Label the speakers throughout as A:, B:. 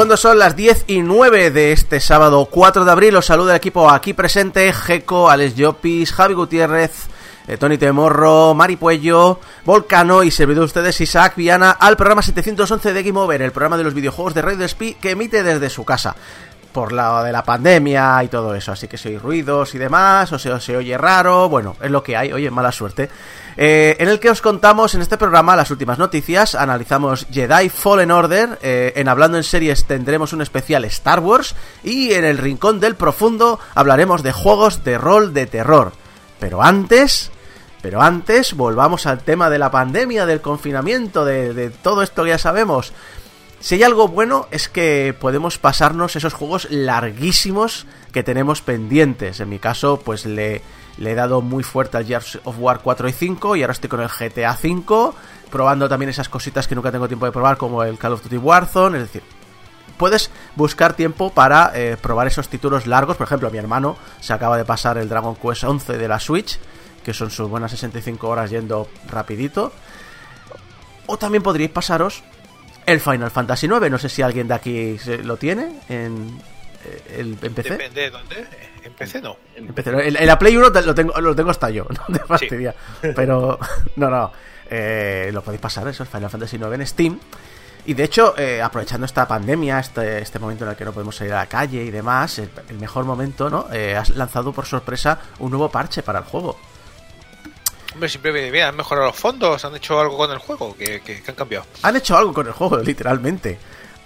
A: Cuando son las 10 y 9 de este sábado 4 de abril, os saluda el equipo aquí presente, Geco, Alex Llopis, Javi Gutiérrez, eh, Tony Temorro, Mari Puello, Volcano y servidor de ustedes Isaac Viana al programa 711 de Game Over, el programa de los videojuegos de Radio Spy que emite desde su casa. Por la de la pandemia y todo eso, así que si hay ruidos y demás, o se, se oye raro, bueno, es lo que hay, oye, mala suerte. Eh, en el que os contamos en este programa las últimas noticias, analizamos Jedi Fallen Order, eh, en Hablando en Series tendremos un especial Star Wars y en el Rincón del Profundo hablaremos de juegos de rol de terror. Pero antes, pero antes volvamos al tema de la pandemia, del confinamiento, de, de todo esto que ya sabemos. Si hay algo bueno es que podemos pasarnos esos juegos larguísimos que tenemos pendientes. En mi caso, pues le, he dado muy fuerte al Gears of War 4 y 5 y ahora estoy con el GTA 5, probando también esas cositas que nunca tengo tiempo de probar como el Call of Duty Warzone, es decir, puedes buscar tiempo para eh, probar esos títulos largos, por ejemplo, mi hermano se acaba de pasar el Dragon Quest 11 de la Switch, que son sus buenas 65 horas yendo rapidito. O también podríais pasaros el Final Fantasy 9, no sé si alguien de aquí lo tiene en, eh, el, en PC.
B: Depende de dónde. En PC no.
A: En PC, En, en la Play 1 te- lo tengo, lo tengo hasta yo, no te fastidia. Pero, no, no. eh, lo podéis pasar, eso, el Final Fantasy 9 en Steam. Y de hecho, eh, aprovechando esta pandemia, este, este momento en el que no podemos salir a la calle y demás, el, el mejor momento, ¿no? Eh, has lanzado por sorpresa un nuevo parche para el juego.
B: Hombre, siempre viene bien. Han mejorado los fondos, han hecho algo con el juego. que que- que han cambiado?
A: Han hecho algo con el juego, literalmente.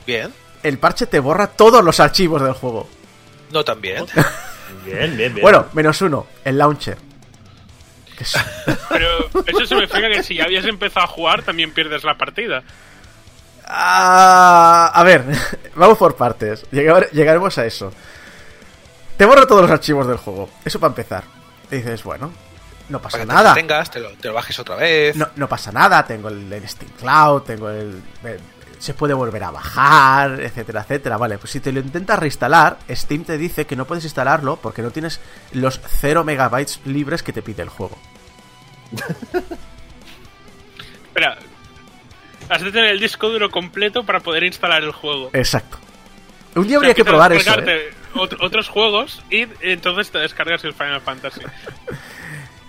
B: Bien.
A: El parche te borra todos los archivos del juego.
B: No tan bien.
C: Bien, bien, bien.
A: Bueno, menos uno, el launcher. Es-
D: Pero eso significa que si ya habías empezado a jugar, también pierdes la partida.
A: Ah, a ver, vamos por partes. Llegar- llegaremos a eso. Te borra todos los archivos del juego. Eso para empezar. Y dices, bueno, no pasa
B: Para que
A: nada.
B: te tengas, te lo, te lo bajes otra vez.
A: No, no pasa nada. Tengo el, el Steam Cloud, tengo el, el- Se puede volver a bajar, etcétera, etcétera. Vale, pues si te lo intentas reinstalar, Steam te dice que no puedes instalarlo porque no tienes los 0 megabytes libres que te pide el juego.
D: Espera, has de tener el disco duro completo para poder instalar el juego.
A: Exacto. Un día
D: O sea,
A: habría que probar eso. ¿eh?
D: otros juegos y entonces te descargas el Final Fantasy.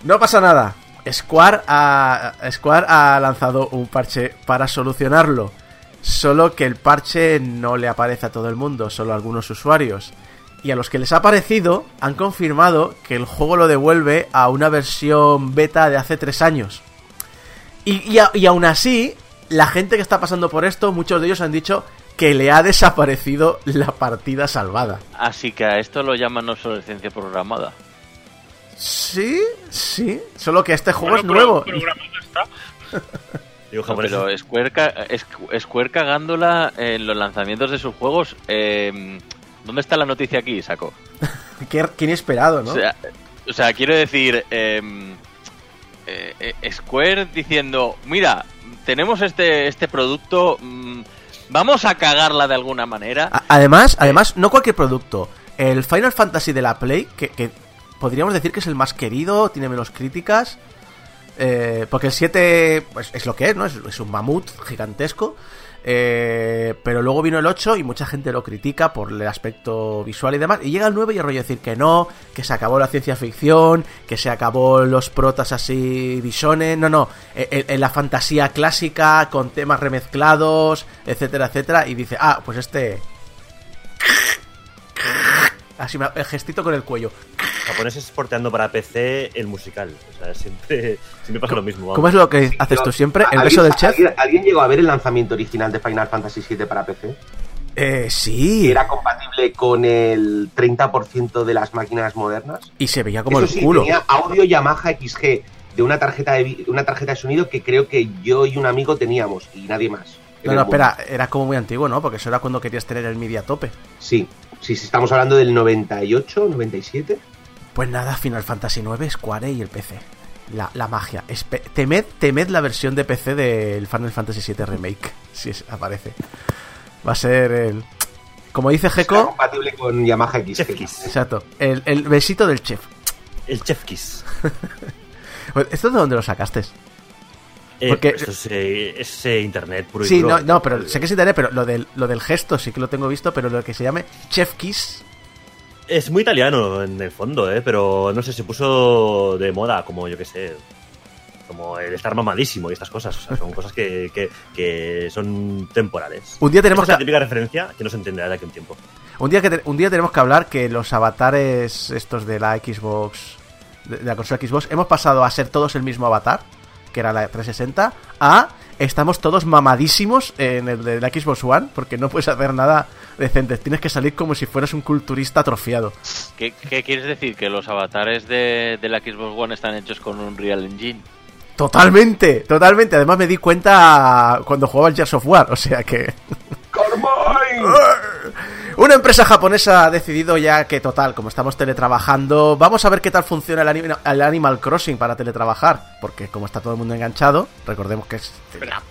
A: No pasa nada. Square ha, Square ha lanzado un parche para solucionarlo. Solo que el parche no le aparece a todo el mundo, solo a algunos usuarios. Y a los que les ha parecido han confirmado que el juego lo devuelve a una versión beta de hace tres años. Y, y aún así, la gente que está pasando por esto, muchos de ellos han dicho que le ha desaparecido la partida salvada.
E: Así que a esto lo llaman obsolescencia programada.
A: Sí, sí. Solo que este juego
D: Bueno,
A: es nuevo.
D: programado está.
C: Digo,
E: No,
C: japoneses.
E: pero Square, ca- Square cagándola en los lanzamientos de sus juegos. eh, ¿Dónde está la noticia aquí, Saco?
A: Qué, qué inesperado, ¿no?
E: O, sea, o sea, quiero decir, eh, eh, eh, Square diciendo, mira, tenemos este, este producto, mm, vamos a cagarla de alguna manera.
A: Además, además, no cualquier producto. El Final Fantasy de la Play, que, que podríamos decir que es el más querido, tiene menos críticas. eh, porque el 7 pues, es lo que es, ¿no? Es, un mamut gigantesco. eh, pero luego vino el 8 y mucha gente lo critica por el aspecto visual y demás. Y llega el 9 y el rollo decir que no, que se acabó la ciencia ficción, que se acabó los protas así bisones. No, no. En, en la fantasía clásica, con temas remezclados, etcétera, etcétera. Y dice, ah, pues este Así, el gestito con el cuello.
C: Japoneses porteando para PC el musical. O sea, siempre, siempre pasa lo mismo. vamos.
A: ¿Cómo es lo que haces tú siempre? ¿El
F: ¿Alguien-
A: beso del chef?
F: ¿alguien, alguien llegó a ver el lanzamiento original de Final Fantasy VII para PC?
A: Eh,
F: Que
A: sí.
F: era compatible con el 30% de las máquinas modernas.
A: Y se veía como
F: Eso
A: el
F: sí,
A: culo.
F: tenía audio Yamaha XG de una tarjeta de, una tarjeta de sonido que creo que yo y un amigo teníamos y nadie más.
A: No, no, espera, era como muy antiguo, ¿no? Porque eso era cuando querías tener el MIDI a tope.
F: Sí, sí, sí, estamos hablando del 98, 97.
A: Pues nada, Final Fantasy IX, Square y el PC. La, la magia. Espe- temed, temed la versión de PC del Final Fantasy VII Remake, si es- aparece. Va a ser el... Como dice Gecko,
F: compatible con Yamaha X.
C: Chef Kiss.
A: exacto, el, el besito del chef.
C: El Chef Kiss.
A: ¿Esto de dónde lo sacaste?
C: Eh,
A: Porque-
C: esto es, eh, es, eh, internet puro y
A: Sí, no, no, pero sé que es internet, pero lo del, lo del gesto sí que lo tengo visto, pero lo que se llame Chef Kiss...
C: Es muy italiano en el fondo, ¿eh? Pero no sé, se puso de moda, como yo que sé. Como el estar mamadísimo y estas cosas. O sea, son cosas que, que, que son temporales.
A: Un día tenemos
C: Esta es la
A: que...
C: típica referencia que no se entenderá de aquí a un tiempo.
A: Un día, que te- un día tenemos que hablar que los avatares estos de la Xbox, de, de la consola Xbox, hemos pasado a ser todos el mismo avatar, que era la 360, a estamos todos mamadísimos en el de la Xbox One, porque no puedes hacer nada decente. Tienes que salir como si fueras un culturista atrofiado.
E: ¿Qué, qué quieres decir? ¿Que los avatares de, de la Xbox One están hechos con un Real Engine?
A: Totalmente, totalmente. Además me di cuenta cuando jugaba el Gears of War, o sea que... Una empresa japonesa ha decidido ya que, total, como estamos teletrabajando, vamos a ver qué tal funciona el, anim- el Animal Crossing para teletrabajar. Porque como está todo el mundo enganchado, recordemos que es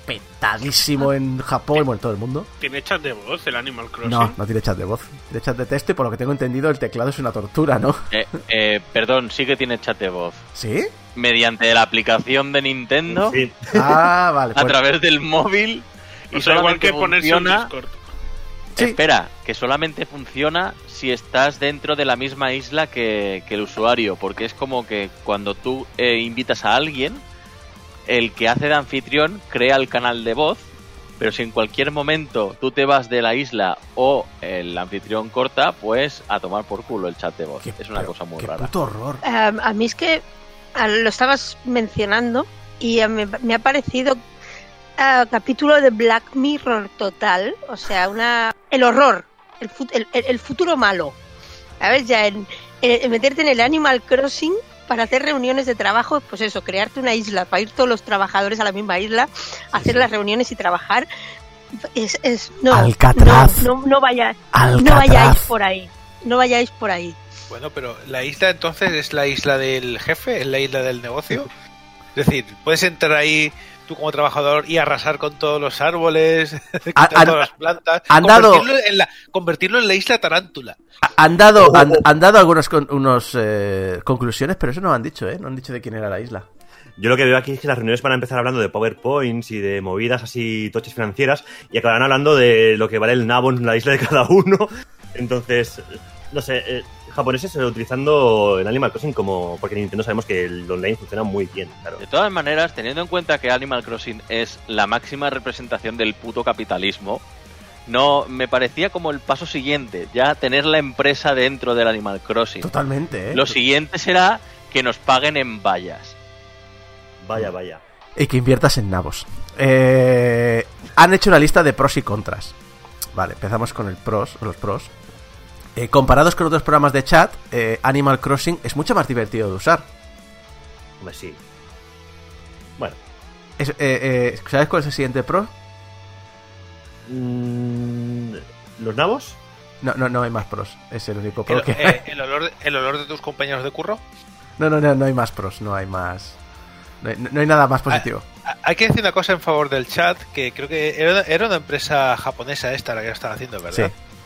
A: petadísimo en Japón, bueno, en todo el mundo.
D: ¿Tiene chat de voz el Animal Crossing?
A: No, no tiene chat de voz, tiene chat de texto y por lo que tengo entendido el teclado es una tortura, ¿no?
E: Eh, eh, perdón, sí que tiene chat de voz.
A: ¿Sí?
E: Mediante la aplicación de Nintendo,
C: Sí.
A: Ah, vale.
E: a
A: pues-
E: través del móvil, y
D: O sea, igual que ponerse un
E: funciona...
D: Discord.
A: Sí.
E: Espera, que solamente funciona si estás dentro de la misma isla que, que el usuario, porque es como que cuando tú eh, invitas a alguien, el que hace de anfitrión crea el canal de voz, pero si en cualquier momento tú te vas de la isla o el anfitrión corta, pues a tomar por culo el chat de voz.
A: Qué-
E: es una
A: pero
E: cosa muy
A: qué
E: rara.
A: puto horror.
G: A mí es que lo estabas mencionando y a mí me ha parecido ah, capítulo de Black Mirror total, o sea, una el horror, el, el, el- futuro malo. ¿Sabes? Ya en, en- en meterte en el Animal Crossing para hacer reuniones de trabajo, pues eso, crearte una isla para ir todos los trabajadores a la misma isla, hacer las reuniones y trabajar. Es, es no,
A: Alcatraz.
G: no, no, no vaya-
A: Alcatraz.
G: no vayáis por ahí, no vayáis por ahí.
B: Bueno, pero la isla entonces es la isla del jefe, es la isla del negocio. Es decir, puedes entrar ahí tú como trabajador y arrasar con todos los árboles, con todas las plantas,
A: han dado-
B: convertirlo, en la, convertirlo en la isla tarántula.
A: Han dado, han, han dado algunas con, unos, eh, conclusiones, pero eso no lo han dicho, ¿eh? No han dicho de quién era la isla.
C: Yo lo que veo aquí es que las reuniones van a empezar hablando de PowerPoints y de movidas así toches financieras y acabarán hablando de lo que vale el nabo en la isla de cada uno. Entonces, no sé, eh, japoneses utilizando el Animal Crossing como... Porque en Nintendo sabemos que el online funciona muy bien, claro.
E: De todas maneras, teniendo en cuenta que Animal Crossing es la máxima representación del puto capitalismo, no me parecía como el paso siguiente, ya tener la empresa dentro del Animal Crossing.
A: Totalmente, ¿eh?
E: Lo siguiente será que nos paguen en vallas.
C: Vaya, vaya.
A: Y que inviertas en nabos. Eh, han hecho una lista de pros y contras. Vale, empezamos con el pros, los pros. Eh, comparados con otros programas de chat, eh, Animal Crossing es mucho más divertido de usar.
C: Hombre, sí. Bueno.
A: Es- eh, eh, ¿Sabes cuál es el siguiente pro?
C: Mm, ¿Los nabos?
A: No, no, no hay más pros. Es el único pro
B: El,
A: que
B: eh, el olor, de- el olor de tus compañeros de curro.
A: No, no, no, no hay más pros, no hay más. No hay, no hay nada más positivo.
B: Ah, Hay que decir una cosa en favor del chat, que creo que era, era una empresa japonesa esta la que lo están haciendo,
A: Sí.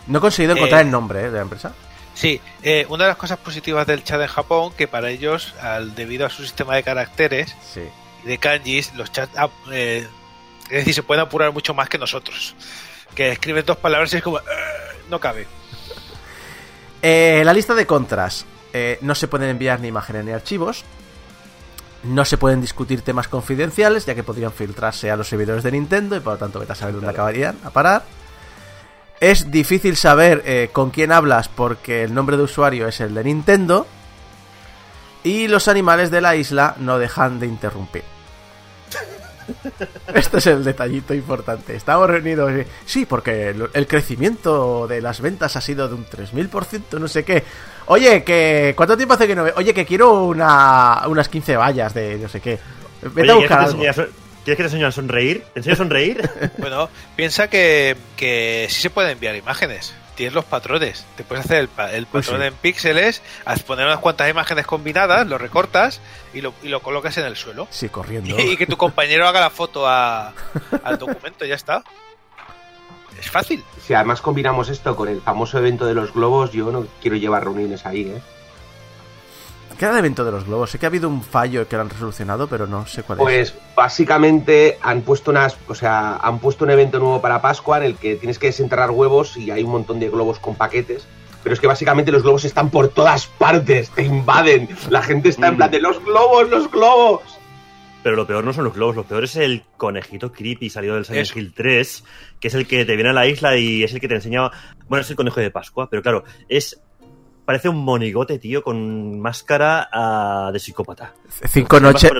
A: No he conseguido encontrar
B: Eh,
A: el nombre eh, de la empresa.
B: Sí, eh, una de las cosas positivas del chat en Japón, que para ellos, al, debido a su sistema de caracteres
A: Sí.
B: y de kanjis, los chats, ah, eh, es decir, se pueden apurar mucho más que nosotros. Que escriben dos palabras y es como, "Eh, no cabe.
A: La lista de contras. Eh, no se pueden enviar ni imágenes ni archivos. No se pueden discutir temas confidenciales, ya que podrían filtrarse a los servidores de Nintendo y por lo tanto vete a saber dónde acabarían a parar. Es difícil saber eh, con quién hablas porque el nombre de usuario es el de Nintendo. Y los animales de la isla no dejan de interrumpir. Este es el detallito importante. Estamos reunidos. Sí, porque el- crecimiento de las ventas ha sido de un 3000%, no sé qué. Oye, que ¿cuánto tiempo hace que no ve? Oye, que quiero una, unas 15 vallas de no sé qué. Vete
C: Oye,
A: a
C: ¿quieres, que
A: buscar algo.
C: ¿Quieres que te enseñe a sonreír? ¿Te enseño a sonreír?
B: Bueno, piensa que, que sí se pueden enviar imágenes. Tienes los patrones. Te puedes hacer el, pa- el
A: Pues
B: patrón
A: sí.
B: en píxeles, haz poner unas cuantas imágenes combinadas, lo recortas y lo, y lo colocas en el suelo.
A: Sí, corriendo.
B: Y, que tu compañero haga la foto a- al documento, ya está. Es fácil.
F: Si además combinamos esto con el famoso evento de los globos, yo no quiero llevar reuniones ahí, ¿eh?
A: ¿Qué era el evento de los globos? Sé que ha habido un fallo que lo han resolucionado, pero no sé cuál es.
F: Pues básicamente han puesto unas, o sea, han puesto un evento nuevo para Pascua en el que tienes que desenterrar huevos y hay un montón de globos con paquetes. Pero es que básicamente los globos están por todas partes, te invaden. La gente está en plan de los globos, los globos.
C: Pero lo peor no son los globos, lo peor es el conejito creepy salido del Silent
B: Eso.
C: Hill 3, que es el que te viene a la isla y es el que te enseña... Bueno, es el conejo de Pascua, pero claro, es... Parece un monigote, tío, con máscara ah, de psicópata.
A: cinco, noches,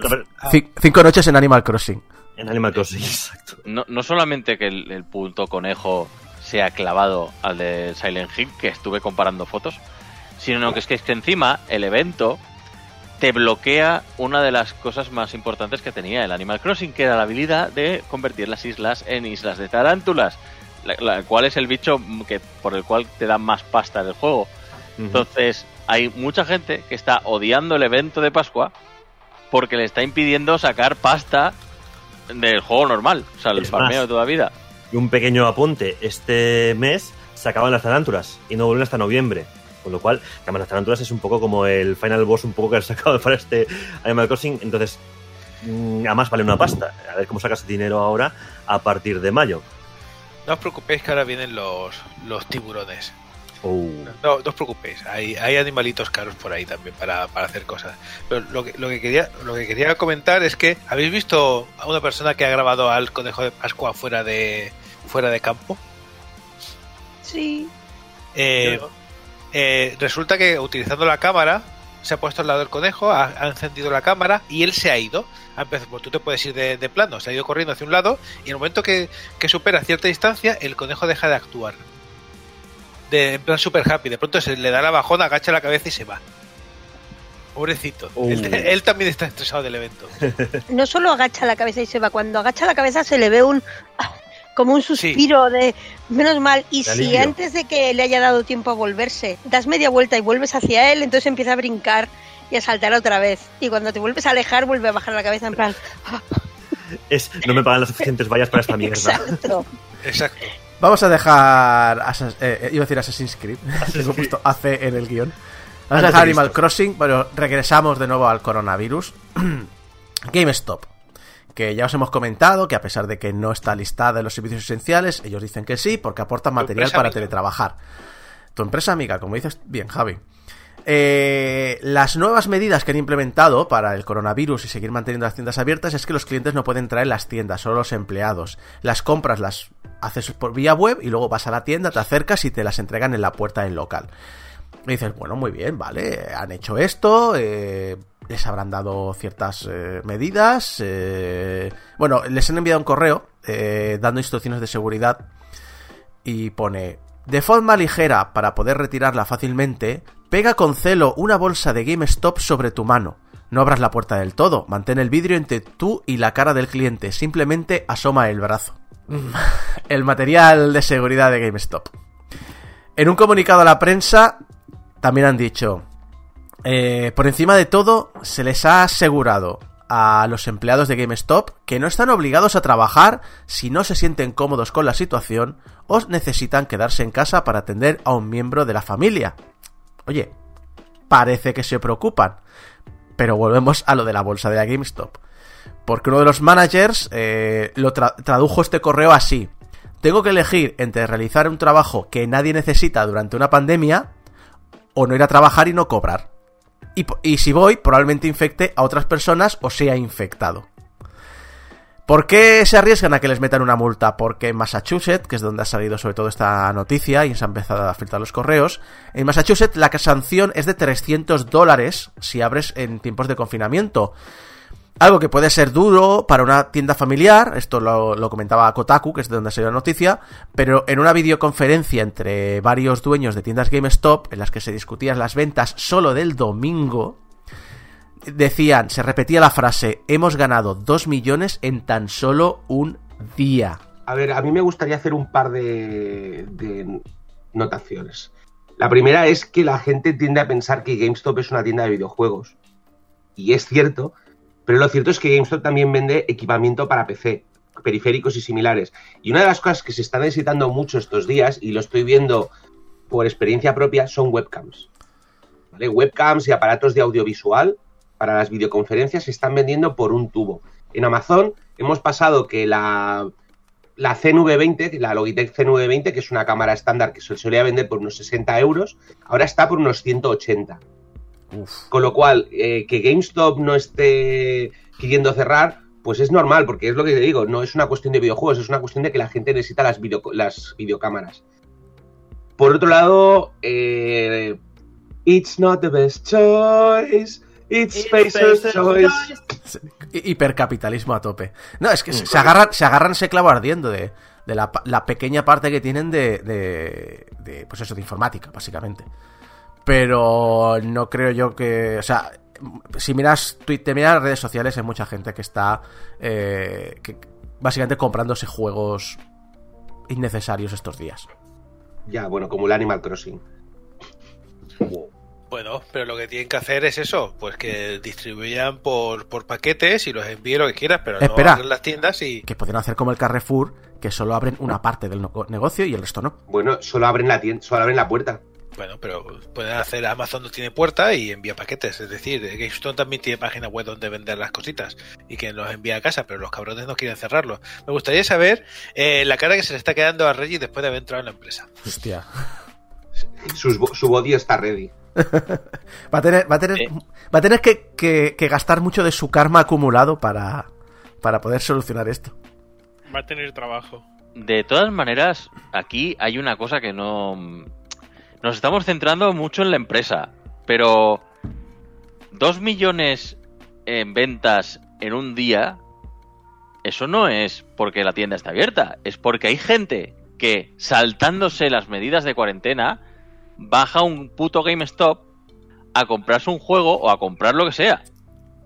A: ci- cinco noches en Animal Crossing.
C: En Animal Crossing, exacto.
E: No, no solamente que el, el punto conejo sea clavado al de Silent Hill, que estuve comparando fotos, sino que es que, es que encima el evento te bloquea una de las cosas más importantes que tenía el Animal Crossing, que era la habilidad de convertir las islas en islas de tarántulas, la, la cual es el bicho que por el cual te dan más pasta del juego. Entonces, hay mucha gente que está odiando el evento de Pascua porque le está impidiendo sacar pasta del juego normal, o sea, el
C: Es
E: farmeo
C: más,
E: de toda vida.
C: Y un pequeño apunte, este mes se acaban las tarántulas y no vuelven hasta noviembre. Con lo cual, además las tarántulas es un poco como el final boss un poco que han sacado para este Animal Crossing. Entonces, mm, además vale una pasta. A ver cómo sacas dinero ahora a partir de mayo.
B: No os preocupéis que ahora vienen los, los tiburones.
C: Oh.
B: No, no os preocupéis, hay, hay animalitos caros por ahí también para, para hacer cosas. Pero lo que, lo, que quería, lo que quería comentar es que ¿habéis visto a una persona que ha grabado al conejo de Pascua fuera de, fuera de campo?
G: Sí.
B: Eh, eh, resulta que utilizando la cámara se ha puesto al lado del conejo, ha, ha encendido la cámara y él se ha ido. Ha empezado- pues tú te puedes ir de, de plano, se ha ido corriendo hacia un lado y en el momento que, que supera cierta distancia, el conejo deja de actuar. De, en plan super happy, de pronto se le da la bajona, agacha la cabeza y se va. Pobrecito. Él, él también está estresado del evento.
G: No solo agacha la cabeza y se va, cuando agacha la cabeza se le ve un ah, como un suspiro de menos mal. Y
C: De
G: si
C: alivio.
G: antes de que le haya dado tiempo a volverse, das media vuelta y vuelves hacia él, entonces empieza a brincar y a saltar otra vez. Y cuando te vuelves a alejar, vuelve a bajar la cabeza en plan.
C: Es, no me pagan las suficientes vallas para esta mierda.
G: Exacto.
B: Exacto.
A: Vamos a dejar. Asas- eh, eh, iba a decir Assassin's Creed. Tengo puesto AC en el guion. Vamos a dejar
C: de
A: Animal. Crossing, pero regresamos de nuevo al coronavirus. GameStop. Que ya os hemos comentado que a pesar de que no está listada en los servicios esenciales, ellos dicen que sí, porque aportan material para
B: amiga.
A: teletrabajar. Tu empresa amiga, como dices bien, Javi. Eh, las nuevas medidas que han implementado para el coronavirus y seguir manteniendo las tiendas abiertas es que los clientes no pueden entrar en las tiendas, solo los empleados. Las compras las haces por vía web y luego vas a la tienda, te acercas y te las entregan en la puerta del local. Y dices, bueno, muy bien, vale, han hecho esto, eh, les habrán dado ciertas eh, medidas. eh, bueno, les han enviado un correo dando instrucciones de seguridad y pone, de forma ligera para poder retirarla fácilmente, pega con celo una bolsa de GameStop sobre tu mano. No abras la puerta del todo, mantén el vidrio entre tú y la cara del cliente, simplemente asoma el brazo. el material de seguridad de GameStop. En un comunicado a la prensa también han dicho, eh, por encima de todo, se les ha asegurado a los empleados de GameStop que no están obligados a trabajar si no se sienten cómodos con la situación o necesitan quedarse en casa para atender a un miembro de la familia. Oye, parece que se preocupan. Pero volvemos a lo de la bolsa de la GameStop. Porque uno de los managers eh, lo tra- tradujo este correo así. Tengo que elegir entre realizar un trabajo que nadie necesita durante una pandemia o no ir a trabajar y no cobrar. Y, si voy, probablemente infecte a otras personas o sea infectado. ¿Por qué se arriesgan a que les metan una multa? Porque en Massachusetts, que es donde ha salido sobre todo esta noticia y se han empezado a filtrar los correos, en Massachusetts la sanción es de 300 dólares si abres en tiempos de confinamiento. Algo que puede ser duro para una tienda familiar, esto lo, comentaba Kotaku, que es de donde salió la noticia, pero en una videoconferencia entre varios dueños de tiendas GameStop, en las que se discutían las ventas solo del domingo, decían, se repetía la frase, hemos ganado 2 millones en tan solo un día.
F: A ver, a mí me gustaría hacer un par de, de notaciones. La primera es que la gente tiende a pensar que GameStop es una tienda de videojuegos. Y es cierto, pero lo cierto es que GameStop también vende equipamiento para PC, periféricos y similares. Y una de las cosas que se está necesitando mucho estos días, y lo estoy viendo por experiencia propia, son webcams. ¿Vale? Webcams y aparatos de audiovisual para las videoconferencias se están vendiendo por un tubo. En Amazon hemos pasado que la, la CNV20, la Logitech CNV20, que es una cámara estándar que se solía vender por unos 60 euros, ahora está por unos 180. Con lo cual, eh, que GameStop no esté queriendo cerrar, pues es normal, porque es lo que te digo, no es una cuestión de videojuegos, es una cuestión de que la gente necesita las, video- las videocámaras. Por otro lado, eh, it's not the best choice, it's Spacer's choice.
A: Hi- Hipercapitalismo a tope. No, es que se, se agarran, se agarran ese clavo ardiendo de, de la, la pequeña parte que tienen de, de, de, pues eso, de informática, básicamente. Pero no creo yo que, o sea, si miras Twitter, miras las redes sociales, hay mucha gente que está, eh, que, básicamente comprándose juegos innecesarios estos días.
F: Ya, bueno, como el Animal Crossing.
B: Bueno, pero lo que tienen que hacer es eso, pues que distribuyan por, por paquetes y los envíen lo que quieras, pero
A: Espera.
B: no abren las tiendas y...
A: Que podrían hacer como el Carrefour, que solo abren una parte del negocio y el resto no.
F: Bueno, solo abren la tienda, solo abren la puerta.
B: Bueno, pero pueden hacer Amazon no tiene puerta y envía paquetes, es decir, GameStop también tiene página web donde vender las cositas y que los envía a casa, pero los cabrones no quieren cerrarlo. Me gustaría saber eh, la cara que se le está quedando a Reggie después de haber entrado en la empresa.
A: Hostia.
F: Su body está ready.
A: Va a tener, va a tener, va a tener que, que- que gastar mucho de su karma acumulado para, para poder solucionar esto.
D: Va a tener trabajo.
E: De todas maneras, aquí hay una cosa que no... Nos estamos centrando mucho en la empresa, pero... Dos millones en ventas en un día, eso no es porque la tienda está abierta, es porque hay gente que, saltándose las medidas de cuarentena, baja un puto GameStop a comprarse un juego o a comprar lo que sea.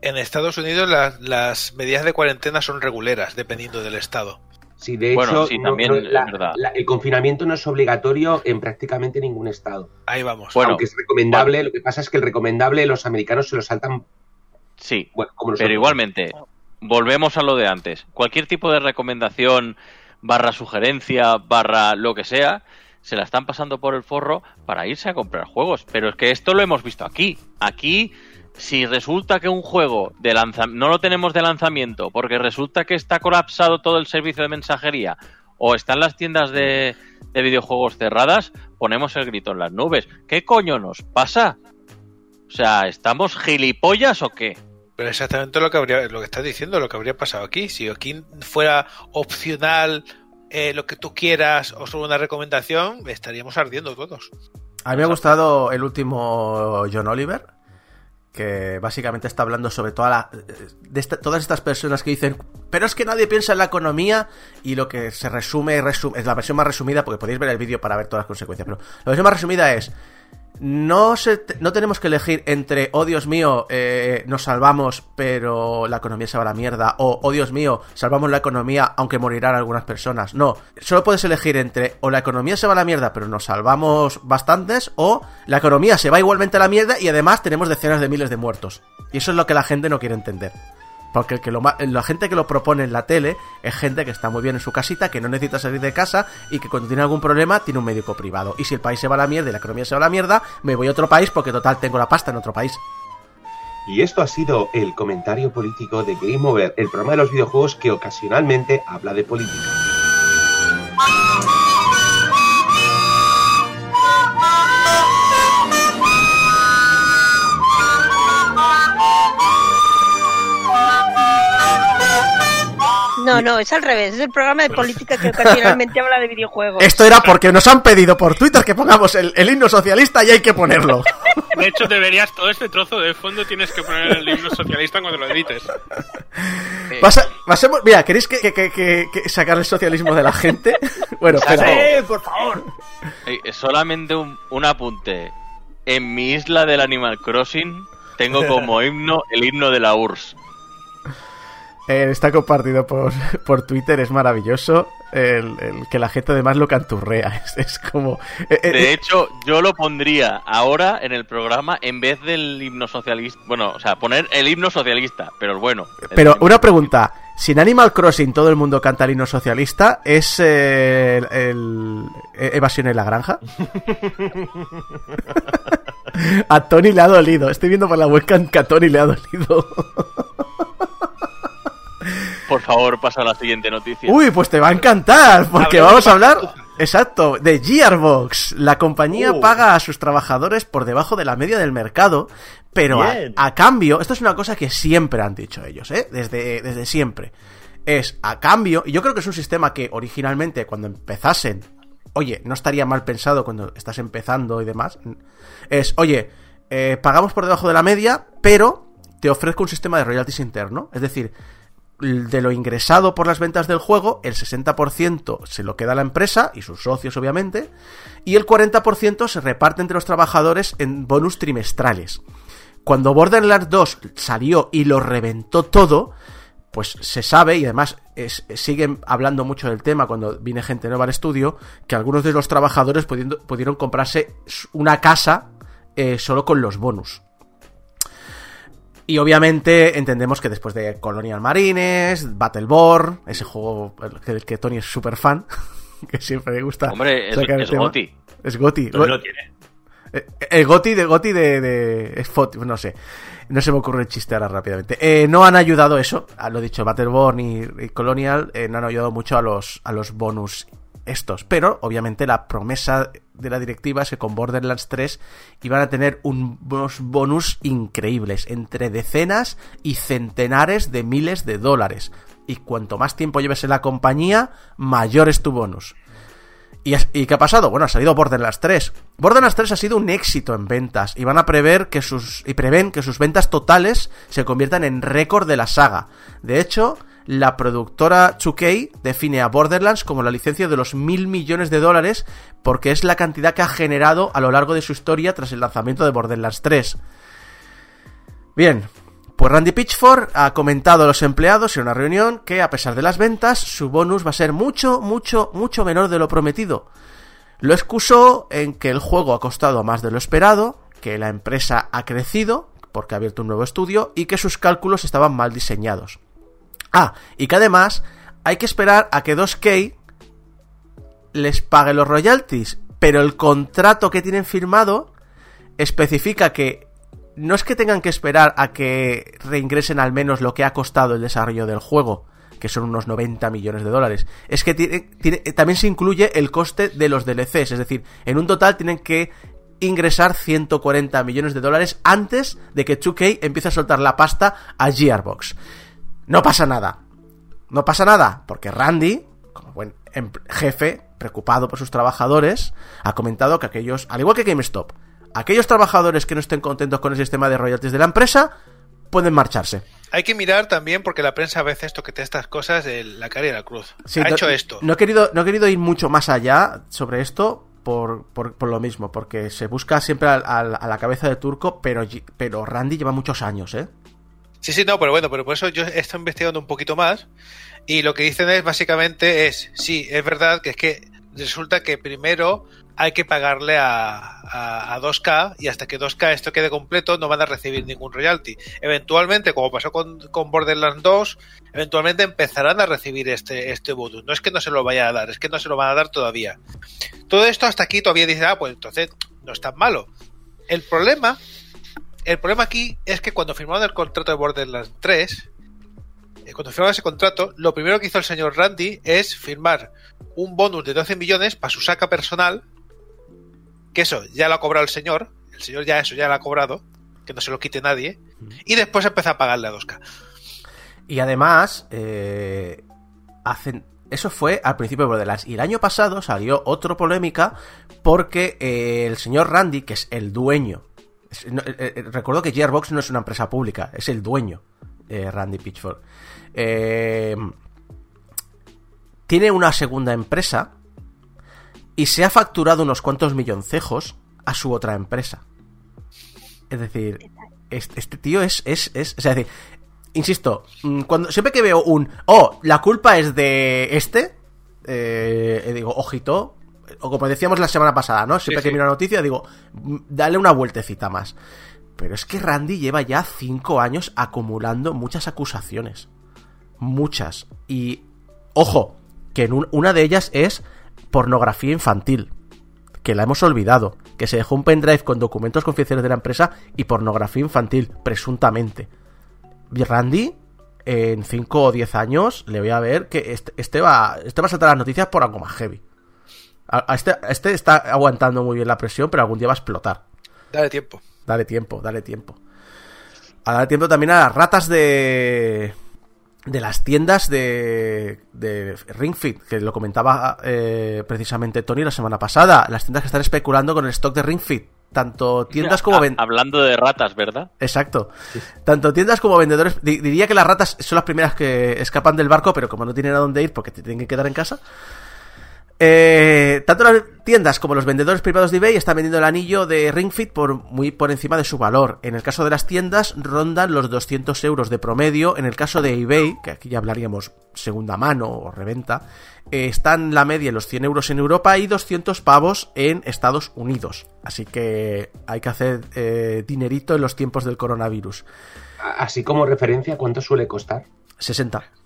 B: En Estados Unidos las, medidas de cuarentena son reguleras, dependiendo del estado.
F: Sí, de
E: Bueno,
F: hecho,
E: sí, también
F: no,
E: es
F: la-
E: verdad.
F: la- el confinamiento no es obligatorio en prácticamente ningún estado.
B: Ahí vamos.
E: Bueno,
F: Aunque es recomendable, lo que pasa es que el recomendable los americanos se lo saltan,
E: Sí,
F: bueno, como
E: Pero igualmente, volvemos a lo de antes. Cualquier tipo de recomendación, barra sugerencia, barra lo que sea, se la están pasando por el forro para irse a comprar juegos. Pero es que esto lo hemos visto aquí. Aquí, si resulta que un juego de lanza no lo tenemos de lanzamiento porque resulta que está colapsado todo el servicio de mensajería o están las tiendas de, de videojuegos cerradas, ponemos el grito en las nubes. ¿Qué coño nos pasa? O sea, ¿estamos gilipollas o qué?
B: Pero exactamente lo que habría, lo que estás diciendo, lo que habría pasado aquí. Si aquí fuera opcional eh, lo que tú quieras o solo una recomendación, estaríamos ardiendo todos.
A: A mí me ha gustado el último John Oliver, que básicamente está hablando sobre toda la, de todas estas personas que dicen, pero es que nadie piensa en la economía y lo que se resume, resume es la versión más resumida, porque podéis ver el vídeo para ver todas las consecuencias, pero la versión más resumida es, no, se, no tenemos que elegir entre, oh Dios mío, eh, nos salvamos, pero la economía se va a la mierda, o oh Dios mío, salvamos la economía, aunque morirán algunas personas. No, solo puedes elegir entre, o la economía se va a la mierda, pero nos salvamos bastantes, o la economía se va igualmente a la mierda y además tenemos decenas de miles de muertos. Y eso es lo que la gente no quiere entender. Porque el que la gente que lo propone en la tele es gente que está muy bien en su casita, que no necesita salir de casa y que cuando tiene algún problema tiene un médico privado. Y si el país se va a la mierda y la economía se va a la mierda, me voy a otro país porque total tengo la pasta en otro país.
F: Y esto ha sido el comentario político de Game Over, el programa de los videojuegos que ocasionalmente habla de política.
G: No, no, es al revés. Es el programa de política que ocasionalmente habla de videojuegos.
A: Esto era porque nos han pedido por Twitter que pongamos el, el himno socialista y hay que ponerlo.
D: De hecho, deberías, todo este trozo de fondo tienes que poner el himno socialista cuando lo edites.
E: Eh,
A: Pasa- pasemos- mira, ¿queréis que, que- que- que- que sacar el socialismo de la gente? Bueno, espera.
C: por favor!
E: eh, solamente un, un apunte. En mi isla del Animal Crossing tengo como himno el himno de la URSS.
A: Eh, está compartido por, por Twitter, es maravilloso. El, el que la gente además lo canturrea. Es, es como. eh, eh,
E: De hecho, yo lo pondría ahora en el programa en vez del himno socialista. Bueno, o sea, poner el himno socialista, pero bueno.
A: Pero una pregunta. Si en Animal Crossing todo el mundo canta el himno socialista, ¿es eh, el, el- evasión en la granja? a Tony le ha dolido. Estoy viendo por la webcam que a Tony le ha dolido.
E: Por favor, pasa a la siguiente noticia.
A: Uy, pues te va a encantar, porque vamos a hablar, exacto, de Gearbox. La compañía
C: Uh.
A: paga a sus trabajadores por debajo de la media del mercado, pero a cambio, esto es una cosa que siempre han dicho ellos, ¿eh? Desde, desde siempre. Es a cambio, y yo creo que es un sistema que originalmente cuando empezasen, oye, no estaría mal pensado cuando estás empezando y demás, es, oye, eh, pagamos por debajo de la media, pero te ofrezco un sistema de royalties interno, es decir, de lo ingresado por las ventas del juego, el 60% se lo queda la empresa y sus socios, obviamente, y el 40% se reparte entre los trabajadores en bonus trimestrales. Cuando Borderlands 2 salió y lo reventó todo, pues se sabe, y además siguen hablando mucho del tema cuando viene gente nueva al estudio, que algunos de los trabajadores pudieron comprarse una casa eh, solo con los bonus. Y obviamente entendemos que después de Colonial Marines, Battleborn, ese juego del que Tony es súper fan, que siempre le gusta.
E: Hombre, es,
A: sacar el
E: es
A: tema.
E: Goti.
A: Es Goti.
C: Pero no tiene.
A: Eh, El Goti de Goti de, de es Foti, no sé. No se me ocurre el chiste ahora rápidamente. Eh, no han ayudado eso, a lo dicho, Battleborn y, y Colonial eh, no han ayudado mucho a los, a los bonus estos. Pero, obviamente, la promesa de la directiva que con Borderlands 3 iban a tener un- unos bonus increíbles, entre decenas y centenares de miles de dólares. Y cuanto más tiempo lleves en la compañía, mayor es tu bonus. ¿Y, ¿Y qué ha pasado? Bueno, ha salido Borderlands 3. Borderlands 3 ha sido un éxito en ventas y van a prever que sus y prevén que sus ventas totales se conviertan en récord de la saga. De hecho, la productora 2K define a Borderlands como la licencia de los mil millones de dólares porque es la cantidad que ha generado a lo largo de su historia tras el lanzamiento de Borderlands 3. Bien, pues Randy Pitchford ha comentado a los empleados en una reunión que a pesar de las ventas, su bonus va a ser mucho, mucho, mucho menor de lo prometido. Lo excusó en que el juego ha costado más de lo esperado, que la empresa ha crecido, porque ha abierto un nuevo estudio, y que sus cálculos estaban mal diseñados. Ah, y que además hay que esperar a que 2K les pague los royalties, pero el contrato que tienen firmado especifica que no es que tengan que esperar a que reingresen al menos lo que ha costado el desarrollo del juego, que son unos 90 millones de dólares. Es que también se incluye el coste de los DLCs, es decir, en un total tienen que ingresar 140 millones de dólares antes de que 2K empiece a soltar la pasta a Gearbox. No pasa nada. No pasa nada, porque Randy, como buen em- jefe, preocupado por sus trabajadores, ha comentado que aquellos, al igual que GameStop, aquellos trabajadores que no estén contentos con el sistema de royalties de la empresa, pueden marcharse.
B: Hay que mirar también porque la prensa a veces toquetea estas cosas de la cara y la cruz.
A: Sí,
B: ha
A: no-
B: hecho esto.
A: No he, querido, no he querido ir mucho más allá sobre esto por, por, por lo mismo, porque se busca siempre al- a, la cabeza de turco, pero, pero Randy lleva muchos años, ¿eh?
B: Sí, sí, no, pero bueno, pero por eso yo estado investigando un poquito más y lo que dicen es básicamente es, sí, es verdad que es que resulta que primero hay que pagarle a, a, a 2K y hasta que 2K esto quede completo no van a recibir ningún royalty. Eventualmente, como pasó con, con Borderlands 2, eventualmente empezarán a recibir este, este bonus. No es que no se lo vaya a dar, es que no se lo van a dar todavía. Todo esto hasta aquí todavía dice, ah, pues entonces no es tan malo. El problema el problema aquí es que cuando firmaron el contrato de Borderlands 3, eh, cuando firmaron ese contrato, lo primero que hizo el señor Randy es firmar un bonus de 12 millones para su saca personal, que eso ya lo ha cobrado el señor, el señor ya eso ya lo ha cobrado, que no se lo quite nadie, y después empezó a pagarle a 2K.
A: Y además, eh, hacen. Eso fue al principio de Borderlands. Y el año pasado salió otra polémica porque eh, el señor Randy, que es el dueño no, eh, eh, recuerdo que Gearbox no es una empresa pública, es el dueño, eh, Randy Pitchford. Eh, tiene una segunda empresa y se ha facturado unos cuantos milloncejos a su otra empresa. Es decir, este, tío es, es, es, o es insisto, mm, cuando siempre que veo un, oh, la culpa es de este, digo, ojito, o como decíamos la semana pasada, ¿no? Siempre
B: Sí,
A: que
B: sí.
A: miro una noticia digo, mm, dale una vueltecita más. Pero es que Randy lleva ya cinco años acumulando muchas acusaciones. Muchas. Y, ojo, que en un- una de ellas es pornografía infantil. Que la hemos olvidado. Que se dejó un pendrive con documentos confidenciales de la empresa y pornografía infantil, presuntamente. Randy, en 5 o 10 años, le voy a ver que este, este va, este va a saltar las noticias por algo más heavy. A- a este, a este está aguantando muy bien la presión, pero algún día va a explotar.
B: Dale tiempo.
A: Dale tiempo, dale tiempo. A darle tiempo también a las ratas de. de las tiendas de. de Ring Fit, que lo comentaba eh, precisamente Tony la semana pasada. Las tiendas que están especulando con el stock de Ring Fit. Tanto tiendas como
E: Ha-
A: ven-
E: Hablando de ratas, ¿verdad?
A: Exacto. Tanto tiendas como vendedores. di- Diría que las ratas son las primeras que escapan del barco, pero como no tienen a dónde ir porque te tienen que quedar en casa. Eh, tanto las tiendas como los vendedores privados de eBay están vendiendo el anillo de Ring Fit por muy por encima de su valor. En el caso de las tiendas rondan los 200 euros de promedio. En el caso de eBay, que aquí ya hablaríamos segunda mano o reventa, eh, están la media en los 100 euros en Europa y 200 pavos en Estados Unidos. Así que hay que hacer eh, dinerito en los tiempos del coronavirus.
F: Así como referencia, ¿cuánto suele costar?
A: 60.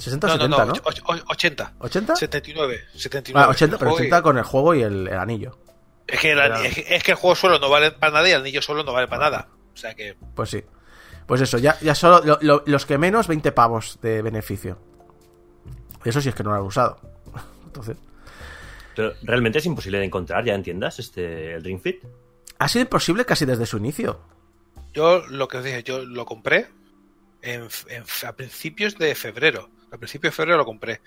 A: 60 o
B: No, no,
A: 70,
B: no,
A: ¿no?
B: och- och- 80.
A: ¿80?
B: 79. 79.
A: Ah, 80, pero
B: El juego
A: 80
B: y-
A: con el juego y el, el anillo.
B: Es que, el, es, que, es que el juego solo no vale para nada y el anillo solo no vale para nada. O sea que.
A: Pues sí. Pues eso, ya, ya solo lo- lo- los que menos, 20 pavos de beneficio. Eso sí es que no lo han usado. Entonces,
C: Pero realmente es imposible de encontrar ya en tiendas este, el Ring Fit.
A: ha sido imposible casi desde su inicio.
B: Yo lo que os dije, yo lo compré en, en- a principios de febrero. A principios de febrero lo compré.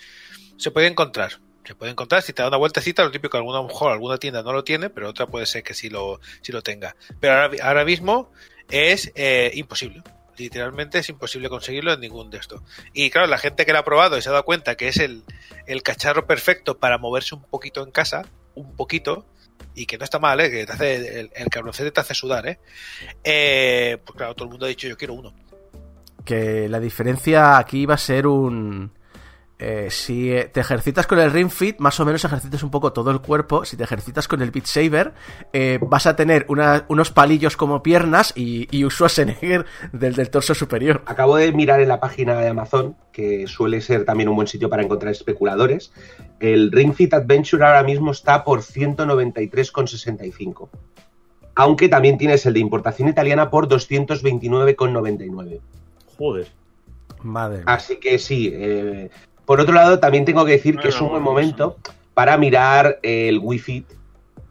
B: Se puede encontrar. Se puede encontrar si te da una vueltecita, lo típico, alguna, a lo mejor alguna tienda no lo tiene, pero otra puede ser que sí lo, sí lo tenga. Pero ahora, mismo es eh, imposible. Literalmente es imposible conseguirlo en ningún de estos. Y claro, la gente que lo ha probado y se ha dado cuenta que es el, el cacharro perfecto para moverse un poquito en casa, un poquito, y que no está mal, ¿eh? que te hace, el, el cabroncete te hace sudar, ¿eh? Eh, pues claro, todo el mundo ha dicho yo quiero uno.
A: Que la diferencia aquí va a ser un... eh, si eh, te ejercitas con el Ring Fit, más o menos ejercitas un poco todo el cuerpo. Si te ejercitas con el Beat Saber, eh, vas a tener unos palillos como piernas y, y Schwarzenegger del, del torso superior.
F: Acabo de mirar en la página de Amazon, que suele ser también un buen sitio para encontrar especuladores. El Ring Fit Adventure ahora mismo está por 193,65. Aunque también tienes el de importación italiana por 229,99.
C: Joder.
A: Madre.
F: Así que sí. eh, por otro lado, también tengo que decir que es un buen momento para mirar el Wii Fit.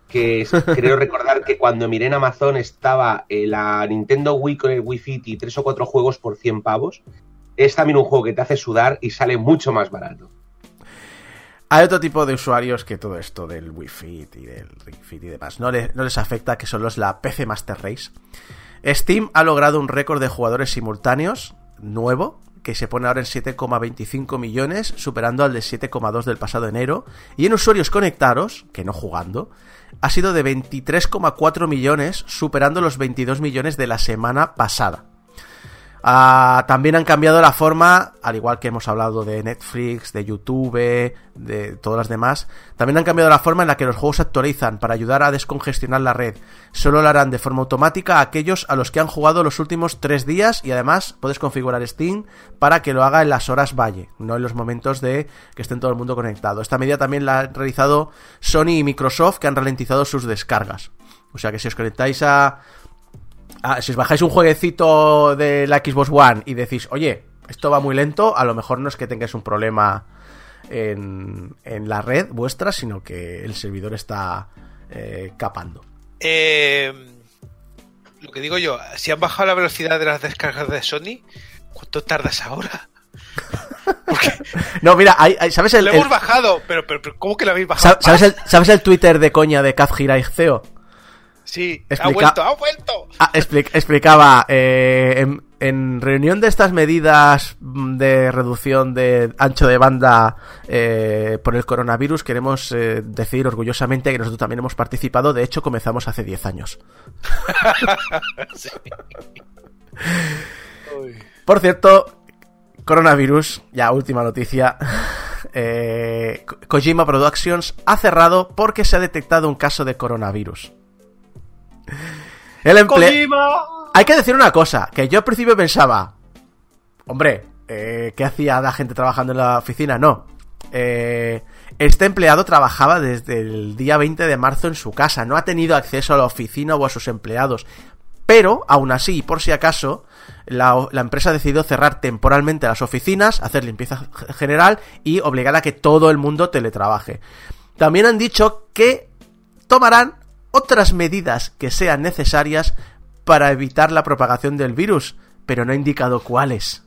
F: Que es- creo recordar que cuando miré en Amazon estaba eh, la Nintendo Wii con el Wii Fit y tres o cuatro juegos por 100 pavos. Es también un juego que te hace sudar y sale mucho más barato.
A: Hay otro tipo de usuarios que todo esto del Wii Fit y del Ring Fit y demás no, le- no les afecta, que son los la PC Master Race. Steam ha logrado un récord de jugadores simultáneos nuevo, que se pone ahora en 7,25 millones, superando al de 7,2 del pasado enero. Y en usuarios conectados, que no jugando, ha sido de 23,4 millones, superando los 22 millones de la semana pasada. Ah, también han cambiado la forma, al igual que hemos hablado de Netflix, de YouTube, de todas las demás, también han cambiado la forma en la que los juegos se actualizan para ayudar a descongestionar la red. Solo lo harán de forma automática a aquellos a los que han jugado los últimos tres días y además puedes configurar Steam para que lo haga en las horas valle, no en los momentos de que estén todo el mundo conectado. Esta medida también la han realizado Sony y Microsoft que han ralentizado sus descargas. O sea que si os conectáis a, Ah, si os bajáis un jueguecito de la Xbox One y decís, oye, esto va muy lento, a lo mejor no es que tengáis un problema en, en la red vuestra, sino que el servidor está eh, capando.
B: Eh, lo que digo yo, si han bajado la velocidad de las descargas de Sony, ¿cuánto tardas ahora?
A: No, mira, hay- hay- ¿sabes el,
B: Lo
A: el-
B: hemos bajado, pero, pero, pero ¿cómo que lo habéis bajado?
A: sa- ¿sabes, el, ¿sabes el Twitter de coña de Kaz Hirai CEO?
B: Sí, ha vuelto, ha vuelto.
A: Ah, expli- explicaba, eh, en, en reunión de estas medidas mm, de reducción de ancho de banda eh, por el coronavirus, queremos eh, decir orgullosamente que nosotros también hemos participado, de hecho comenzamos hace 10 años.
B: Sí.
A: Por cierto, coronavirus, ya última noticia. eh, Ko- Kojima Productions ha cerrado porque se ha detectado un caso de coronavirus. El emple- Hay que decir una cosa, que yo al principio pensaba, hombre, eh, ¿qué hacía la gente trabajando en la oficina? No. Eh, este empleado trabajaba desde el día 20 de marzo en su casa, no ha tenido acceso a la oficina o a sus empleados. Pero, aún así, por si acaso, la, la empresa ha decidido cerrar temporalmente las oficinas, hacer limpieza general y obligar a que todo el mundo teletrabaje. También han dicho que tomarán otras medidas que sean necesarias para evitar la propagación del virus, pero no ha indicado cuáles.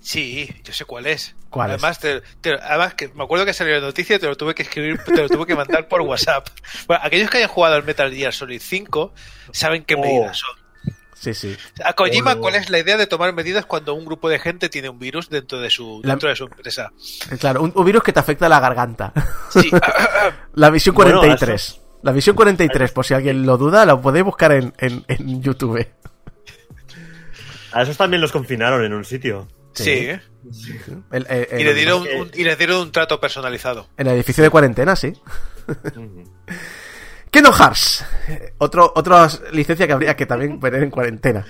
B: Sí, yo sé cuál es.
A: ¿Cuál es?
B: además, te- te- además que me acuerdo que salió la noticia y te lo tuve que escribir, te lo tuve que mandar por WhatsApp. Bueno, aquellos que hayan jugado al Metal Gear Solid 5 saben qué
C: Oh.
B: medidas son.
A: Sí, sí.
B: A Kojima,
C: Oh.
B: ¿cuál es la idea de tomar medidas cuando un grupo de gente tiene un virus dentro de su,
A: La-
B: dentro de su empresa?
A: Claro, un, un virus que te afecta a la garganta.
B: Sí,
A: La visión
C: Bueno,
A: 43. La visión 43, por si alguien lo duda, lo podéis buscar en, en, en YouTube.
C: A esos también los confinaron en un sitio.
B: sí.
A: El- eh,
B: Y le, dieron un, y le dieron un trato personalizado.
A: En el edificio de cuarentena, sí. Kingdom Hearts. Otro, otra licencia que habría que también poner en cuarentena.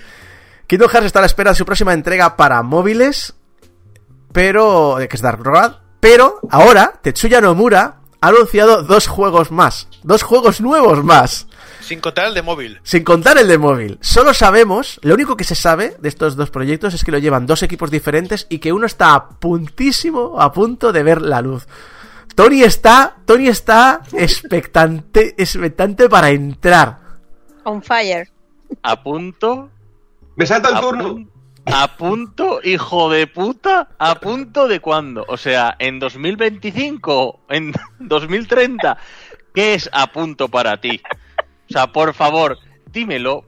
A: Kingdom Hearts está a la espera de su próxima entrega para móviles, pero. que es Dark Road. Pero ahora, Tetsuya Nomura ha anunciado dos juegos más. Dos juegos nuevos más.
B: Sin contar el de móvil.
A: Sin contar el de móvil. Solo sabemos, lo único que se sabe de estos dos proyectos es que lo llevan dos equipos diferentes y que uno está a puntísimo, a punto de ver la luz. Tony está, Tony está expectante, expectante para entrar.
G: On fire.
E: A punto.
F: Me salta el
E: A,
F: turno.
E: A punto, hijo de puta. ¿A punto de cuándo? O sea, ¿en 2025? ¿En 2030? ¿Qué es a punto para ti? O sea, por favor, dímelo.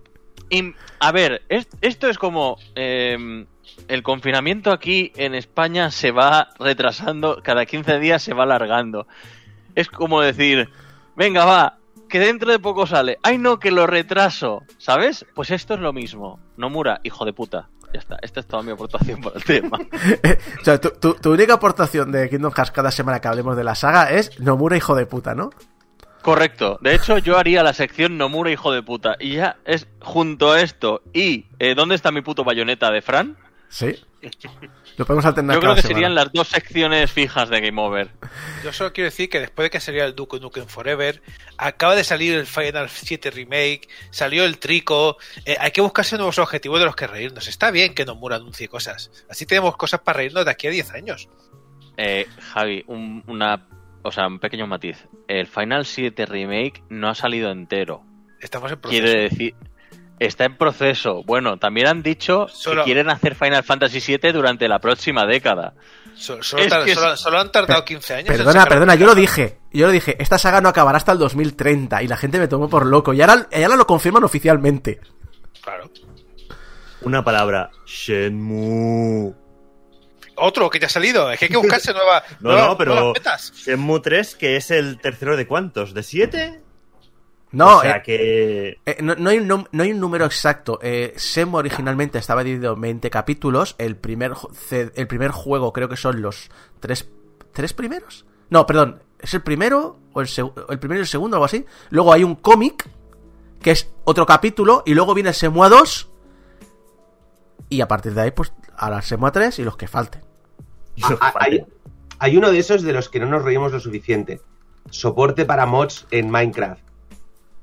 E: A ver, es- esto es como... eh, el confinamiento aquí en España se va retrasando, cada 15 días se va alargando. Es como decir, venga, va, que dentro de poco sale. Ay, no, que lo retraso, ¿sabes? Pues esto es lo mismo. Nomura, hijo de puta. Ya está, esta es toda mi aportación por el tema.
A: o sea, tu, tu- tu única aportación de Kingdom Hearts cada semana que hablemos de la saga es Nomura hijo de puta, ¿no?
E: Correcto. De hecho, yo haría la sección Nomura, hijo de puta. Y ya es junto a esto y eh, ¿dónde está mi puto bayoneta de Fran?
A: Sí. Lo podemos alternar
E: Yo creo
A: cada
E: que serían las dos secciones fijas de Game Over.
B: Yo solo quiero decir que después de que saliera el Duke Nukem Forever, acaba de salir el Final 7 Remake, salió el Trico, eh, hay que buscarse nuevos objetivos de los que reírnos. Está bien que Nomura anuncie cosas. Así tenemos cosas para reírnos de aquí a 10 años.
E: Eh, Javi, un, una, o sea, un pequeño matiz. El Final 7 Remake no ha salido entero.
B: Estamos en proceso.
E: Quiere decir, está en proceso. Bueno, también han dicho
B: Solo-
E: que quieren hacer Final Fantasy 7 durante la próxima década.
B: So- Solo,
E: Es
B: tar-
E: que
B: solo-
E: es-
B: solo han tardado 15 años.
A: Perdona, perdona, yo lo dije. Yo lo dije. Esta saga no acabará hasta el 2030 y la gente me tomó por loco. Y ahora, y ahora lo confirman oficialmente.
B: Claro.
C: Una palabra. Shenmue.
B: Otro que ya ha salido. Es que hay que buscarse nueva,
C: No,
B: nueva-
C: no, pero.
B: nuevas metas.
C: Shenmue 3, que es el tercero de cuántos? ¿De siete?
A: No,
C: o sea
A: eh,
C: que.
A: eh, no, no hay un, no hay un número exacto. Eh, Semo originalmente estaba dividido en 20 capítulos. El primer, el primer juego creo que son los tres, tres primeros. No, perdón. ¿Es el primero o el, seg- el primero y el segundo o algo así? Luego hay un cómic que es otro capítulo y luego viene Semua 2 y a partir de ahí pues a la Semua 3 y los que falten.
F: Ah, hay, hay uno de esos de los que no nos reímos lo suficiente. Soporte para mods en Minecraft.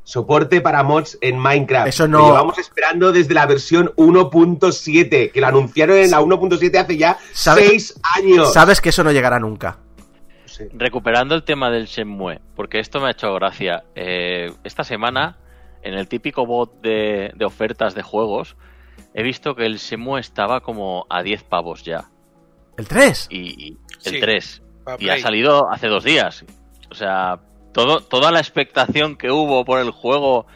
F: Soporte para mods en Minecraft.
A: Eso
F: Lo
A: no-
F: llevamos esperando desde la versión 1.7, que lo anunciaron en la 1.7 hace ya
A: ¿Sabe-
F: 6 años.
A: Sabes que eso no llegará nunca.
E: Recuperando el tema del Shenmue, porque esto me ha hecho gracia. Eh, esta semana, en el típico bot de, de ofertas de juegos, he visto que el Shenmue estaba como a 10 pavos ya.
A: ¿El 3?
E: Y, y el
B: Sí,
E: 3.
B: para
E: Y ha salido hace dos días. O sea, todo, toda la expectación que hubo por el juego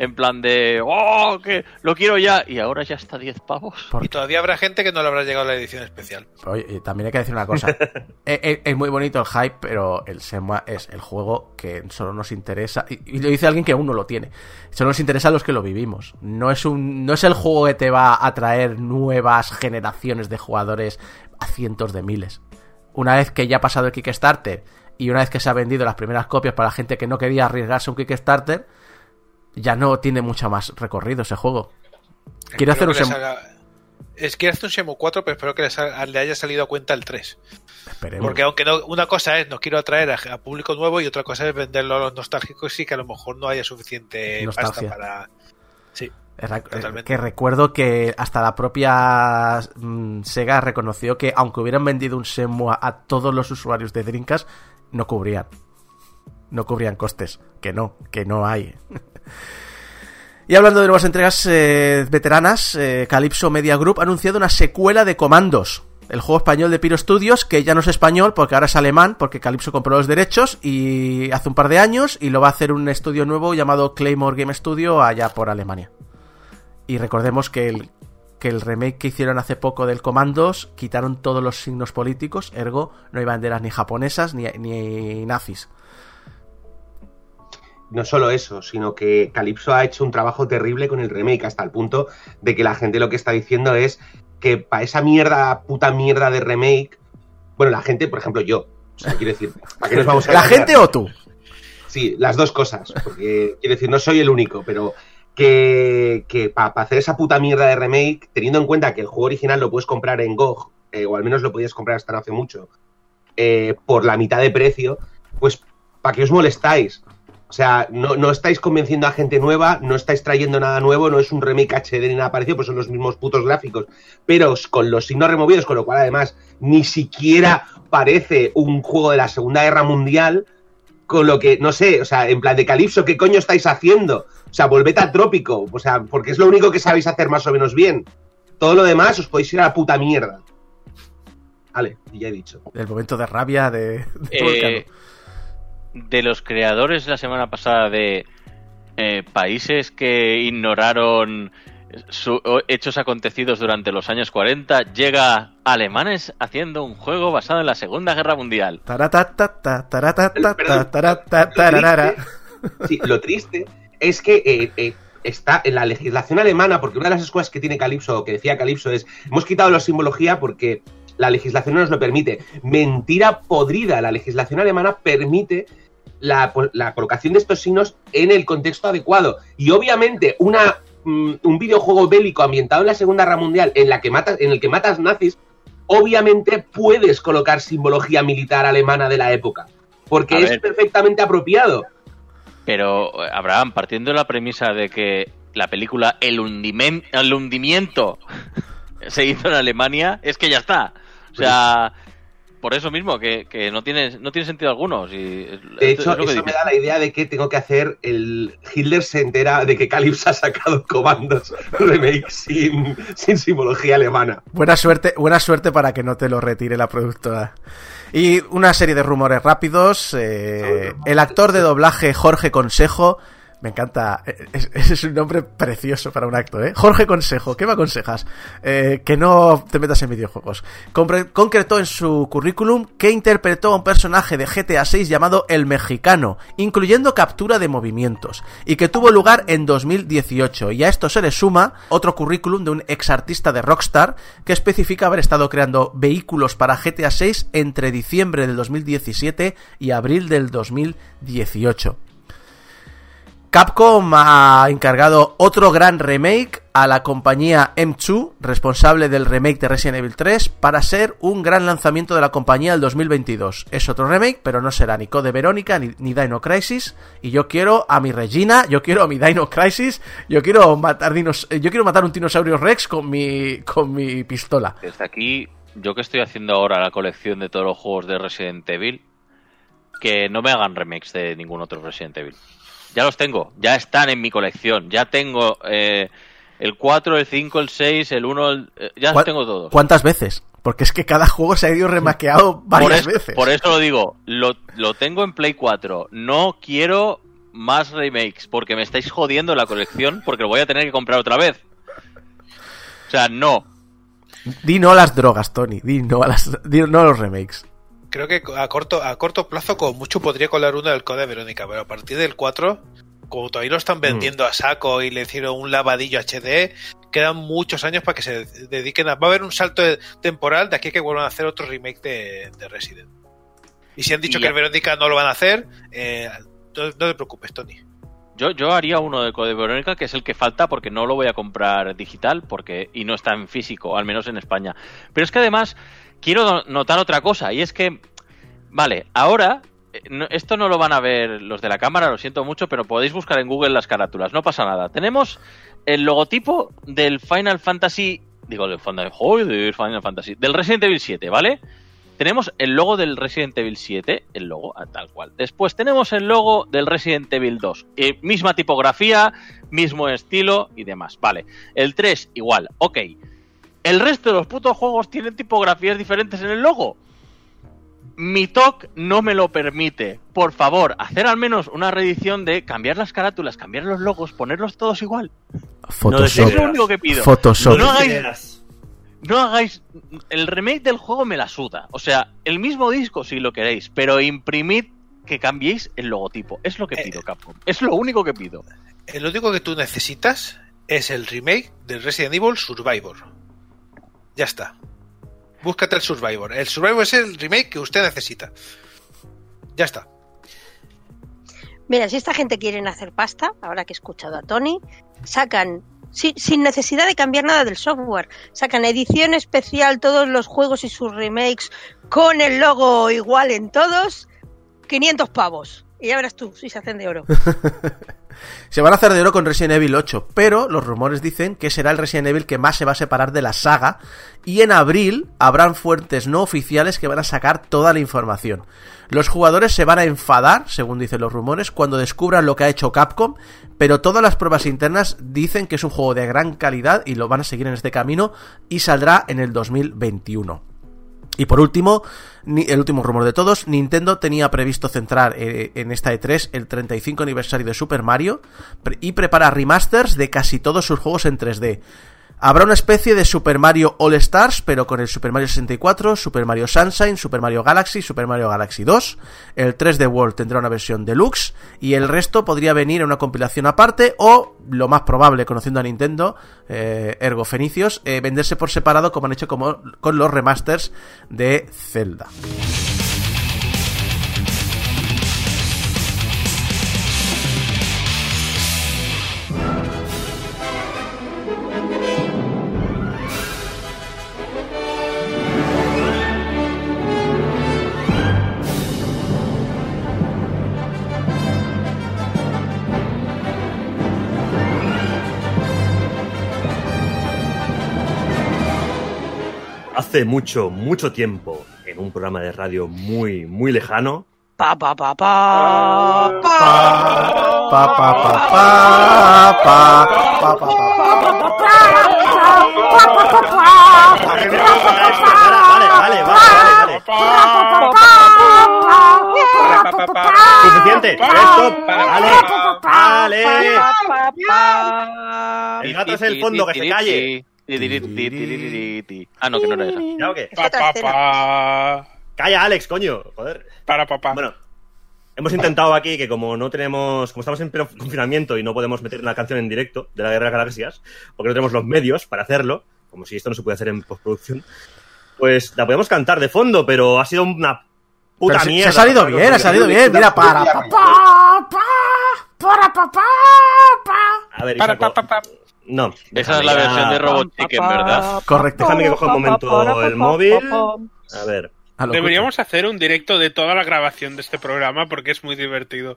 E: en plan de, oh, que lo quiero ya, y ahora ya está a 10 pavos.
A: Por-
B: Y todavía habrá gente que no le habrá llegado la edición especial.
A: Oye, y también hay que decir una cosa. es, es- es muy bonito el hype, pero el Semua es el juego que solo nos interesa. Y, y lo dice alguien que aún no lo tiene. Solo nos interesa a los que lo vivimos. No es, un, no es el juego que te va a traer nuevas generaciones de jugadores a cientos de miles. Una vez que ya ha pasado el Kickstarter y una vez que se ha vendido las primeras copias para la gente que no quería arriesgarse un Kickstarter, ya no tiene mucho más recorrido ese juego. Quiero hacer un Shenmue-
B: haga- Es que hace un Shenmue 4, pero espero que les ha- le haya salido a cuenta el 3.
A: Esperemos.
B: Porque aunque no, una cosa es no quiero atraer a, a público nuevo y otra cosa es venderlo a los nostálgicos y que a lo mejor no haya suficiente
A: Nostalgia.
B: pasta para... Sí, Totalmente.
A: Que recuerdo que hasta la propia mm, Sega reconoció que aunque hubieran vendido un Shenmue a todos los usuarios de Dreamcast, no cubrían. No cubrían costes. Que no, que no hay. y hablando de nuevas entregas eh, veteranas, eh, Calypso Media Group ha anunciado una secuela de Comandos. El juego español de Piro Studios, que ya no es español porque ahora es alemán, porque Calypso compró los derechos y hace un par de años y lo va a hacer un estudio nuevo llamado Claymore Game Studio allá por Alemania. Y recordemos que el, que el remake que hicieron hace poco del Commandos quitaron todos los signos políticos, ergo no hay banderas ni japonesas ni, ni nazis.
F: no solo eso, sino que Calypso ha hecho un trabajo terrible con el remake hasta el punto de que la gente lo que está diciendo es que para esa mierda, puta mierda de remake, bueno, la gente, por ejemplo, yo, o sea, quiero decir, ¿para qué nos vamos a
A: ¿La gente o tú?
F: Sí, las dos cosas, porque quiero decir, no soy el único, pero que, que para hacer esa puta mierda de remake, teniendo en cuenta que el juego original lo puedes comprar en GOG, eh, o al menos lo podías comprar hasta no hace mucho, eh, por la mitad de precio, pues ¿para qué os molestáis? O sea, no, no estáis convenciendo a gente nueva, no estáis trayendo nada nuevo, no es un remake HD ni nada parecido, pues son los mismos putos gráficos, pero con los signos removidos, con lo cual además ni siquiera parece un juego de la Segunda Guerra Mundial, con lo que, no sé, o sea, en plan de Calipso, ¿qué coño estáis haciendo? O sea, volved a Trópico, o sea, porque es lo único que sabéis hacer más o menos bien. Todo lo demás os podéis ir a la puta mierda. Vale, y ya he dicho.
A: El momento de rabia de, de
E: Eh,
A: Volcano.
E: de los creadores la semana pasada de eh, países que ignoraron su- hechos acontecidos durante los años 40, llega alemanes haciendo un juego basado en la Segunda Guerra Mundial.
F: Lo triste- sí, lo triste es que eh, eh, está en la legislación alemana, porque una de las escuelas que tiene Calipso, que decía Calipso, es hemos quitado la simbología porque la legislación no nos lo permite. Mentira podrida, la legislación alemana permite la, la colocación de estos signos en el contexto adecuado. Y obviamente una, un videojuego bélico ambientado en la Segunda Guerra Mundial en, la que matas, en el que matas nazis, obviamente puedes colocar simbología militar alemana de la época. Porque
E: A
F: es
E: ver.
F: perfectamente apropiado.
E: Pero, eh, Abraham, partiendo de la premisa de que la película El, hundimen- el hundimiento se hizo en Alemania, es que ya está. O sea, por eso mismo, que, que no, tiene, no tiene sentido alguno. Si,
F: De hecho,
E: es lo que
F: eso me da la idea de que tengo que hacer el. Hitler se entera de que Calypso ha sacado comandos remake sin, sin simbología alemana.
A: Buena suerte, buena suerte para que no te lo retire la productora. Y una serie de rumores rápidos. eh, el actor de doblaje Jorge Consejo. Me encanta. eh, Es, es un nombre precioso para un actor, ¿eh? Jorge Consejo, ¿qué me aconsejas? Eh, que no te metas en videojuegos. Concretó en su currículum que interpretó a un personaje de GTA 6 llamado El Mexicano, incluyendo captura de movimientos, y que tuvo lugar en 2018. Y a esto se le suma otro currículum de un ex artista de Rockstar que especifica haber estado creando vehículos para GTA 6 entre diciembre del 2017 y abril del 2018. Capcom ha encargado otro gran remake a la compañía M2, responsable del remake de Resident Evil 3, para ser un gran lanzamiento de la compañía del 2022. Es otro remake, pero no será ni Code Verónica ni, ni Dino Crisis. Y yo quiero a mi Regina, yo quiero a mi Dino Crisis, yo quiero matar dinos, eh, yo quiero matar un Dinosaurio Rex con mi con mi pistola.
E: Desde aquí, yo que estoy haciendo ahora la colección de todos los juegos de Resident Evil, que no me hagan remakes de ningún otro Resident Evil. Ya los tengo, ya están en mi colección. Ya tengo eh, el 4, el 5, el 6, el 1, el- eh, ya los
A: ¿Cuán-
E: tengo todos.
A: ¿Cuántas veces? Porque es que cada juego se ha ido remaqueado
E: Por
A: varias veces.
E: por eso lo digo, lo, lo tengo en Play 4. No quiero más remakes porque me estáis jodiendo la colección porque lo voy a tener que comprar otra vez. O sea, no.
A: Di no a las drogas, Tony. Di no a, las, di no a los remakes.
B: Creo que a corto, a corto plazo, como mucho, podría colar uno del Code Verónica, pero a partir del 4, como todavía lo están vendiendo a saco y le hicieron un lavadillo HD, quedan muchos años para que se dediquen a. Va a haber un salto temporal de aquí que vuelvan a hacer otro remake de, de Resident. Y si han dicho
E: Y
B: que el Verónica no lo van a hacer, eh, no, no te preocupes, Tony.
E: Yo, yo haría uno de Code Verónica, que es el que falta porque no lo voy a comprar digital porque y no está en físico, al menos en España. Pero es que además quiero no- notar otra cosa y es que, vale, ahora eh, esto no lo van a ver los de la cámara, lo siento mucho, pero podéis buscar en Google las carátulas, no pasa nada. Tenemos el logotipo del Final Fantasy, digo, del joder, Final Fantasy, del Resident Evil 7, ¿vale? Tenemos el logo del Resident Evil 7, el logo ah, tal cual. Después tenemos el logo del Resident Evil 2. Eh, misma tipografía, mismo estilo y demás. Vale. El 3 igual. Ok. El resto de los putos juegos tienen tipografías diferentes en el logo. Mi TOC no me lo permite. Por favor, hacer al menos una reedición de cambiar las carátulas, cambiar los logos, ponerlos todos igual.
A: Photoshop.
E: Es lo único que pido.
A: Photoshop.
E: No hagáis no hagáis. El remake del juego me la suda. O sea, el mismo disco si lo queréis, pero imprimid que cambiéis el logotipo. Es lo que pido, Capcom. Es lo único que pido.
B: El único que tú necesitas es el remake del Resident Evil Survivor. Ya está. Búscate el Survivor. El Survivor es el remake que usted necesita. Ya está.
G: Mira, si esta gente quieren hacer pasta, ahora que he escuchado a Tony, sacan, sin, sin necesidad de cambiar nada del software, sacan edición especial, todos los juegos y sus remakes con el logo igual en todos, 500 pavos. Y ya verás tú si se hacen de oro.
A: Se van a hacer de oro con Resident Evil 8, pero los rumores dicen que será el Resident Evil que más se va a separar de la saga y en abril habrán fuentes no oficiales que van a sacar toda la información. Los jugadores se van a enfadar, según dicen los rumores, cuando descubran lo que ha hecho Capcom, pero todas las pruebas internas dicen que es un juego de gran calidad y lo van a seguir en este camino y saldrá en el 2021. Y por último, el último rumor de todos, Nintendo tenía previsto centrar eh, en esta E3 el 35 aniversario de Super Mario y prepara remasters de casi todos sus juegos en 3D. Habrá una especie de Super Mario All Stars, pero con el Super Mario 64, Super Mario Sunshine, Super Mario Galaxy, Super Mario Galaxy 2. El 3D World tendrá una versión deluxe y el resto podría venir en una compilación aparte o, lo más probable, conociendo a Nintendo, eh, ergo Fenicios, eh, venderse por separado como han hecho con los remasters de Zelda.
C: Hace mucho, mucho tiempo, en un programa de radio muy, muy lejano,
G: Pa, pa, pa, pa, pa.
A: Pa, pa, pa, pa, pa, pa, pa, pa.
C: Vale, vale, vale, vale, vale. Suficiente. Stop. Vale, vale. El gato es el fondo, que se calle.
E: Ah, no, que no era esa.
C: ¿Ya o qué?
G: Otra escena.
D: Pa,
C: Calla, Alex, coño. Joder.
D: para papá.
C: Bueno, hemos intentado aquí que como no tenemos, como estamos en pleno confinamiento y no podemos meter una canción en directo de la Guerra de las Galaxias, porque no tenemos los medios para hacerlo, como si esto no se puede hacer en postproducción, pues la podemos cantar de fondo, pero ha sido una puta
A: Pero se, se
C: mierda.
A: ha salido bien, ha salido bien. Mira, para, pa,
C: A ver,
D: para
C: Isaco,
D: papá.
C: No.
E: Esa es la versión de Robot Chicken, ¿verdad?
A: Correcto.
C: Déjame que coja un momento el móvil. A ver.
A: A
D: Deberíamos hacer un directo de toda la grabación de este programa porque es muy divertido.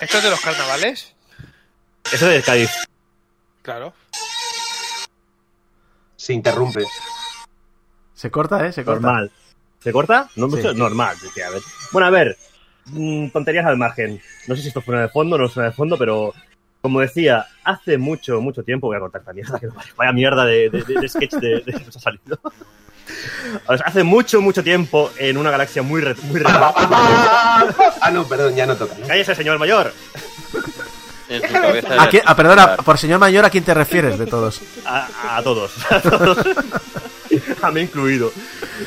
B: ¿Esto es de los carnavales?
C: Eso es Cádiz.
B: Claro.
F: Se interrumpe.
A: Se corta, ¿eh? Se corta.
C: Normal. ¿Se corta? No,
A: Sí.
C: mucho- Normal. dice, a ver. Bueno, a ver. mm, tonterías al margen. No sé si esto suena de fondo o no suena de fondo, pero Como decía, hace mucho, mucho tiempo, voy a cortar esta mierda, que vaya mierda de, de- de- de sketch de, de que nos ha salido. O sea, hace mucho, mucho tiempo, en una galaxia muy, re- muy remota.
F: Ah, no, perdón, ya no toca. ¿no?
C: ¡Cállese, señor mayor!
E: En su cabeza
A: ¿A quién- ah, perdona, por señor mayor, ¿a quién te refieres de todos?
C: A, a todos. A todos. A mí incluido.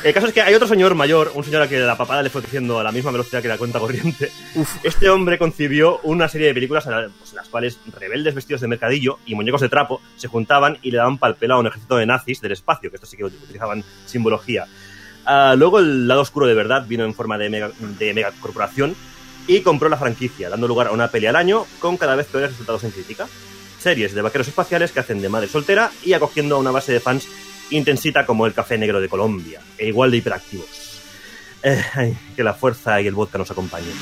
C: El caso es que hay otro señor mayor, un señor a que la papada le fue creciendo a la misma velocidad que la cuenta corriente. Este hombre concibió una serie de películas en la- pues, en las cuales rebeldes vestidos de mercadillo y muñecos de trapo se juntaban y le daban pal pelo a un ejército de nazis del espacio, que esto sí que utilizaban simbología. Ah, luego el lado oscuro de verdad vino en forma de mega, de megacorporación y compró la franquicia, dando lugar a una pelea al año con cada vez peores resultados en crítica. Series de vaqueros espaciales que hacen de madre soltera y acogiendo a una base de fans intensita como el café negro de Colombia, e igual de hiperactivos. Eh, que la fuerza y el vodka nos acompañen.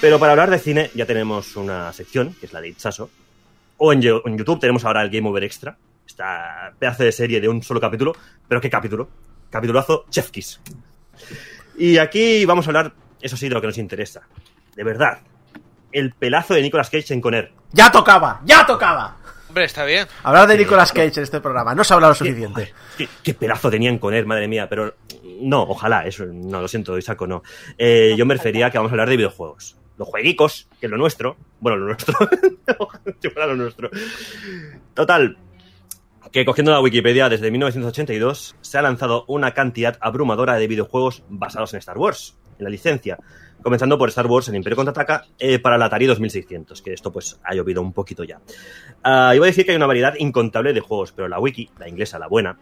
C: Pero para hablar de cine ya tenemos una sección, que es la de Itzaso. O en YouTube tenemos ahora el Game Over Extra. Esta pedazo de serie de un solo capítulo. Pero ¿qué capítulo? Capitulazo Chef Kiss. Y aquí vamos a hablar, eso sí, de lo que nos interesa. De verdad. El pelazo de Nicolas Cage en Conner.
A: ¡Ya tocaba! ¡Ya tocaba!
B: Hombre, está bien.
A: Hablar de Nicolas Cage en este programa, no se ha hablado lo suficiente.
C: ¿Qué, qué pelazo tenía en Conner, madre mía, pero no, ojalá, eso, no, lo siento, Isaco, no. Eh, yo me refería a que vamos a hablar de videojuegos. Los jueguicos, que es lo nuestro. Bueno, lo nuestro. Lo nuestro. Total, que cogiendo la Wikipedia, desde 1982 se ha lanzado una cantidad abrumadora de videojuegos basados en Star Wars, en la licencia. Comenzando por Star Wars, el Imperio Contraataca, eh, para la Atari 2600, que esto pues ha llovido un poquito ya. Ah, iba a decir que hay una variedad incontable de juegos, pero la wiki, la inglesa, la buena,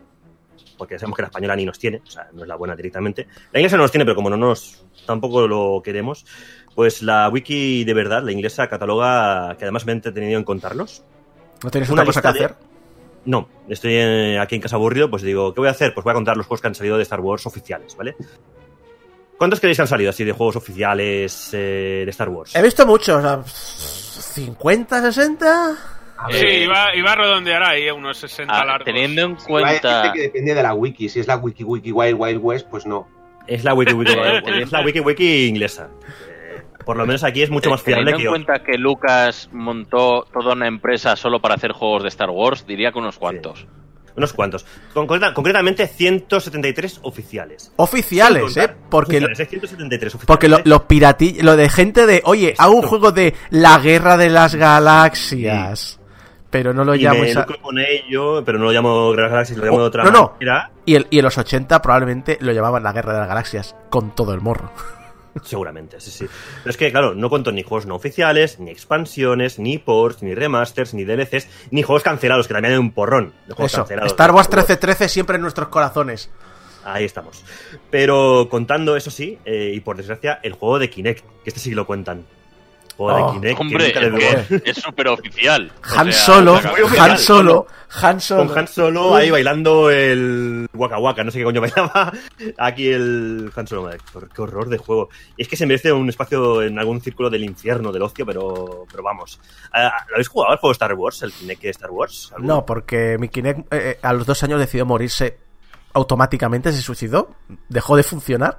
C: porque sabemos que la española ni nos tiene, o sea, no es la buena directamente. La inglesa no nos tiene, pero como no nos tampoco lo queremos, pues la wiki de verdad, la inglesa, cataloga, que además me he entretenido en contarlos.
A: ¿No tienes
C: Una
A: otra cosa que
C: de-
A: hacer?
C: No, estoy eh, aquí en casa aburrido, pues digo, ¿qué voy a hacer? Pues voy a contar los juegos que han salido de Star Wars oficiales, ¿vale? ¿Cuántos creéis que han salido así de juegos oficiales eh, de Star Wars?
A: He visto muchos, o sea, 50, 60.
F: A
D: Sí, iba, iba a redondear ahí a unos 60
E: Ah,
D: largos.
E: teniendo en cuenta
F: que depende de la wiki. Si es la wiki wiki Wild Wild West, pues no.
C: Es la wiki wiki, es la wiki wiki inglesa. Eh, por lo menos aquí es mucho más fiable
E: teniendo
C: que
E: en cuenta que Lucas montó toda una empresa solo para hacer juegos de Star Wars, diría que unos cuantos.
C: unos cuantos. Concreta- concretamente 173 oficiales.
A: Oficiales, ¿eh? Porque,
C: oficiales, ¿eh? 173 oficiales.
A: porque lo-
C: ¿eh?
A: los piratillos, lo de gente de, oye, hago un juego de la guerra de las galaxias. Pero no lo
C: y
A: llamo
C: me
A: esa...
C: con ello, pero no lo llamo Guerra de las Galaxias, lo llamo
A: Oh,
C: de otra
A: no, no.
C: manera.
A: Y, el, y en los 80 probablemente lo llamaban la guerra de las galaxias, con todo el morro.
C: Seguramente, sí, sí. Pero es que, claro, no cuento ni juegos no oficiales, ni expansiones, ni ports, ni remasters, ni DLCs, ni juegos cancelados, que también hay un porrón de juegos
A: Eso,
C: cancelados.
A: Star Wars
C: de Star
A: 1313 siempre en nuestros corazones.
C: Ahí estamos. Pero contando eso sí, eh, y por desgracia, el juego de Kinect, que este sí lo cuentan. Juego
A: Oh,
C: de Kinect, que
E: Hombre, que es súper oficial.
A: Han Solo, Han Solo, Han Solo.
C: Con Han Solo ahí bailando el Waka Waka, no sé qué coño bailaba. Aquí el Han Solo, madre, qué hor- qué horror de juego. Y es que se merece un espacio en algún círculo del infierno, del ocio, pero, pero vamos. Ah, ¿Lo habéis jugado al juego Star Wars? ¿El Kinect de Star Wars? ¿Alguno?
A: No, porque mi Kinect eh, eh, a los dos años decidió morirse automáticamente, se suicidó, dejó de funcionar.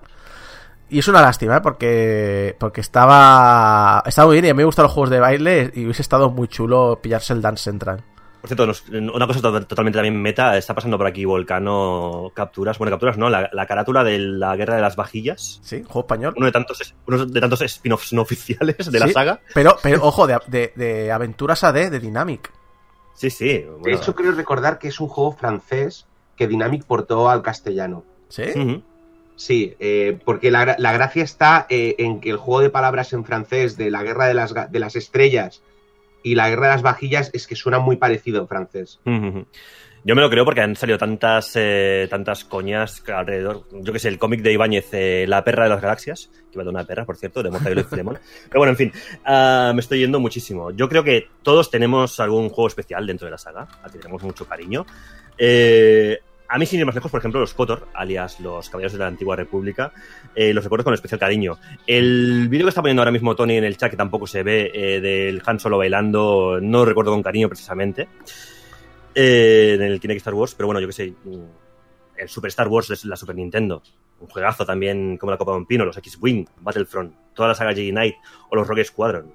A: Y es una lástima, ¿eh? porque porque estaba estaba muy bien y a mí me gustan los juegos de baile y hubiese estado muy chulo pillarse el Dance Central.
C: Por cierto, nos- una cosa to- totalmente también meta, está pasando por aquí Volcano capturas, bueno, capturas no, la, la carátula de la guerra de las vajillas.
A: ¿Sí? ¿Juego español?
C: Uno de tantos, uno de tantos spin-offs no oficiales de la saga.
A: Pero, pero ojo, de, de, de Aventuras AD, de Dynamic.
C: Sí, sí.
F: De
C: bueno.
F: hecho, creo recordar que es un juego francés que Dynamic portó al castellano.
A: ¿Sí?
C: Ujú.
F: Sí, eh, porque la, la gracia está eh, en que el juego de palabras en francés de la guerra de las, de las estrellas y la guerra de las vajillas es que suena muy parecido en francés.
C: Yo me lo creo porque han salido tantas eh, tantas coñas alrededor. Yo que sé, el cómic de Ibáñez, eh, La perra de las galaxias, que va de una perra, por cierto, de Mortadelo y Filemón. Pero bueno, en fin, ah, me estoy yendo muchísimo. Yo creo que todos tenemos algún juego especial dentro de la saga, al que tenemos mucho cariño. Eh, a mí, sin ir más lejos, por ejemplo, los Kotor, alias los Caballeros de la Antigua República, eh, los recuerdo con especial cariño. El vídeo que está poniendo ahora mismo Tony en el chat, que tampoco se ve, eh, del Han Solo bailando, no recuerdo con cariño precisamente, eh, en el Kinect Star Wars, pero bueno, yo que sé, mm, el Super Star Wars es la Super Nintendo. Un juegazo también como la Copa de un Pino, los X-Wing, Battlefront, toda la saga Jedi Knight o los Rogue Squadron.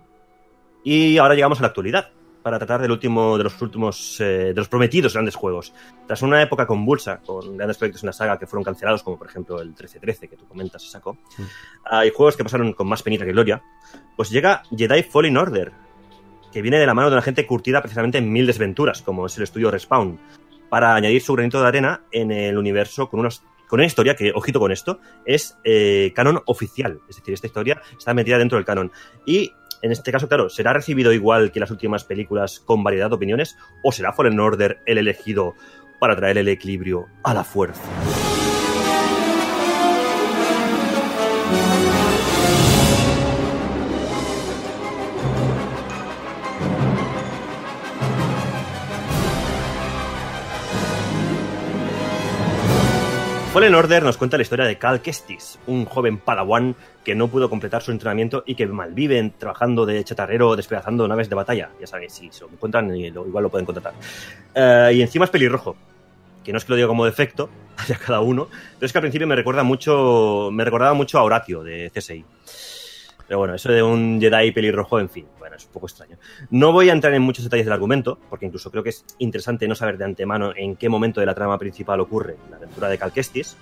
C: Y ahora llegamos a la actualidad para tratar del último de los últimos eh, de los prometidos grandes juegos. Tras una época convulsa con grandes proyectos en la saga que fueron cancelados, como por ejemplo el 1313 que tú comentas, Saco, hay juegos que pasaron con más penita que gloria. Pues llega Jedi Fallen Order, que viene de la mano de una gente curtida precisamente en mil desventuras, como es el estudio Respawn, para añadir su granito de arena en el universo con unos con una historia que, ojito con esto, es eh, canon oficial. Es decir, esta historia está metida dentro del canon. Y en este caso, claro, ¿será recibido igual que las últimas películas con variedad de opiniones? ¿O será Fallen Order el elegido para traer el equilibrio a la fuerza? Fallen Order nos cuenta la historia de Cal Kestis, un joven padawan que no pudo completar su entrenamiento y que malvive trabajando de chatarrero despedazando naves de batalla. Ya sabéis, si se lo encuentran, lo- igual lo pueden contratar. Eh, y encima es pelirrojo, que no es que lo diga como defecto, hacia cada uno, pero es que al principio me recuerda mucho, me recordaba mucho a Horatio de CSI. Pero bueno, eso de un Jedi pelirrojo, en fin, es un poco extraño. No voy a entrar en muchos detalles del argumento, porque incluso creo que es interesante no saber de antemano en qué momento de la trama principal ocurre la aventura de Cal Kestis.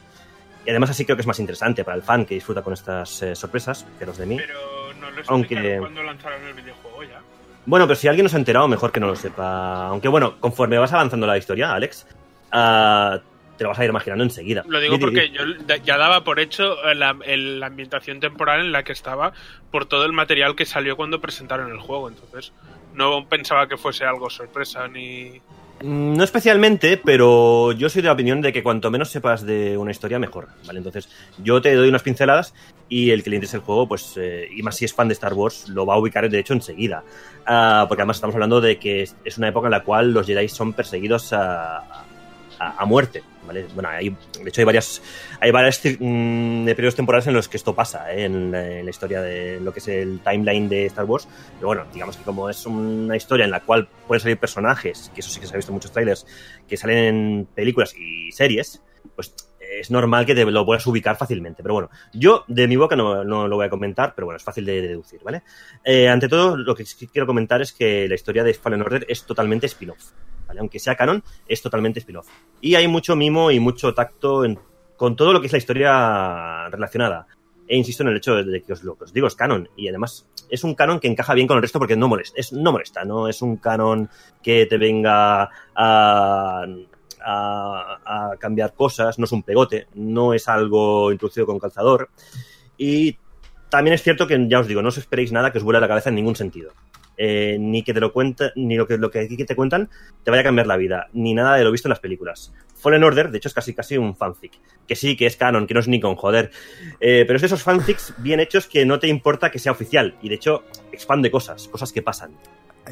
C: Y además así creo que es más interesante para el fan que disfruta con estas eh, sorpresas que los de mí.
D: Pero no lo
C: Aunque-
D: cuando lanzaron el videojuego ya.
C: Bueno, pero si alguien no se ha enterado, mejor que no lo sepa. Aunque bueno, conforme vas avanzando la historia, Alex, ah, te lo vas a ir imaginando enseguida.
D: Lo digo
C: Di, di,
D: porque yo ya daba por hecho la, el- la ambientación temporal en la que estaba por todo el material que salió cuando presentaron el juego. Entonces, no pensaba que fuese algo sorpresa ni.
C: Mm, No especialmente, pero yo soy de la opinión de que cuanto menos sepas de una historia, mejor. ¿vale? Entonces, yo te doy unas pinceladas y el que le interese el juego, pues, eh, y más si es fan de Star Wars, lo va a ubicar de hecho enseguida. Ah, porque además estamos hablando de que es una época en la cual los Jedi son perseguidos a, a- muerte. ¿vale? Bueno, hay, de hecho hay varias hay varios mm, periodos temporales en los que esto pasa ¿eh? en, la, historia de lo que es el timeline de Star Wars. Pero bueno, digamos que como es una historia en la cual pueden salir personajes, que eso sí que se ha visto en muchos trailers, que salen en películas y series, pues es normal que te lo puedas ubicar fácilmente. Pero bueno, yo de mi boca no, lo voy a comentar, pero bueno, es fácil de deducir, ¿vale? Eh, ante todo, lo que quiero comentar es que la historia de Fallen Order es totalmente spin-off. Aunque sea canon, es totalmente spin-off. Y hay mucho mimo y mucho tacto con todo lo que es la historia relacionada. E insisto en el hecho de que os lo os digo es canon. Y además es un canon que encaja bien con el resto porque no molesta. Es, no molesta, no es un canon que te venga a, a, a cambiar cosas, no es un pegote, no es algo introducido con calzador. Y también es cierto que, ya os digo, no os esperéis nada que os vuele la cabeza en ningún sentido. Eh, ni que te lo cuenta, ni lo que, lo que te cuentan te vaya a cambiar la vida, ni nada de lo visto en las películas. Fallen Order, de hecho, es casi casi un fanfic. Que sí, que es canon, que no es Nikon, joder. Eh, pero es de esos fanfics bien hechos que no te importa que sea oficial. Y de hecho, expande cosas, cosas que pasan.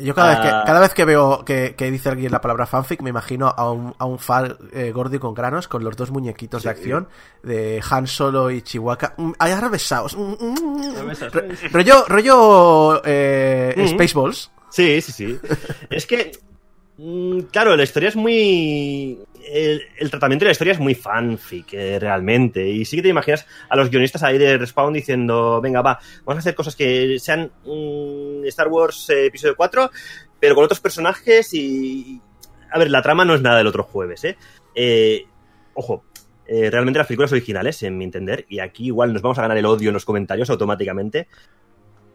A: Yo cada, vez, que,
C: Ah.
A: cada vez que veo que, que dice alguien la palabra fanfic, me imagino a un, a un fan eh, gordo y con granos con los dos muñequitos de acción de Han Solo y Chihuahua. Mm, Ay, ahora besaos. Mm, mm. Rollo rollo eh,
C: Mm.
A: Spaceballs.
C: Sí, sí, sí. es que, mm, claro, la historia es muy... El, el tratamiento de la historia es muy fanfic, eh, realmente. Y sí que te imaginas a los guionistas ahí de Respawn diciendo, venga, va, vamos a hacer cosas que sean mm, Star Wars eh, episodio 4, pero con otros personajes y... A ver, la trama no es nada del otro jueves, ¿eh? Eh, ojo, eh, realmente las películas originales, en mi entender, y aquí igual nos vamos a ganar el odio en los comentarios automáticamente,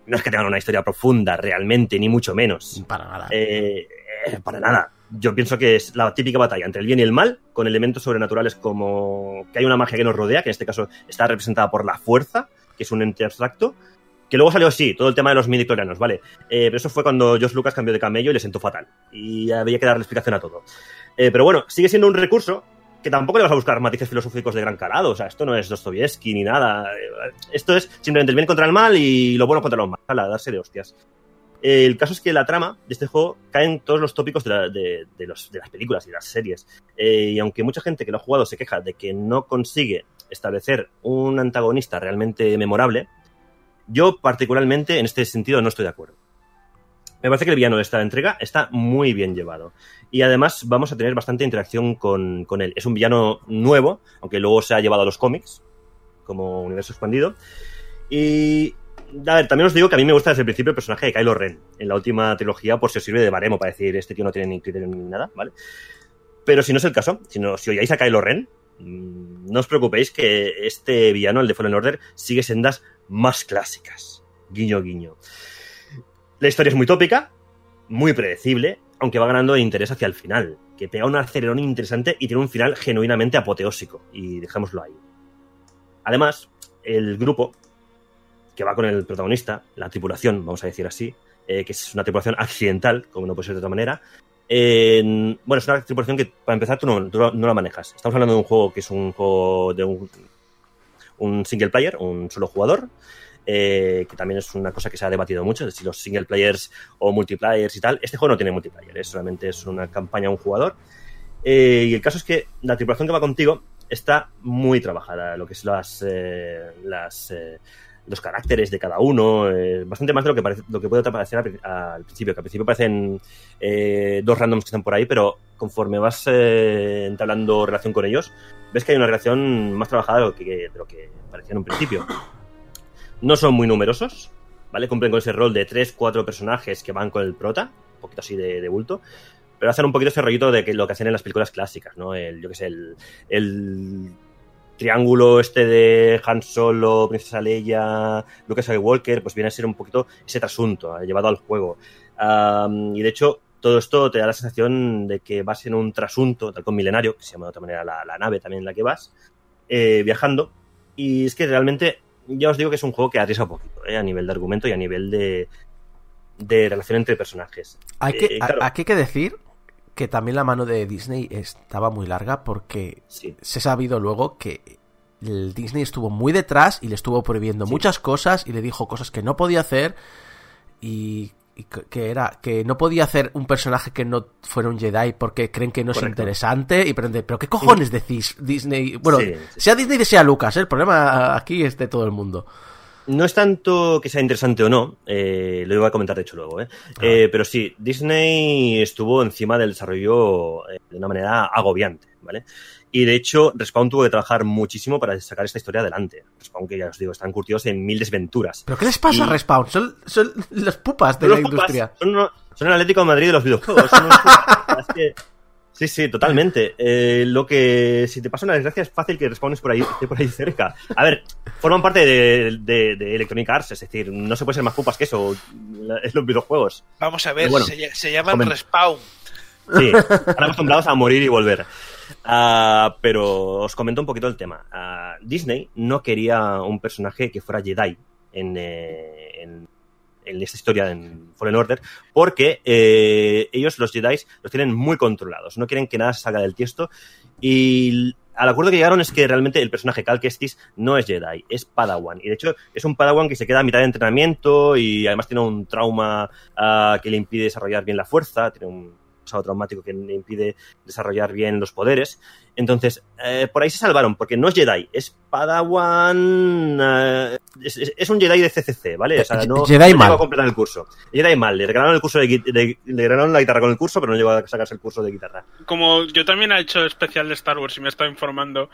C: no es que tengan una historia profunda realmente, ni mucho menos.
A: Para nada.
C: Eh, para nada. Yo pienso que es la típica batalla entre el bien y el mal, con elementos sobrenaturales como que hay una magia que nos rodea, que en este caso está representada por la fuerza, que es un ente abstracto, que luego salió sí, todo el tema de los midichlorianos, ¿vale? Eh, pero eso fue cuando Josh Lucas cambió de camello y le sentó fatal. Y había que darle explicación a todo. Eh, pero bueno, sigue siendo un recurso que tampoco le vas a buscar matices filosóficos de gran calado. O sea, esto no es Dostoyevsky ni nada. Eh, Esto es simplemente el bien contra el mal y lo bueno contra los malos. A darse de hostias. Eh, el caso es que la trama de este juego cae en todos los tópicos de, las películas y las series. Eh, y aunque mucha gente que lo ha jugado se queja de que no consigue establecer un antagonista realmente memorable, yo particularmente en este sentido no estoy de acuerdo. Me parece que el villano de esta entrega está muy bien llevado. Y además vamos a tener bastante interacción con, con él. Es un villano nuevo, aunque luego se ha llevado a los cómics, como universo expandido. Y a ver, también os digo que a mí me gusta desde el principio el personaje de Kylo Ren en la última trilogía, por si os sirve de baremo para decir este tío no tiene ni criterio ni nada, ¿vale? Pero si no es el caso, si, no, oyáis a Kylo Ren, mm, no os preocupéis que este villano, el de Fallen Order, sigue sendas más clásicas. Guiño, guiño. La historia es muy tópica, muy predecible, aunque va ganando en interés hacia el final, que pega un acelerón interesante y tiene un final genuinamente apoteósico, y dejémoslo ahí. Además, el grupo que va con el protagonista, la tripulación, vamos a decir así, eh, que es una tripulación accidental, como no puede ser de otra manera. en- bueno, es una tripulación que, para empezar, tú no, la manejas. Estamos hablando de un juego que es un juego de un, un single player, un solo jugador, eh, que también es una cosa que se ha debatido mucho, si los single players o multiplayers y tal. Este juego no tiene multiplayer, es solamente es una campaña a un jugador. Eh, y el caso es que la tripulación que va contigo está muy trabajada, lo que es las, las los caracteres de cada uno, eh, bastante más de lo que, parece, lo que puede parecer al, al principio, que al principio parecen eh, dos randoms que están por ahí, pero conforme vas eh, entablando relación con ellos, ves que hay una relación más trabajada de lo que, de lo que parecía en un principio. No son muy numerosos, ¿vale? Cumplen con ese rol de tres, cuatro personajes que van con el prota, un poquito así de, de bulto, pero hacen un poquito ese rollito de que lo que hacen en las películas clásicas, ¿no? El, yo que sé, el triángulo este de Han Solo, Princesa Leia, Lucas Skywalker, pues viene a ser un poquito ese trasunto eh, llevado al juego. Um, y de hecho, todo esto te da la sensación de que vas en un trasunto, tal con Milenario, que se llama de otra manera la, la nave también en la que vas, eh, viajando. Y es que realmente, ya os digo que es un juego que arriesga un poquito, eh, a nivel de argumento y a nivel de, de relación entre personajes.
A: Hay que,
C: Eh, claro.
A: aquí hay que decir que también la mano de Disney estaba muy larga porque
C: Sí.
A: se ha sabido luego que el Disney estuvo muy detrás y le estuvo prohibiendo
C: Sí.
A: muchas cosas y le dijo cosas que no podía hacer y, y que era que no podía hacer un personaje que no fuera un Jedi porque creen que no es interesante y prende, pero qué cojones decís Disney bueno
C: sí.
A: sea Disney sea Lucas ¿eh? el problema aquí es de todo el mundo
C: No es tanto que sea interesante o no, eh, lo iba a comentar de hecho luego, ¿eh? Eh, pero sí, Disney estuvo encima del desarrollo eh, de una manera agobiante, ¿vale? Y de hecho, Respawn tuvo que trabajar muchísimo para sacar esta historia adelante. Respawn, que ya os digo, están curtidos en mil desventuras.
A: pero qué les pasa
C: Y-
A: a Respawn son, son las pupas de la
C: pupas,
A: industria
C: Son, uno- son el Atlético de Madrid de los videojuegos. son unos pupas. Es que- sí, sí, totalmente. Eh, lo que, si te pasa una desgracia, es fácil que respawnes por ahí, esté por ahí cerca. A ver, forman parte de, de- de Electronic Arts, es decir, no se puede ser más pupas que eso. Es los videojuegos.
B: Vamos a ver,
C: Bueno,
B: se, se llaman
C: comen-
B: Respawn.
C: Sí, están acostumbrados a morir y volver. Ah, pero os comento un poquito el tema. Ah, Disney no quería un personaje que fuera Jedi en, eh, en, en esta historia en Fallen Order, porque eh, ellos, los Jedi, los tienen muy controlados. No quieren que nada salga del tiesto. Y al acuerdo que llegaron es que realmente el personaje Cal Kestis no es Jedi, es Padawan. Y de hecho es un Padawan que se queda a mitad de entrenamiento y además tiene un trauma ah, que le impide desarrollar bien la fuerza, tiene un pasado traumático que le impide desarrollar bien los poderes. Entonces, eh, por ahí se salvaron, porque no es Jedi, es Padawan. eh, es, es- es un Jedi de CCC, ¿vale? O sea, no,
A: Jedi
C: no llegó a completar el curso. Jedi mal, le regalaron el curso de, le regalaron la guitarra con el curso, pero no llegó a sacarse el curso de guitarra.
D: como yo también he hecho especial de Star Wars y me he estado informando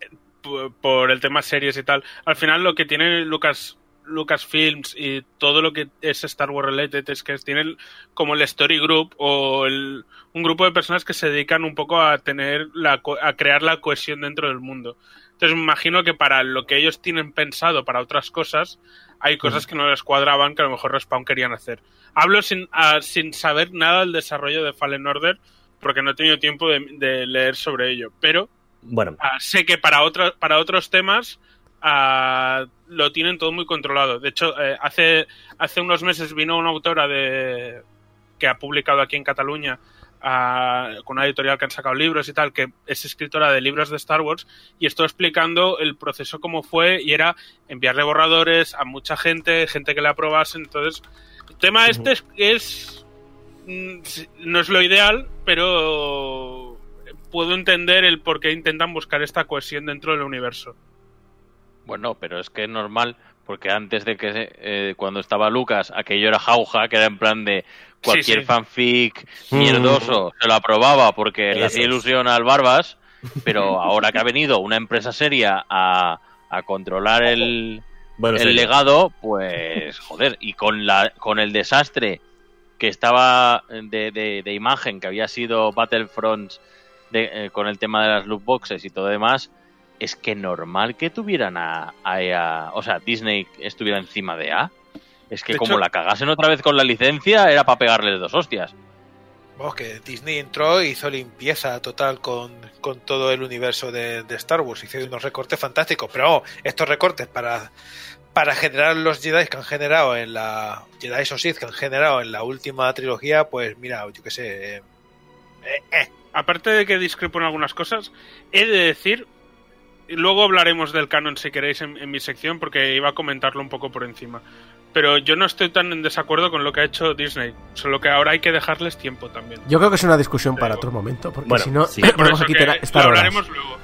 D: eh, por el tema series y tal, al final lo que tiene Lucas Lucasfilms y todo lo que es Star Wars related es que tienen como el story group o el- un grupo de personas que se dedican un poco a tener la a crear la cohesión dentro del mundo. Entonces me imagino que para lo que ellos tienen pensado para otras cosas hay cosas que no les cuadraban que a lo mejor Respawn querían hacer. Hablo sin, ah, sin saber nada del desarrollo de Fallen Order porque no he tenido tiempo de, de leer sobre ello, pero
C: Bueno,
D: ah, sé que para, otros para otros temas lo tienen todo muy controlado. De hecho, eh, hace, hace unos meses vino una autora de que ha publicado aquí en Cataluña con una editorial que han sacado libros y tal, que es escritora de libros de Star Wars, y estuvo explicando el proceso cómo fue, y era enviarle borradores a mucha gente, gente que le aprobase, entonces tema este es, es mm, no es lo ideal, pero puedo entender el por qué intentan buscar esta cohesión dentro del universo.
E: Bueno, pero es que es normal, porque antes de que eh, cuando estaba Lucas, aquello era jauja, que era en plan de cualquier
D: sí.
E: fanfic
A: Mm.
E: mierdoso se lo aprobaba porque le hacía ilusión al Barbas, pero ahora que ha venido una empresa seria a, a controlar el,
C: Bueno,
E: el
C: serio.
E: legado, pues joder, y con la con el desastre que estaba de, de- de imagen que había sido Battlefront de- eh, con el tema de las loot boxes y todo demás, es que normal que tuvieran a, o sea, Disney estuviera encima de A. Es que
B: De
E: como
B: hecho-
E: la cagasen otra vez con la licencia, era para pegarles dos hostias.
B: Vamos, que Disney entró e hizo limpieza total con, con todo el universo de, de Star Wars. Hizo unos recortes fantásticos. Pero vamos, estos recortes para, para generar los Jedi que han generado en la. Jedi o Sith que han generado en la última trilogía, pues mira, yo qué sé. eh, eh, eh.
D: Aparte de que discrepo en algunas cosas, he de decir, y luego hablaremos del canon si queréis en, en mi sección, porque iba a comentarlo un poco por encima. Pero yo no estoy tan en desacuerdo con lo que ha hecho Disney, solo que ahora hay que dejarles tiempo también.
A: Yo creo que es una discusión para otro momento, porque
C: Bueno,
A: si no,
C: sí.
A: Podemos aquí
D: lo
A: horas.
D: hablaremos luego.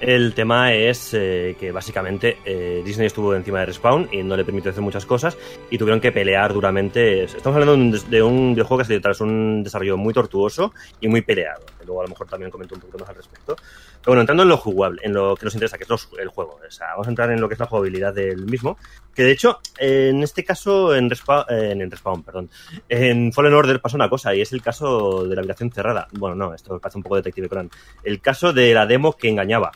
C: El tema es eh, que básicamente eh, Disney estuvo encima de Respawn y no le permitió hacer muchas cosas y tuvieron que pelear duramente. Estamos hablando de un, de videojuego que ha sido tras un desarrollo muy tortuoso y muy peleado. Luego a lo mejor también comento un poquito más al respecto. Pero bueno, entrando en lo jugable, en lo que nos interesa, que es el juego. O sea, vamos a entrar en lo que es la jugabilidad del mismo. Que de hecho, en este caso, en Respawn, en Respawn, perdón, en Fallen Order pasa una cosa y es el caso de la habitación cerrada. Bueno, no, esto parece un poco detective Conan. El caso de la demo que engañaba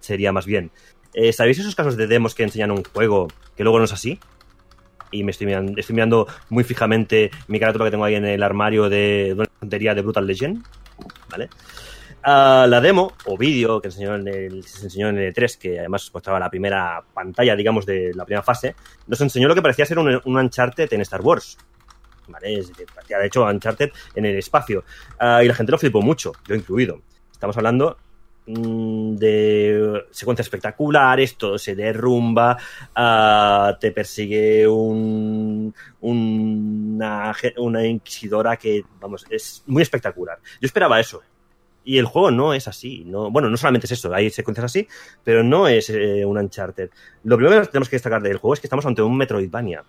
C: sería más bien. Eh, ¿Sabéis esos casos de demos que enseñan un juego que luego no es así? Y me estoy mirando, estoy mirando muy fijamente mi carátula que tengo ahí en el armario de, una tontería de Brutal Legend. ¿Vale? Ah, la demo o vídeo que enseñó en el, se enseñó en el E3, que además mostraba la primera pantalla, digamos, de la primera fase, nos enseñó lo que parecía ser un, un Uncharted en Star Wars. ¿Vale? Es de hecho Uncharted en el espacio. Ah, y la gente lo flipó mucho, yo incluido. Estamos hablando de secuencias espectaculares, todo se derrumba, ah, te persigue un, una, una inquisidora que, vamos, es muy espectacular. Yo esperaba eso. Y el juego no es así. No, bueno, no solamente es eso, hay secuencias así, pero no es eh, un Uncharted. Lo primero que tenemos que destacar del juego es que estamos ante un Metroidvania.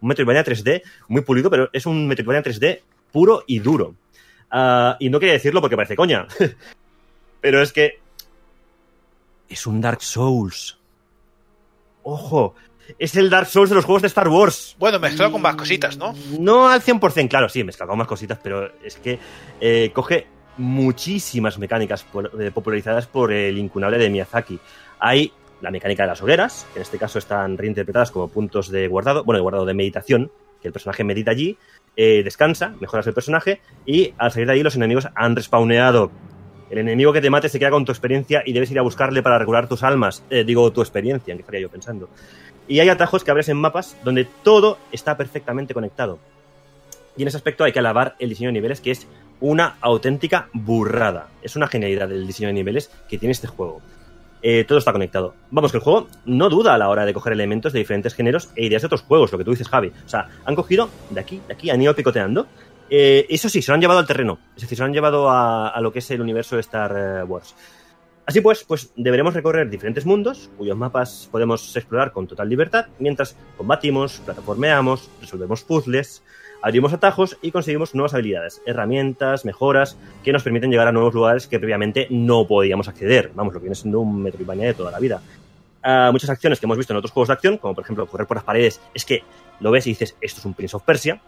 C: Un Metroidvania 3D muy pulido, pero es un Metroidvania 3D puro y duro. Ah, y no quería decirlo porque parece coña. pero es que es un Dark Souls. Ojo, es el Dark Souls de los juegos de Star Wars.
B: Bueno, mezclado con más cositas, ¿no?
C: No al 100%, claro, sí, mezclado con más cositas, pero es que eh, coge muchísimas mecánicas eh, popularizadas por el incunable de Miyazaki. Hay la mecánica de las hogueras, que en este caso están reinterpretadas como puntos de guardado, bueno, de guardado de meditación, que el personaje medita allí, eh, descansa, mejoras el personaje y al salir de ahí los enemigos han respawneado. El enemigo que te mate se queda con tu experiencia y debes ir a buscarle para regular tus almas, eh, digo tu experiencia, en que estaría yo pensando. Y hay atajos que abres en mapas donde todo está perfectamente conectado. Y en ese aspecto hay que alabar el diseño de niveles, que es una auténtica burrada. Es una genialidad el diseño de niveles que tiene este juego. Eh, todo está conectado. Vamos, que el juego no duda a la hora de coger elementos de diferentes géneros e ideas de otros juegos, lo que tú dices, Javi. O sea, han cogido de aquí, de aquí, han ido picoteando. Eh, eso sí, se lo han llevado al terreno. Es decir, se lo han llevado a, a lo que es el universo de Star eh, Wars. Así pues, pues deberemos recorrer diferentes mundos, cuyos mapas podemos explorar con total libertad, mientras combatimos, plataformeamos, resolvemos puzzles, abrimos atajos y conseguimos nuevas habilidades, herramientas, mejoras que nos permiten llegar a nuevos lugares que previamente no podíamos acceder. Vamos, lo que viene siendo un Metroidvania de toda la vida. Ah, muchas acciones que hemos visto en otros juegos de acción, como por ejemplo correr por las paredes, es que lo ves y dices, esto es un Prince of Persia,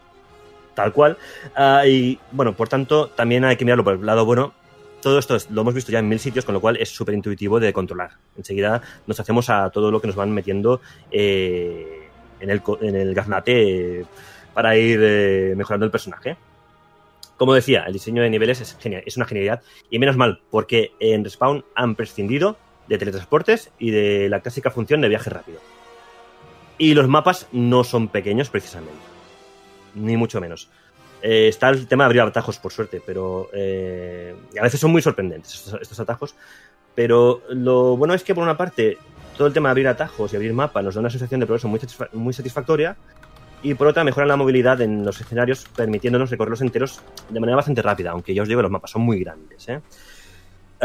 C: tal cual. Ah, y bueno, por tanto, también hay que mirarlo por el lado bueno. Todo esto es- lo hemos visto ya en mil sitios, con lo cual es súper intuitivo de controlar. Enseguida nos hacemos a todo lo que nos van metiendo eh, en, el, en el gaznate eh, para ir eh, mejorando el personaje. Como decía, el diseño de niveles es, genial, es una genialidad y menos mal, porque en Respawn han prescindido de teletransportes y de la clásica función de viaje rápido. Y los mapas no son pequeños precisamente, ni mucho menos. Eh, está el tema de abrir atajos, por suerte, pero eh, a veces son muy sorprendentes estos, atajos. Pero lo bueno es que, por una parte, todo el tema de abrir atajos y abrir mapa nos da una sensación de progreso muy, muy satisfactoria. y por otra mejoran la movilidad en los escenarios, permitiéndonos recorrerlos enteros de manera bastante rápida, aunque ya os digo, los mapas son muy grandes. ¿eh?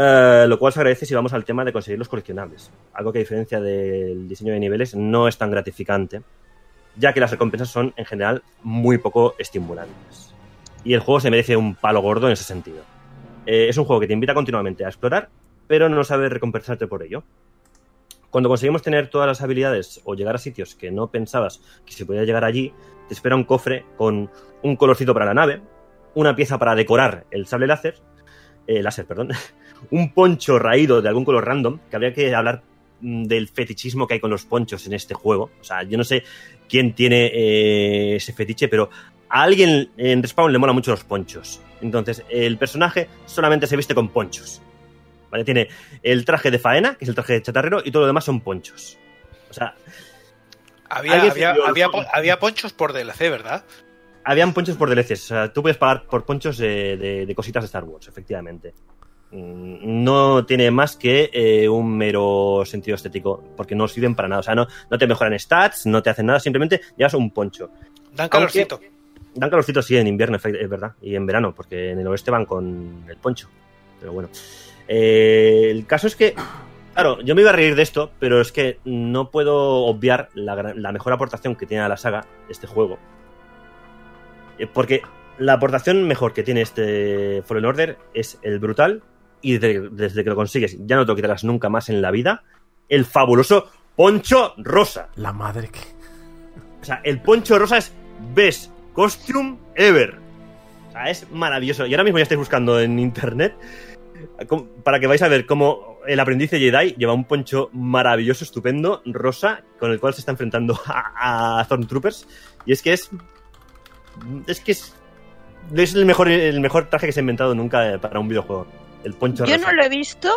C: Eh, lo cual se agradece si vamos al tema de conseguir los coleccionables, algo que a diferencia del diseño de niveles no es tan gratificante, ya que las recompensas son en general muy poco estimulantes. Y el juego se merece un palo gordo en ese sentido. Eh, es un juego que te invita continuamente a explorar, pero no sabe recompensarte por ello. Cuando conseguimos tener todas las habilidades o llegar a sitios que no pensabas que se podía llegar allí, te espera un cofre con un colorcito para la nave, una pieza para decorar el sable láser, eh, láser, perdón, un poncho raído de algún color random, que habría que hablar mm, del fetichismo que hay con los ponchos en este juego. O sea, yo no sé quién tiene eh, ese fetiche, pero a alguien en Respawn le mola mucho los ponchos. Entonces, el personaje solamente se viste con ponchos. ¿Vale? Tiene el traje de faena, que es el traje de chatarrero, y todo lo demás son ponchos. O sea,
B: Había, había, había, ponchos por DLC, ¿verdad?
C: habían ponchos por DLCs. O sea, tú puedes pagar por ponchos de, de- de cositas de Star Wars, efectivamente. Mm, No tiene más que eh, un mero sentido estético, porque no sirven para nada. O sea, no, no te mejoran stats, no te hacen nada, simplemente llevas un poncho.
B: Dan calorcito.
C: Dan calorcito, sí, en invierno, es verdad, y en verano, porque en el oeste van con el poncho. Pero bueno. Eh, el caso es que, claro, yo me iba a reír de esto, pero es que no puedo obviar la mejor aportación que tiene a la saga este juego. Eh, Porque la aportación mejor que tiene este Fallen Order es el brutal, y desde, desde que lo consigues ya no te lo quitarás nunca más en la vida, el fabuloso poncho rosa.
A: La madre que.
C: O sea, el poncho rosa es best costume ever. O sea, es maravilloso. Y ahora mismo ya estáis buscando en internet para que vais a ver cómo el aprendiz de Jedi lleva un poncho maravilloso, estupendo, rosa, con el cual se está enfrentando a, a Stormtroopers. Y es que es. Es que es. Es el mejor, el mejor traje que se ha inventado nunca para un videojuego. El poncho
G: Yo no lo he visto,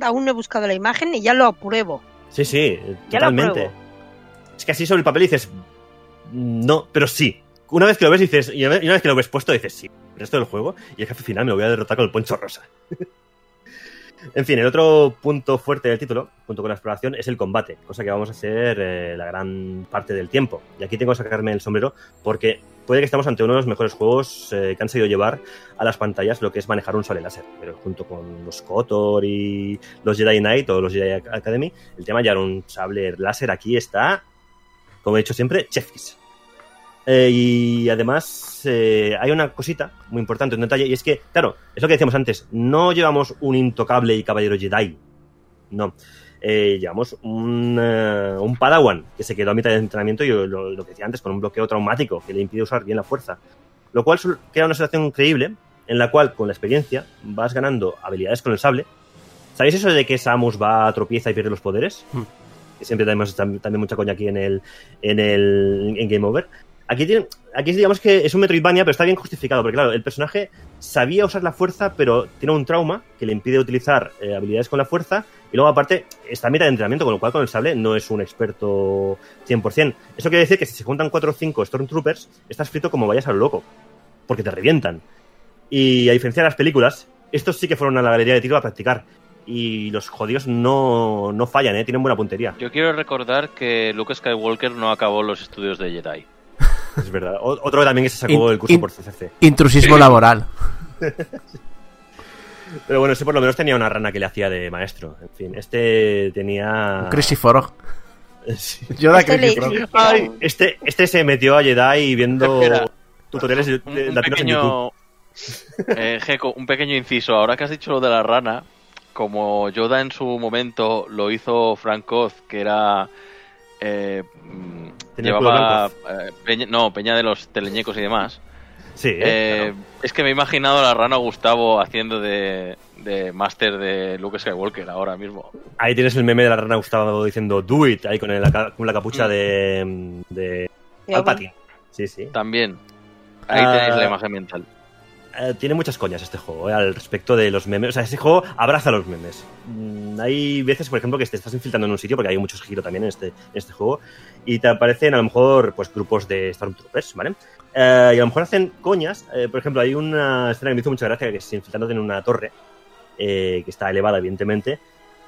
G: aún no he buscado la imagen y ya lo apruebo.
C: Sí, sí,
G: Ya lo
C: totalmente. Es que así sobre el papel dices, no, pero sí. Una vez que lo ves dices, y una vez y una vez que lo ves puesto dices, sí. El resto del juego y el jefe final me lo voy a derrotar con el poncho rosa. en fin, el otro punto fuerte del título, junto con la exploración, es el combate, cosa que vamos a hacer eh, la gran parte del tiempo. Y aquí tengo que sacarme el sombrero porque puede que estemos ante uno de los mejores juegos eh, que han sabido llevar a las pantallas lo que es manejar un sable láser. Pero junto con los KOTOR y los Jedi Knight o los Jedi Academy, el tema de llevar un sable láser aquí está, como he dicho siempre, chefis. Eh, y además eh, hay una cosita muy importante, un detalle, y es que, claro, es lo que decíamos antes, no llevamos un intocable y caballero Jedi, no. Eh, llevamos un, un Padawan que se quedó a mitad de entrenamiento y lo, lo que decía antes, con un bloqueo traumático que le impide usar bien la fuerza. Lo cual crea una situación increíble en la cual, con la experiencia, vas ganando habilidades con el sable. ¿Sabéis eso de que Samus va a tropieza y pierde los poderes?
A: Hmm.
C: Que siempre tenemos tam- también mucha coña aquí en el, en el en Game Over. Aquí, tiene, aquí digamos que es un Metroidvania, pero está bien justificado, porque claro, el personaje sabía usar la fuerza, pero tiene un trauma que le impide utilizar eh, habilidades con la fuerza, y luego aparte está a mitad de entrenamiento, con lo cual con el sable no es un experto 100%. Eso quiere decir que si se juntan 4 o 5 Stormtroopers, estás frito como vayas a lo loco, porque te revientan. Y a diferencia de las películas, estos sí que fueron a la galería de tiro a practicar. Y los jodidos no, no fallan, ¿eh? tienen buena puntería.
E: Yo quiero recordar que Luke Skywalker no acabó los estudios de Jedi.
C: Es verdad. O- Otro también que se sacó
A: In-
C: el curso
A: in-
C: por CCC.
A: Intrusismo laboral.
C: Pero bueno, ese por lo menos tenía una rana que le hacía de maestro. En fin, este tenía.
A: Crazy Forog.
C: Sí.
A: Yoda
G: Este
A: Crazy
G: le-
A: Frog.
G: le-
C: Ay, este, este se metió a Jedi viendo
E: Espera.
C: tutoriales de,
E: Un,
C: de
E: un
C: latinos en YouTube.
E: pequeño. Eh, Gecko, un pequeño inciso. Ahora que has dicho lo de la rana, como Yoda en su momento lo hizo Frank Oz, que era. Eh, llevaba. eh, peña- no, Peña de los teleñecos y demás.
C: Sí, ¿eh?
E: Eh, Es que me he imaginado a la rana Gustavo haciendo de, de máster de Luke Skywalker ahora mismo.
C: Ahí tienes el meme de la rana Gustavo diciendo do it, ahí con, el- con la capucha
E: Mm.
C: de, de Palpatine. Sí, sí.
E: También. Ahí
C: Ah.
E: tenéis la imagen mental.
C: Eh, tiene muchas coñas este juego, eh, al respecto de los memes. O sea, este juego abraza los memes. Mm, hay veces, por ejemplo, que te estás infiltrando en un sitio, porque hay muchos giros también en este, en este juego, y te aparecen a lo mejor pues grupos de Stormtroopers, ¿vale? Eh, y a lo mejor hacen coñas. eh, por ejemplo, hay una escena que me hizo mucha gracia, que es infiltrándote en una torre, que está elevada, evidentemente,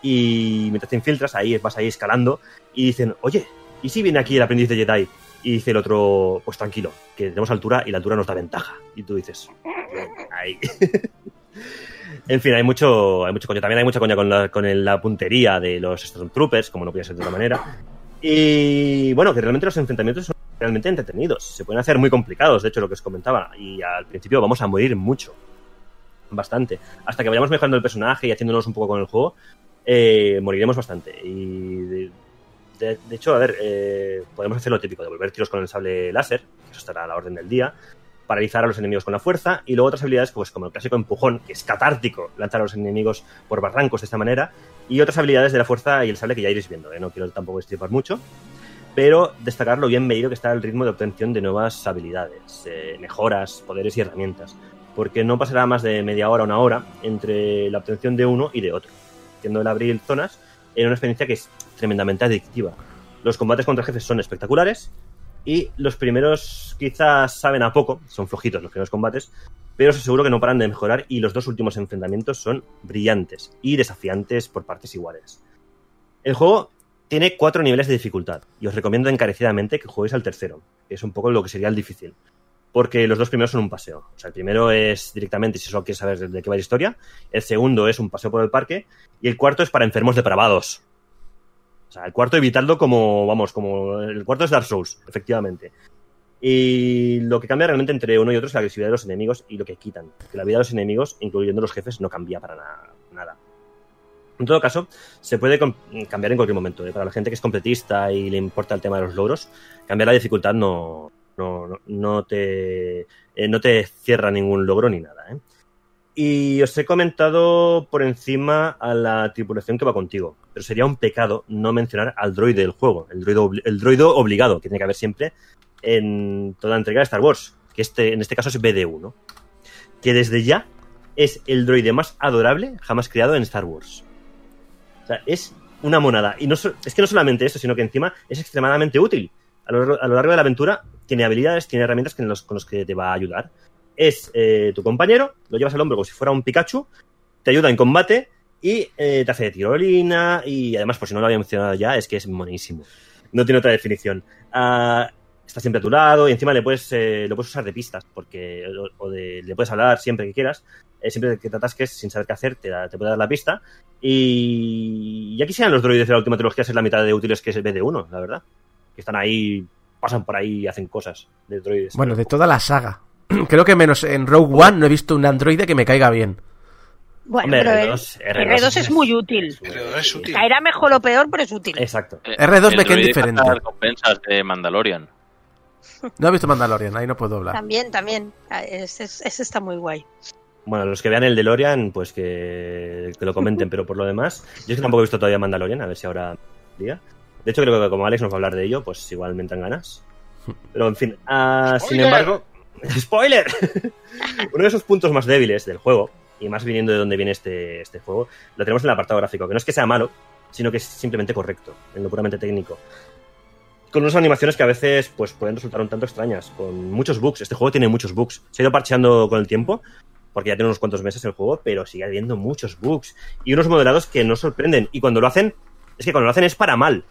C: y mientras te infiltras, ahí vas ahí escalando, y dicen, oye, ¿y si viene aquí el aprendiz de Jedi? Y dice el otro, pues tranquilo, que tenemos altura y la altura nos da ventaja. Y tú dices, "Bien, ahí. en fin, hay mucho, hay mucho coño. También hay mucha coña con la, con la puntería de los Stormtroopers, como no podía ser de otra manera. Y bueno, que realmente los enfrentamientos son realmente entretenidos. Se pueden hacer muy complicados, de hecho, lo que os comentaba. Y al principio vamos a morir mucho. Bastante. Hasta que vayamos mejorando el personaje y haciéndonos un poco con el juego, eh, moriremos bastante. Y de, hecho, a ver, eh, podemos hacer lo típico, devolver tiros con el sable láser, que eso estará a la orden del día, paralizar a los enemigos con la fuerza, y luego otras habilidades pues, como el clásico empujón, que es catártico, lanzar a los enemigos por barrancos de esta manera, y otras habilidades de la fuerza y el sable que ya iréis viendo, ¿eh? no quiero tampoco estripar mucho, pero destacar lo bien medido que está el ritmo de obtención de nuevas habilidades, eh, mejoras, poderes y herramientas, porque no pasará más de media hora o una hora entre la obtención de uno y de otro, haciendo el abrir zonas en una experiencia que es tremendamente adictiva. Los combates contra jefes son espectaculares y los primeros quizás saben a poco, son flojitos los primeros combates, pero os aseguro que no paran de mejorar y los dos últimos enfrentamientos son brillantes y desafiantes por partes iguales. El juego tiene cuatro niveles de dificultad y os recomiendo encarecidamente que juguéis al tercero, que es un poco lo que sería el difícil. Porque los dos primeros son un paseo. O sea, el primero es directamente si solo quieres saber de qué va la historia. El segundo es un paseo por el parque. Y el cuarto es para enfermos depravados. O sea, el cuarto evitadlo como, vamos, como. El cuarto es Dark Souls, efectivamente. Y lo que cambia realmente entre uno y otro es la agresividad de los enemigos y lo que quitan. Que la vida de los enemigos, incluyendo los jefes, no cambia para na- nada. En todo caso, se puede cambiar en cualquier momento. ¿eh? Para la gente que es completista y le importa el tema de los logros, cambiar la dificultad no, no, te, eh, no te cierra ningún logro ni nada. ¿eh? Y os he comentado por encima a la tripulación que va contigo, pero sería un pecado no mencionar al droide del juego, el droide, el droido obligado que tiene que haber siempre en toda entrega de Star Wars, que este, en este caso es BD1, que desde ya es el droide más adorable jamás creado en Star Wars. O sea, es una monada. Y no es que no solamente eso, sino que encima es extremadamente útil. A lo largo de la aventura tiene habilidades, tiene herramientas que con los que te va a ayudar. Es eh, tu compañero, lo llevas al hombro como si fuera un Pikachu, te ayuda en combate y eh, te hace de tirolina y además, por si no lo había mencionado ya, es que es monísimo. No tiene otra definición. Ah, está siempre a tu lado y encima le puedes, eh, lo puedes usar de pistas porque o, le puedes hablar siempre que quieras. Siempre que te atasques sin saber qué hacer, te puede dar la pista. Y, y aquí sean los droides de la última trilogía ser la mitad de útiles que es el BD1, la verdad. Que están ahí, pasan por ahí y hacen cosas de droides.
A: Bueno, de toda la saga. Creo que menos en Rogue One no he visto un androide que me caiga bien.
G: Bueno,
C: Hombre,
G: pero el
C: R2,
G: R2 es muy útil.
B: Pero es útil.
G: Caerá mejor o peor, pero es útil.
C: Exacto.
E: Eh,
A: R2
E: el
A: me queda indiferente.
E: recompensas de Mandalorian.
A: No he visto Mandalorian, ahí no puedo hablar.
G: También, también. Ah, Ese, ese está muy guay.
C: Bueno, los que vean el DeLorean, pues que, que lo comenten, pero por lo demás, yo es que tampoco he visto todavía Mandalorian, a ver si ahora día. De hecho, creo que como Alex nos va a hablar de ello, pues igual me entran ganas. Pero en fin, ah, sin embargo, ¡spoiler! Uno de esos puntos más débiles del juego, y más viniendo de donde viene este, este juego, lo tenemos en el apartado gráfico, que no es que sea malo, sino que es simplemente correcto, en lo puramente técnico. Con unas animaciones que a veces pues, pueden resultar un tanto extrañas, con muchos bugs. Este juego tiene muchos bugs. Se ha ido parcheando con el tiempo, porque ya tiene unos cuantos meses el juego, pero sigue habiendo muchos bugs. Y unos modelados que no sorprenden. Y cuando lo hacen, es que cuando lo hacen es para mal.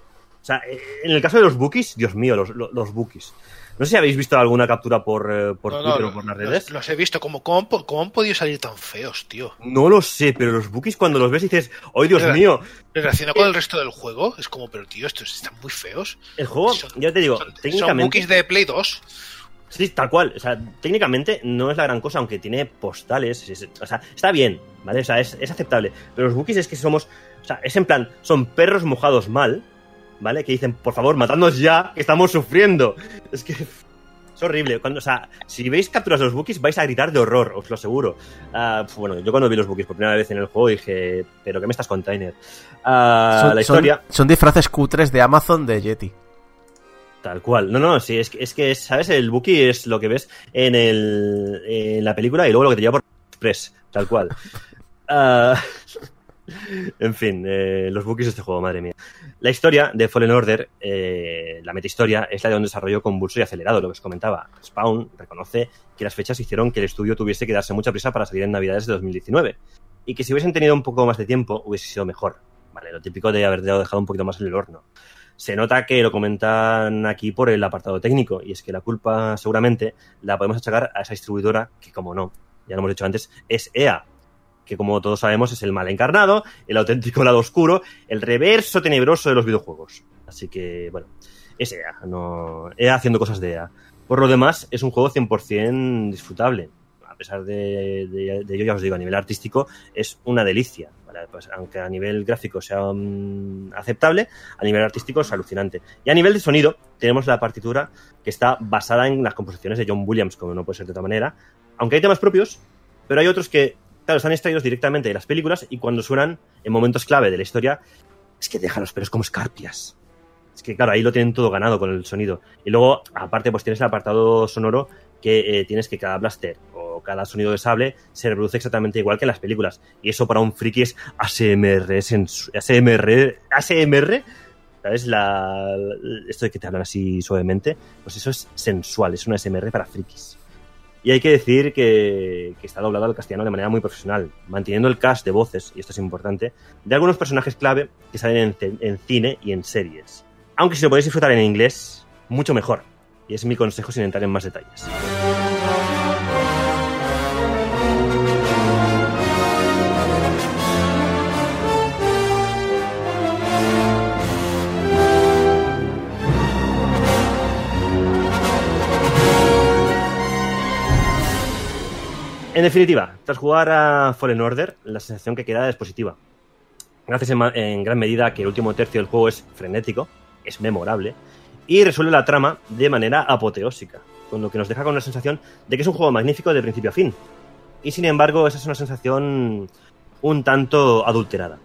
C: Sea, eh, en el caso de los bookies, Dios mío, los, los, los bookies. No sé si habéis visto alguna captura por, eh, por
B: No, no,
C: Twitter o por las redes.
B: Los, he visto. ¿Cómo, cómo, cómo han podido salir tan feos, tío?
C: No lo sé, pero los bookies cuando los ves dices, ¡ay, Dios mío!
B: Relacionado con el resto del juego, es como, pero tío, estos están muy feos.
C: El juego,
B: Son-
C: ya te digo,
B: son, son
C: técnicamente...
B: bookies de Play 2.
C: Sí, tal cual. O sea, técnicamente no es la gran cosa, aunque tiene postales. es- o sea, está bien, ¿vale? O sea, es, es aceptable. Pero los bookies es que somos. O sea, es en plan, son perros mojados mal, ¿vale? Que dicen, por favor, matadnos ya, que estamos sufriendo. Es que. Es horrible. Cuando, o sea, si veis capturas de los bookies, vais a gritar de horror, os lo aseguro. Ah, bueno, yo cuando vi los bookies por primera vez en el juego dije, ¿pero qué me estás container? Ah,
A: son,
C: la historia.
A: son disfraces cutres de Amazon de Yeti.
C: Tal cual. No, no, sí, es que, es que, ¿sabes? El Buki es lo que ves en, el, en la película y luego lo que te lleva por Express, tal cual. Ah, en fin, eh, los Bookies de este juego, madre mía. La historia de Fallen Order, eh, la metahistoria, es la de un desarrollo convulso y acelerado, lo que os comentaba. Spawn reconoce que las fechas hicieron que el estudio tuviese que darse mucha prisa para salir en Navidades de 2019 y que si hubiesen tenido un poco más de tiempo hubiese sido mejor. Vale, lo típico de haber dejado un poquito más en el horno. se nota que lo comentan aquí por el apartado técnico, y es que la culpa seguramente la podemos achacar a esa distribuidora que, como no, ya lo hemos dicho antes, es EA, que como todos sabemos es el mal encarnado, el auténtico lado oscuro, el reverso tenebroso de los videojuegos. Así que, bueno, es EA, no, EA haciendo cosas de EA. Por lo demás, es un juego 100% disfrutable. A pesar de, de- ello, ya os digo, a nivel artístico es una delicia. ¿vale? Pues, aunque a nivel gráfico sea mm, aceptable, a nivel artístico es alucinante. Y a nivel de sonido, tenemos la partitura que está basada en las composiciones de John Williams, como no puede ser de otra manera. Aunque hay temas propios, pero hay otros que, claro, están extraídos directamente de las películas y cuando suenan en momentos clave de la historia, es que dejan los pelos como escarpias. Es que, claro, ahí lo tienen todo ganado con el sonido. Y luego, aparte, pues tienes el apartado sonoro que eh, tienes que cada blaster o cada sonido de sable se reproduce exactamente igual que en las películas. Y eso para un friki es ASMR, ASMR, ASMR, ¿sabes? La, esto de que te hablan así suavemente, pues eso es sensual, es una ASMR para frikis. Y hay que decir que, que está doblado al castellano de manera muy profesional, manteniendo el cast de voces, y esto es importante, de algunos personajes clave que salen en, en cine y en series. Aunque si lo podéis disfrutar en inglés, mucho mejor. Y es mi consejo sin entrar en más detalles. En definitiva, tras jugar a Fallen Order, la sensación que queda es positiva. Gracias en, en gran medida a que el último tercio del juego es frenético, es memorable y resuelve la trama de manera apoteósica, con lo que nos deja con la sensación de que es un juego magnífico de principio a fin. Y sin embargo, esa es una sensación un tanto adulterada.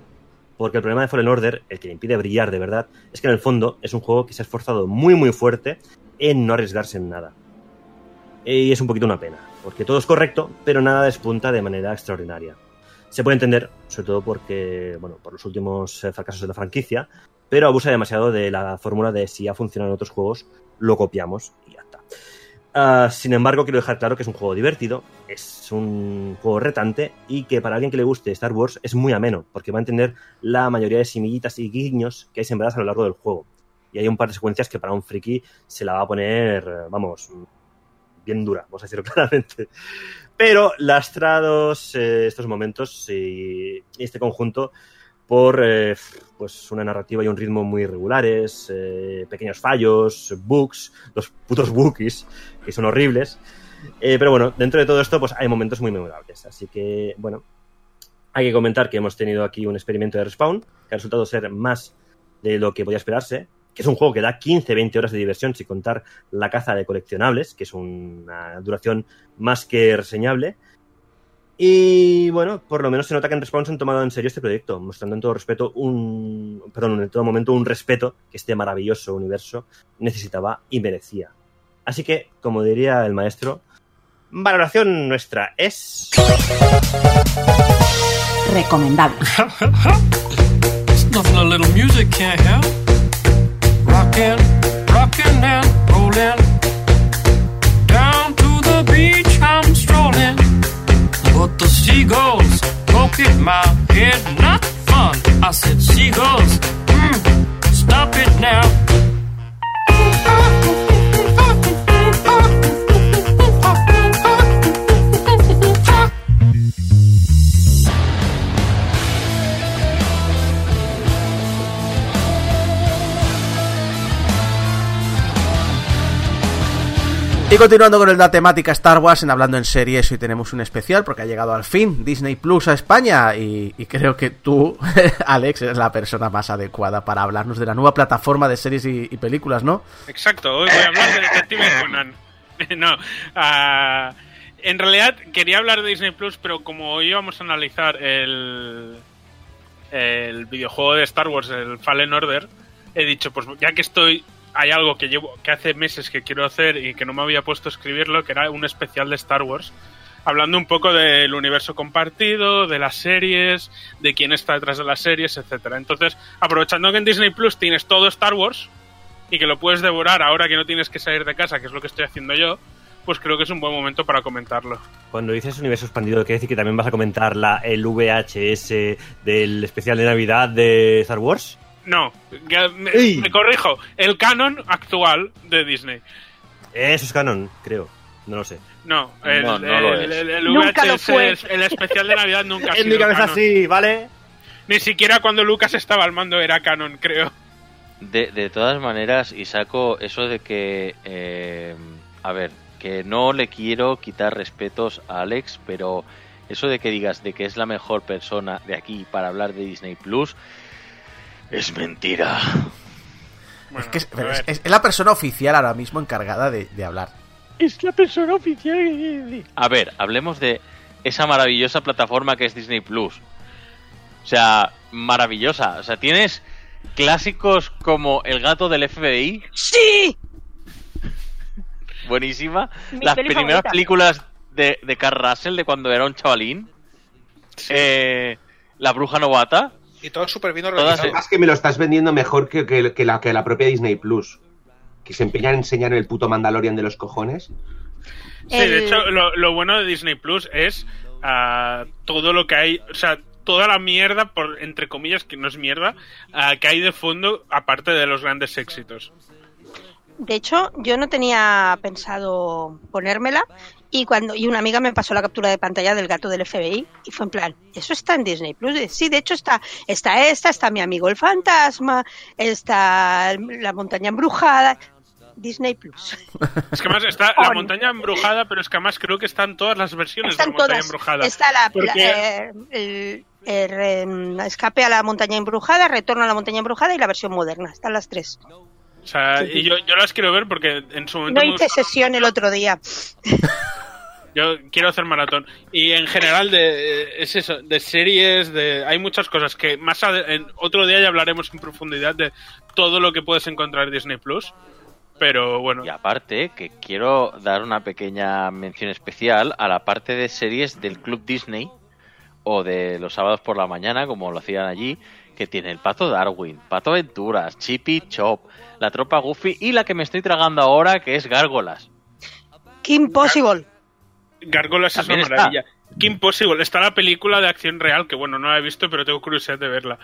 C: Porque el problema de Fallen Order, el que le impide brillar de verdad, es que en el fondo es un juego que se ha esforzado muy muy fuerte en no arriesgarse en nada. Y es un poquito una pena, porque todo es correcto, pero nada despunta de manera extraordinaria. Se puede entender, sobre todo porque, bueno, por los últimos eh, fracasos de la franquicia, pero abusa demasiado de la fórmula de si ha funcionado en otros juegos, lo copiamos y ya está. Ah, sin embargo, quiero dejar claro que es un juego divertido, es un juego retante y que para alguien que le guste Star Wars es muy ameno, porque va a entender la mayoría de semillitas y guiños que hay sembradas a lo largo del juego. Y hay un par de secuencias que para un friki se la va a poner, eh, vamos, bien dura, vamos a decirlo claramente. Pero lastrados eh, estos momentos y este conjunto por eh, pues una narrativa y un ritmo muy irregulares, eh, pequeños fallos, bugs, los putos bookies, que son horribles. Eh, pero bueno, dentro de todo esto, pues hay momentos muy memorables. Así que, bueno, hay que comentar que hemos tenido aquí un experimento de respawn, que ha resultado ser más de lo que podía esperarse, que es un juego que da 15-20 horas de diversión sin contar la caza de coleccionables, que es una duración más que reseñable. Y bueno, por lo menos se nota que en Respawn se han tomado en serio este proyecto, mostrando en todo respeto un. Perdón, en todo momento un respeto que este maravilloso universo necesitaba y merecía. Así que, como diría el maestro, valoración nuestra es.
H: Recomendable.
I: It's nothing a little music can't help. Rockin', rockin' and rollin'. Down to the beach I'm strolling. But the seagulls poke at my head, not fun. I said, Seagulls, mm, stop it now.
A: Y continuando con la temática Star Wars, en hablando en series, hoy tenemos un especial porque ha llegado al fin Disney Plus a España y, y creo que tú, Alex, eres la persona más adecuada para hablarnos de la nueva plataforma de series y, y películas, ¿no?
D: Exacto, hoy voy a hablar de Detective Conan. no, ah, en realidad quería hablar de Disney Plus, pero como hoy vamos a analizar el, el videojuego de Star Wars, el Fallen Order, he dicho, pues ya que estoy, hay algo que llevo, que hace meses que quiero hacer y que no me había puesto a escribirlo, que era un especial de Star Wars. Hablando un poco del universo compartido, de las series, de quién está detrás de las series, etcétera. Entonces, aprovechando que en Disney Plus tienes todo Star Wars, y que lo puedes devorar ahora que no tienes que salir de casa, que es lo que estoy haciendo yo, pues creo que es un buen momento para comentarlo.
C: Cuando dices universo expandido, ¿quiere decir que también vas a comentar la, el VHS del especial de Navidad de Star Wars?
D: No, me, corrijo. El canon actual de Disney.
C: Eso es canon, creo. No lo sé.
D: No, el,
E: No, no lo
D: el-
E: es.
D: el- el
G: Nunca
D: VHS, el especial de Navidad nunca ha
C: En
D: sido
C: mi cabeza
D: canon.
C: sí, ¿vale?
D: Ni siquiera cuando Lucas estaba al mando era canon, creo.
E: De, de todas maneras, y saco eso de que, eh, a ver, que no le quiero quitar respetos a Alex, pero eso de que digas de que es la mejor persona de aquí para hablar de Disney Plus es mentira.
D: Bueno,
A: es que es, pero la persona oficial ahora mismo encargada de, de hablar.
E: Es la persona oficial A ver, hablemos de esa maravillosa plataforma que es Disney Plus. O sea, maravillosa. O sea, tienes clásicos como El gato del FBI,
G: ¡Sí!
E: buenísima.
G: Mi
E: Las primeras
G: favorita.
E: películas de, de Carl Russell de cuando era un chavalín. Eh, la bruja novata.
B: Y todo súper bien organizado.
E: eh,
F: Más que me lo estás vendiendo mejor que, que- que la, que la propia Disney Plus. Que se empeñan en enseñar el puto Mandalorian de los cojones.
D: Sí, de
G: El-
D: hecho, lo, lo bueno de Disney Plus es ah, todo lo que hay, o sea, toda la mierda, por entre comillas, que no es mierda, ah, que hay de fondo, aparte de los grandes éxitos.
G: De hecho, yo no tenía pensado ponérmela y cuando y una amiga me pasó la captura de pantalla del gato del FBI y fue en plan, eso está en Disney Plus. Sí, de hecho está está esta, está mi amigo el fantasma, está la montaña embrujada, Disney Plus.
D: Es que además está la
G: On.
D: montaña embrujada, pero es que además creo que están todas las versiones
G: Están
D: de la montaña
G: todas.
D: embrujada.
G: Está la,
D: Porque-
G: eh, el, el, eh, escape a la montaña embrujada, retorno a la montaña embrujada y la versión moderna. Están las tres.
D: O sea,
G: Sí, sí.
D: y yo, yo las quiero ver porque en su momento
G: No hice sesión el otro día.
D: Yo quiero hacer maratón. Y en general de eh, es eso, de series, de hay muchas cosas que más en otro día ya hablaremos en profundidad de todo lo que puedes encontrar en Disney Plus. Pero bueno,
E: Y aparte, que quiero dar una pequeña mención especial a la parte de series del Club Disney o de los sábados por la mañana, como lo hacían allí, que tiene el Pato Darwin, Pato Aventuras, Chippy Chop, la Tropa Goofy y la que me estoy tragando ahora, que es Gárgolas.
G: Kim Possible.
D: Gárgolas es una
E: está.
D: maravilla. Kim Possible, está la película de acción real, que bueno, no la he visto, pero tengo curiosidad de verla.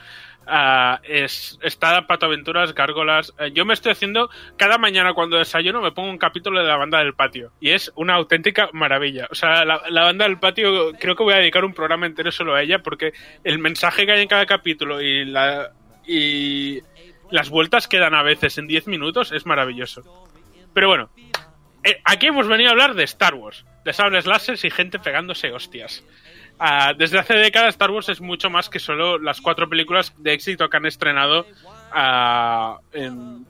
D: Ah, es, está Pato Aventuras, Gárgolas. Eh, yo me estoy haciendo, cada mañana cuando desayuno me pongo un capítulo de la banda del patio. Y es una auténtica maravilla. O sea, la, la banda del patio, creo que voy a dedicar un programa entero solo a ella, porque el mensaje que hay en cada capítulo y la. y las vueltas que dan a veces en 10 minutos es maravilloso. Pero bueno, eh, aquí hemos venido a hablar de Star Wars, de sables láseres y gente pegándose hostias. Ah, desde hace décadas Star Wars es mucho más que solo las cuatro películas de éxito que han estrenado ah, en,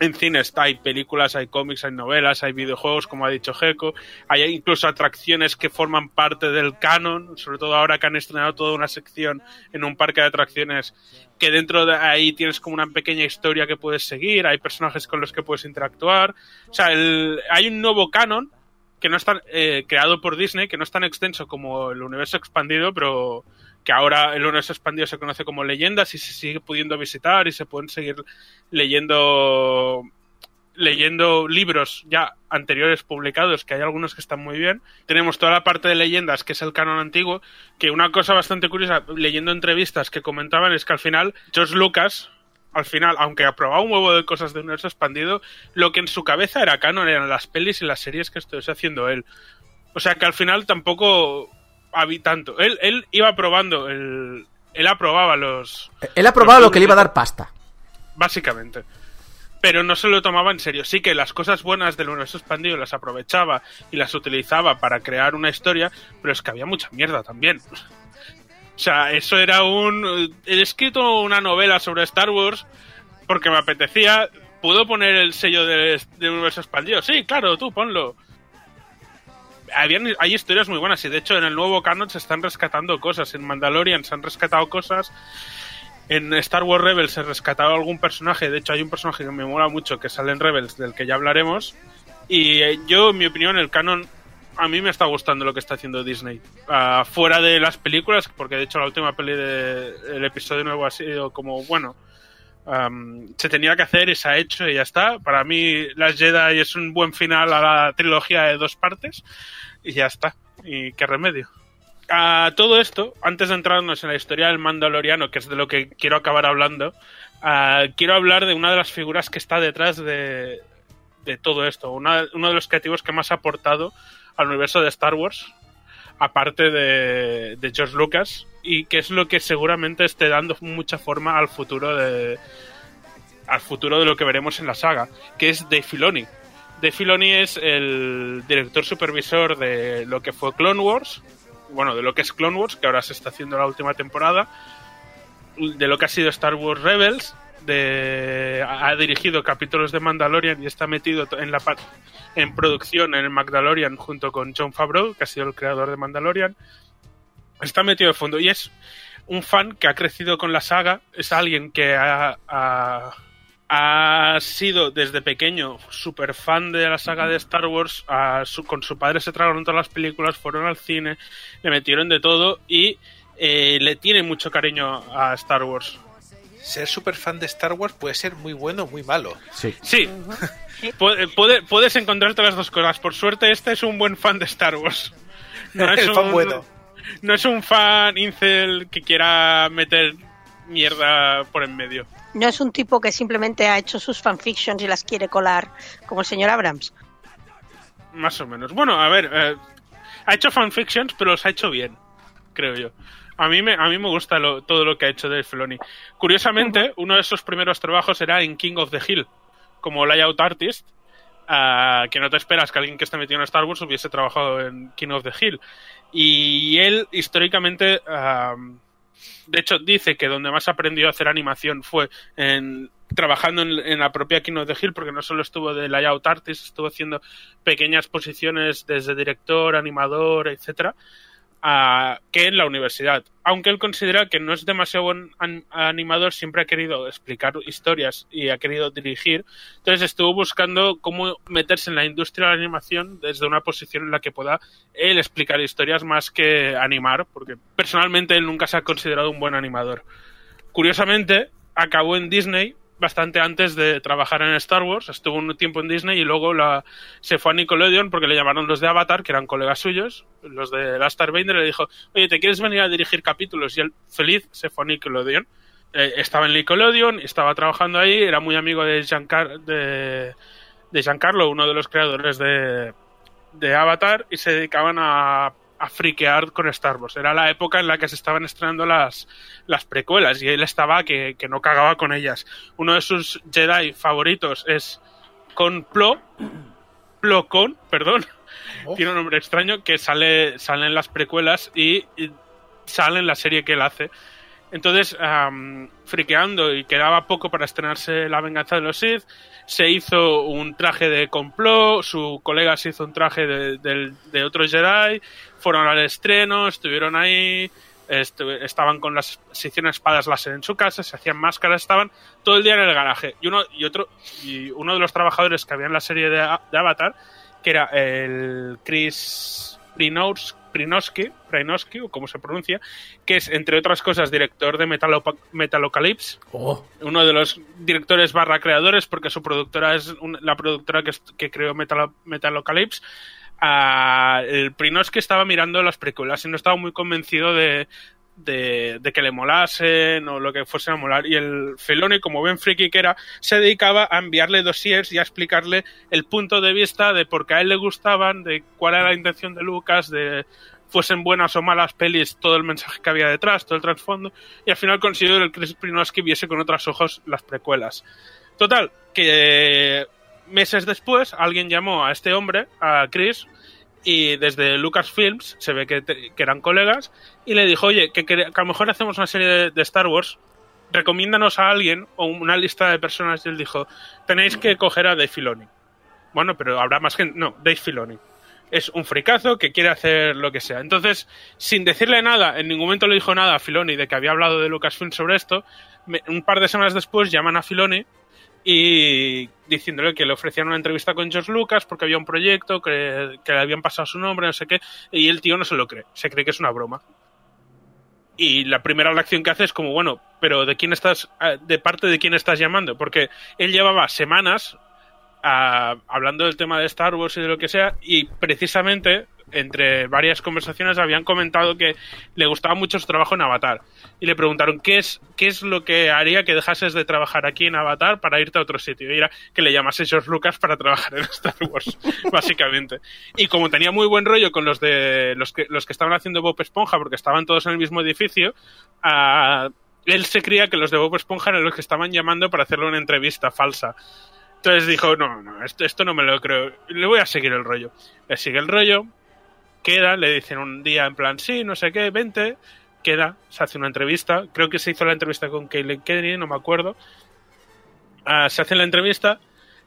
D: en cines. Hay películas, hay cómics, hay novelas, hay videojuegos, como ha dicho Gecko. Hay incluso atracciones que forman parte del canon, sobre todo ahora que han estrenado toda una sección en un parque de atracciones que dentro de ahí tienes como una pequeña historia que puedes seguir, hay personajes con los que puedes interactuar. O sea, el- hay un nuevo canon que no es tan eh, creado por Disney, que no es tan extenso como el universo expandido, pero que ahora el universo expandido se conoce como leyendas y se sigue pudiendo visitar y se pueden seguir leyendo leyendo libros ya anteriores publicados, que hay algunos que están muy bien. Tenemos toda la parte de leyendas, que es el canon antiguo, que una cosa bastante curiosa, leyendo entrevistas que comentaban, es que al final George Lucas, al final, aunque aprobaba un huevo de cosas de universo expandido, lo que en su cabeza era canon eran las pelis y las series que estuviese haciendo él. O sea que al final tampoco había tanto. Él, él iba probando, el, él aprobaba los...
A: Él ha probado lo que le iba a dar pasta.
D: Básicamente. Pero no se lo tomaba en serio. Sí que las cosas buenas del universo expandido las aprovechaba y las utilizaba para crear una historia, pero es que había mucha mierda también. O sea, eso era un... He escrito una novela sobre Star Wars porque me apetecía. ¿Puedo poner el sello de, de universo expandido? Sí, claro, tú ponlo. Habían, hay historias muy buenas y de hecho en el nuevo canon se están rescatando cosas. En Mandalorian se han rescatado cosas. En Star Wars Rebels se rescatado algún personaje. De hecho, hay un personaje que me mola mucho que sale en Rebels, del que ya hablaremos. Y eh, yo, en mi opinión, el canon a mí me está gustando lo que está haciendo Disney. Ah, fuera de las películas, porque de hecho la última peli del episodio nuevo ha sido como, bueno, am, se tenía que hacer y se ha hecho y ya está. Para mí, Las Jedi es un buen final a la trilogía de dos partes y ya está. ¿Y qué remedio? a todo esto, antes de entrarnos en la historia del Mandaloriano, que es de lo que quiero acabar hablando, ah, quiero hablar de una de las figuras que está detrás de, de todo esto. Una- uno de los creativos que más ha aportado al universo de Star Wars, aparte de, de George Lucas, y que es lo que seguramente esté dando mucha forma al futuro de al futuro de lo que veremos en la saga, que es Dave Filoni. Dave Filoni es el director supervisor de lo que fue Clone Wars, bueno, de lo que es Clone Wars, que ahora se está haciendo la última temporada, de lo que ha sido Star Wars Rebels, ha dirigido capítulos de Mandalorian y está metido en la en producción en el Mandalorian junto con John Favreau, que ha sido el creador de Mandalorian. Está metido de fondo y es un fan que ha crecido con la saga, es alguien que ha, sido desde pequeño súper fan de la saga de Star Wars, con su padre se tragaron todas las películas, fueron al cine, le metieron de todo y eh, le tiene mucho cariño a Star Wars.
B: Ser súper fan de Star Wars puede ser muy bueno o muy malo.
A: Sí.
D: Sí, puede- puede- puedes encontrarte las dos cosas. Por suerte, este es un buen fan de Star Wars. No es
B: El fan
D: un-
B: bueno.
D: No es un fan incel que quiera meter mierda por en medio.
G: No es un tipo que simplemente ha hecho sus fanfictions y las quiere colar, como el señor Abrams.
D: Más o menos. Bueno, a ver, eh, ha hecho fanfictions, pero los ha hecho bien, creo yo. A mí me, a mí me gusta lo- todo lo que ha hecho Dave Filoni. Curiosamente, uno de sus primeros trabajos era en King of the Hill, como layout artist, ah, que no te esperas que alguien que esté metido en Star Wars hubiese trabajado en King of the Hill. Y él, históricamente, ah, de hecho, dice que donde más aprendió a hacer animación fue en, trabajando en, en la propia King of the Hill, porque no solo estuvo de layout artist, estuvo haciendo pequeñas posiciones desde director, animador, etcétera, a- que en la universidad. Aunque él considera que no es demasiado buen an- animador, siempre ha querido explicar historias y ha querido dirigir. Entonces estuvo buscando cómo meterse en la industria de la animación desde una posición en la que pueda él explicar historias más que animar, porque personalmente él nunca se ha considerado un buen animador. Curiosamente, acabó en Disney bastante antes de trabajar en Star Wars, estuvo un tiempo en Disney y luego la, se fue a Nickelodeon porque le llamaron los de Avatar, que eran colegas suyos, los de Last Airbender, y le dijo, oye, ¿te quieres venir a dirigir capítulos? Y él, feliz, se fue a Nickelodeon. Eh, estaba en Nickelodeon, estaba trabajando ahí, era muy amigo de, Giancar de, Giancarlo, uno de los creadores de Avatar, y se dedicaban a, a friquear con Star Wars. Era la época en la que se estaban estrenando las, las precuelas y él estaba que, que no cagaba con ellas. Uno de sus Jedi favoritos es Con Plo, Plo Con, perdón,
B: Oh.
D: tiene un nombre extraño, que sale, sale en las precuelas y, y sale en la serie que él hace. Entonces, am, friqueando y quedaba poco para estrenarse La venganza de los Sith, se hizo un traje de complot, su colega se hizo un traje de, del- de otro Jedi, fueron al estreno, estuvieron ahí, estu- estaban con las, se hicieron espadas láser en su casa, se hacían máscaras, estaban todo el día en el garaje. Y uno, y otro, y uno de los trabajadores que había en la serie de, Avatar, que era el Chris Prinows- Prinoski, Prinoski, o como se pronuncia, que es, entre otras cosas, director de Metalopa- Metalocalypse,
A: Oh,
D: uno de los directores barra creadores, porque su productora es un- la productora que, que creó Metalo- Metalocalypse. El Prinoski estaba mirando las películas y no estaba muy convencido de, de, de que le molasen o lo que fuesen a molar. Y el Feloni, como buen friki que era, se dedicaba a enviarle dossiers y a explicarle el punto de vista de por qué a él le gustaban, de cuál era la intención de Lucas, de fuesen buenas o malas pelis, todo el mensaje que había detrás, todo el trasfondo, y al final consiguió que el Chris Prinoski viese con otros ojos las precuelas. Total, que meses después alguien llamó a este hombre, a Chris, y desde Lucasfilms se ve que, eran colegas, y le dijo, oye, que, a lo mejor hacemos una serie de, Star Wars, recomiéndanos a alguien o una lista de personas, y él dijo, tenéis que coger a Dave Filoni. Bueno, pero habrá más gente. No, Dave Filoni. Es un fricazo que quiere hacer lo que sea. Entonces, sin decirle nada, en ningún momento le dijo nada a Filoni de que había hablado de Lucasfilm sobre esto. un par de semanas después llaman a Filoni y diciéndole que le ofrecían una entrevista con George Lucas porque había un proyecto que, le habían pasado su nombre, no sé qué, y el tío no se lo cree, se cree que es una broma. Y la primera reacción que hace es como, bueno, pero ¿de quién estás, eh, de parte de quién estás llamando? Porque él llevaba semanas ah, hablando del tema de Star Wars y de lo que sea, y precisamente entre varias conversaciones habían comentado que le gustaba mucho su trabajo en Avatar y le preguntaron qué es qué es lo que haría que dejases de trabajar aquí en Avatar para irte a otro sitio y era que le llamase George Lucas para trabajar en Star Wars básicamente y como tenía muy buen rollo con los de los que los que estaban haciendo Bob Esponja porque estaban todos en el mismo edificio ah, él se creía que los de Bob Esponja eran los que estaban llamando para hacerle una entrevista falsa entonces dijo, no, no, esto, esto no me lo creo. Le voy a seguir el rollo. Le sigue el rollo, queda, le dicen un día en plan, sí, no sé qué, vente, queda, se hace una entrevista. Creo que se hizo la entrevista con Kayleigh Kennedy, no me acuerdo. Ah, se hace la entrevista,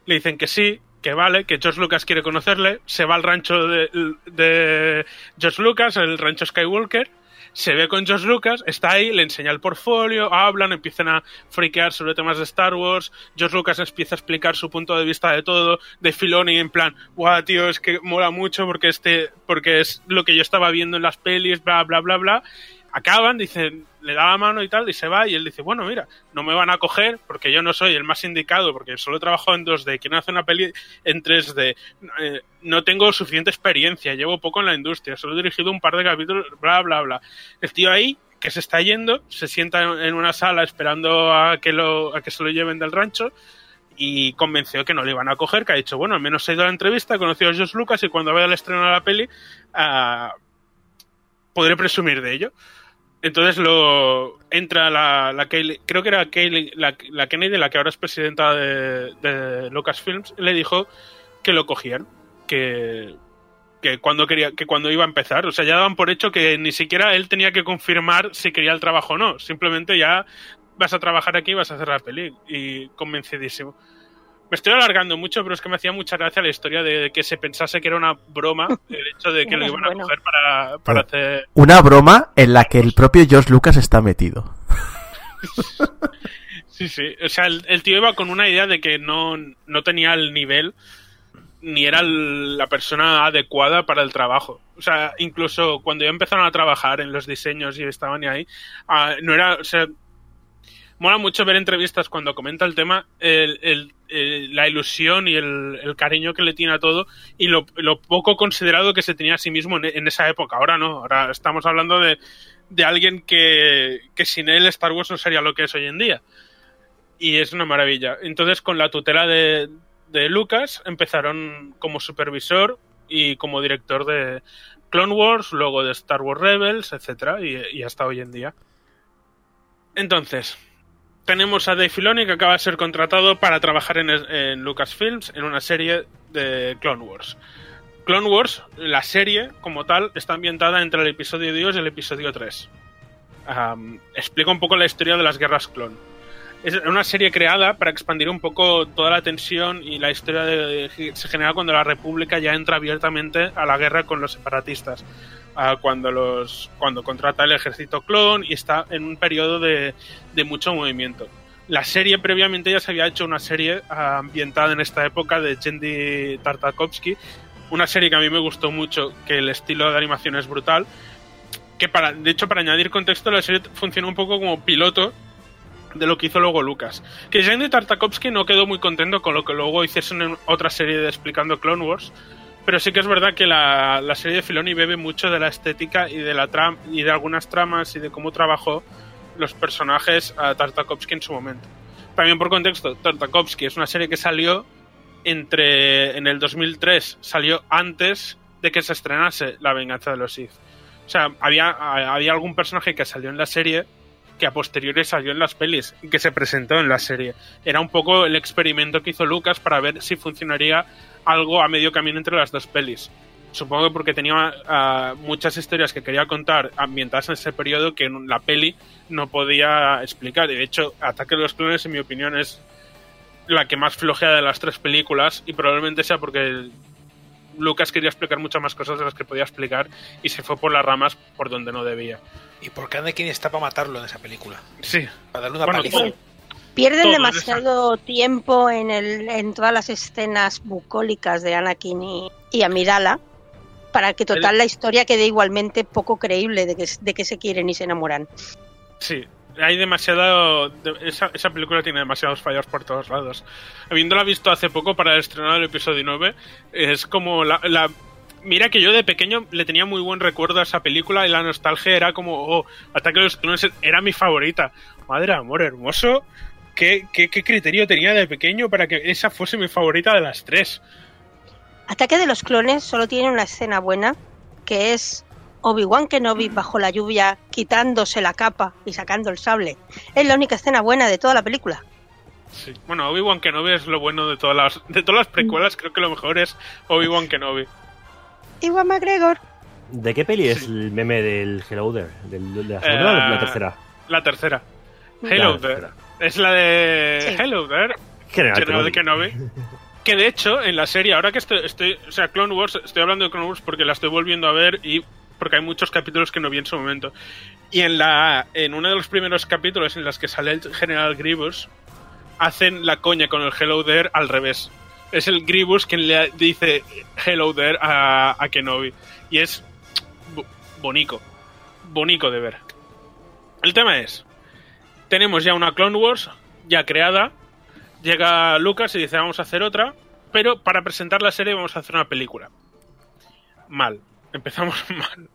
D: le dicen que sí, que vale, que George Lucas quiere conocerle, se va al rancho de, de George Lucas, el rancho Skywalker, se ve con George Lucas, está ahí, le enseña el portfolio, hablan, empiezan a friquear sobre temas de Star Wars, George Lucas empieza a explicar su punto de vista de todo, de Filoni en plan, guau, tío, es que mola mucho porque este, porque es lo que yo estaba viendo en las pelis, bla, bla, bla, bla. Acaban, dicen, le da la mano y tal, y se va, y él dice, bueno, mira, no me van a coger porque yo no soy el más indicado, porque solo he trabajado en 2D, quiero hacer una peli en 3D, eh, no tengo suficiente experiencia, llevo poco en la industria, solo he dirigido un par de capítulos, bla, bla, bla. El tío ahí, que se está yendo, se sienta en una sala esperando a que, lo, a que se lo lleven del rancho, y convenció que no le iban a coger, que ha dicho, bueno, al menos he ido a la entrevista, he conocido a George Lucas y cuando vaya al estreno de la peli ah, podré presumir de ello. Entonces lo entra la, la creo que era Kayleigh- la, la Kennedy, la que ahora es presidenta de, de Lucasfilms, le dijo que lo cogían, que, que cuando quería, que cuando iba a empezar, o sea, ya daban por hecho que ni siquiera él tenía que confirmar si quería el trabajo o no, simplemente ya vas a trabajar aquí vas a hacer la peli, y convencidísimo. Me estoy alargando mucho, pero es que me hacía mucha gracia la historia de que se pensase que era una broma el hecho de que lo iban a
G: Bueno.
D: coger para, para hacer
A: Una broma en la que el propio George Lucas está metido.
D: Sí, sí. O sea, el, el tío iba con una idea de que no, no tenía el nivel ni era el- la persona adecuada para el trabajo. O sea, incluso cuando ya empezaron a trabajar en los diseños y estaban ahí, ah, no era, o sea, mola mucho ver entrevistas cuando comenta el tema, el- la ilusión y el, cariño que le tiene a todo y lo, poco considerado que se tenía a sí mismo en, esa época. Ahora no, ahora estamos hablando de, de alguien que, que sin él Star Wars no sería lo que es hoy en día y es una maravilla. Entonces, con la tutela de, Lucas, empezaron como supervisor y como director de Clone Wars, luego de Star Wars Rebels, y, y hasta hoy en día. Entonces, tenemos a Dave Filoni que acaba de ser contratado para trabajar en, Lucasfilms en una serie de Clone Wars. Clone Wars, la serie como tal, está ambientada entre el episodio 2 y el episodio 3. Am, explica un poco la historia de las guerras clon. Es una serie creada para expandir un poco toda la tensión y la historia de- se genera cuando la República ya entra abiertamente a la guerra con los separatistas. Cuando los cuando contrata el ejército clon y está en un periodo de, de mucho movimiento. La serie previamente ya se había hecho una serie ah, ambientada en esta época de Jendy Tartakovsky, una serie que a mí me gustó mucho, que el estilo de animación es brutal, que para de hecho para añadir contexto la serie funciona un poco como piloto de lo que hizo luego Lucas. Que Jenny Tartakovsky no quedó muy contento con lo que luego hiciesen en otra serie de explicando Clone Wars, pero sí que es verdad que la, la serie de Filoni bebe mucho de la estética y de la tram y de algunas tramas y de cómo trabajó los personajes a Tartakovsky en su momento. También por contexto, Tartakovsky es una serie que salió entre en el 2003, salió antes de que se estrenase La venganza de los Sith. O sea, había, había algún personaje que salió en la serie que a posteriori salió en las pelis y que se presentó en la serie. Era un poco el experimento que hizo Lucas para ver si funcionaría algo a medio camino entre las dos pelis. Supongo que porque tenía ah, muchas historias que quería contar ambientadas en ese periodo que en la peli no podía explicar. Y de hecho, Ataque de los Clones, en mi opinión, es la que más flojea de las tres películas y probablemente sea porque Lucas quería explicar muchas más cosas de las que podía explicar y se fue por las ramas por donde no debía.
B: ¿Y por qué Anakin está para matarlo en esa película?
D: Sí.
B: Para darle una
D: Bueno,
B: paliza.
D: todo.
G: Pierden
D: Todo,
G: demasiado tiempo en, el, en todas las escenas bucólicas de Anakin y, y Amidala para que total
D: El-
G: la historia quede igualmente poco creíble de que, de que se quieren y se enamoran.
D: Sí, hay demasiado. de- esa, esa película tiene demasiados fallos por todos lados. Habiéndola visto hace poco para el estrenar el episodio 9, es como la, la, Mira que yo de pequeño le tenía muy buen recuerdo a esa película y la nostalgia era como, oh, Ataque de los Clones era mi favorita. Madre amor hermoso, ¿qué, qué, qué criterio tenía de pequeño para que esa fuese mi favorita de las tres?
G: Ataque de los clones solo tiene una escena buena, que es Obi-Wan Kenobi bajo la lluvia quitándose la capa y sacando el sable. Es la única escena buena de toda la película.
D: Sí. Bueno, Obi-Wan Kenobi es lo bueno de todas las, de todas las precuelas, creo que lo mejor es Obi-Wan Kenobi.
G: Iwan McGregor.
C: ¿De qué peli es el meme del Hello There? ¿Del- ¿De la segunda o la
D: Eh,
C: tercera?
D: La tercera.
C: La
D: Hello
C: tercera.
D: there. Es la de
G: Sí.
D: Hello there.
C: General
D: General
C: Kenobi.
D: Kenobi. Que de hecho, en la serie, ahora que estoy, estoy, o sea, Clone Wars, estoy hablando de Clone Wars porque la estoy volviendo a ver y porque hay muchos capítulos que no vi en su momento. Y en la, en uno de los primeros capítulos en los que sale el General Grievous, hacen la coña con el Hello There al revés. Es el Grievous quien le dice Hello There a, a Kenobi. Y es bo- bonico. Bonico de ver. El tema es, tenemos ya una Clone Wars ya creada, llega Lucas y dice vamos a hacer otra, pero para presentar la serie vamos a hacer una película. Mal, empezamos mal.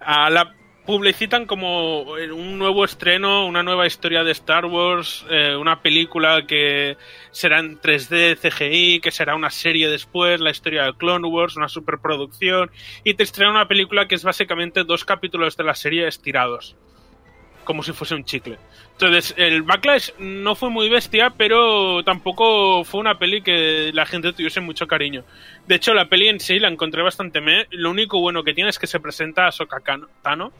D: A la publicitan como un nuevo estreno, una nueva historia de Star Wars, eh, una película que será en 3D, CGI, que será una serie después, la historia de Clone Wars, una superproducción, y te estrena una película que es básicamente dos capítulos de la serie estirados, como si fuese un chicle. Entonces, el backlash no fue muy bestia, pero tampoco fue una peli que la gente tuviese mucho cariño. De hecho, la peli en sí la encontré bastante me. Lo único bueno que tiene es que se presenta a Sokka Tano,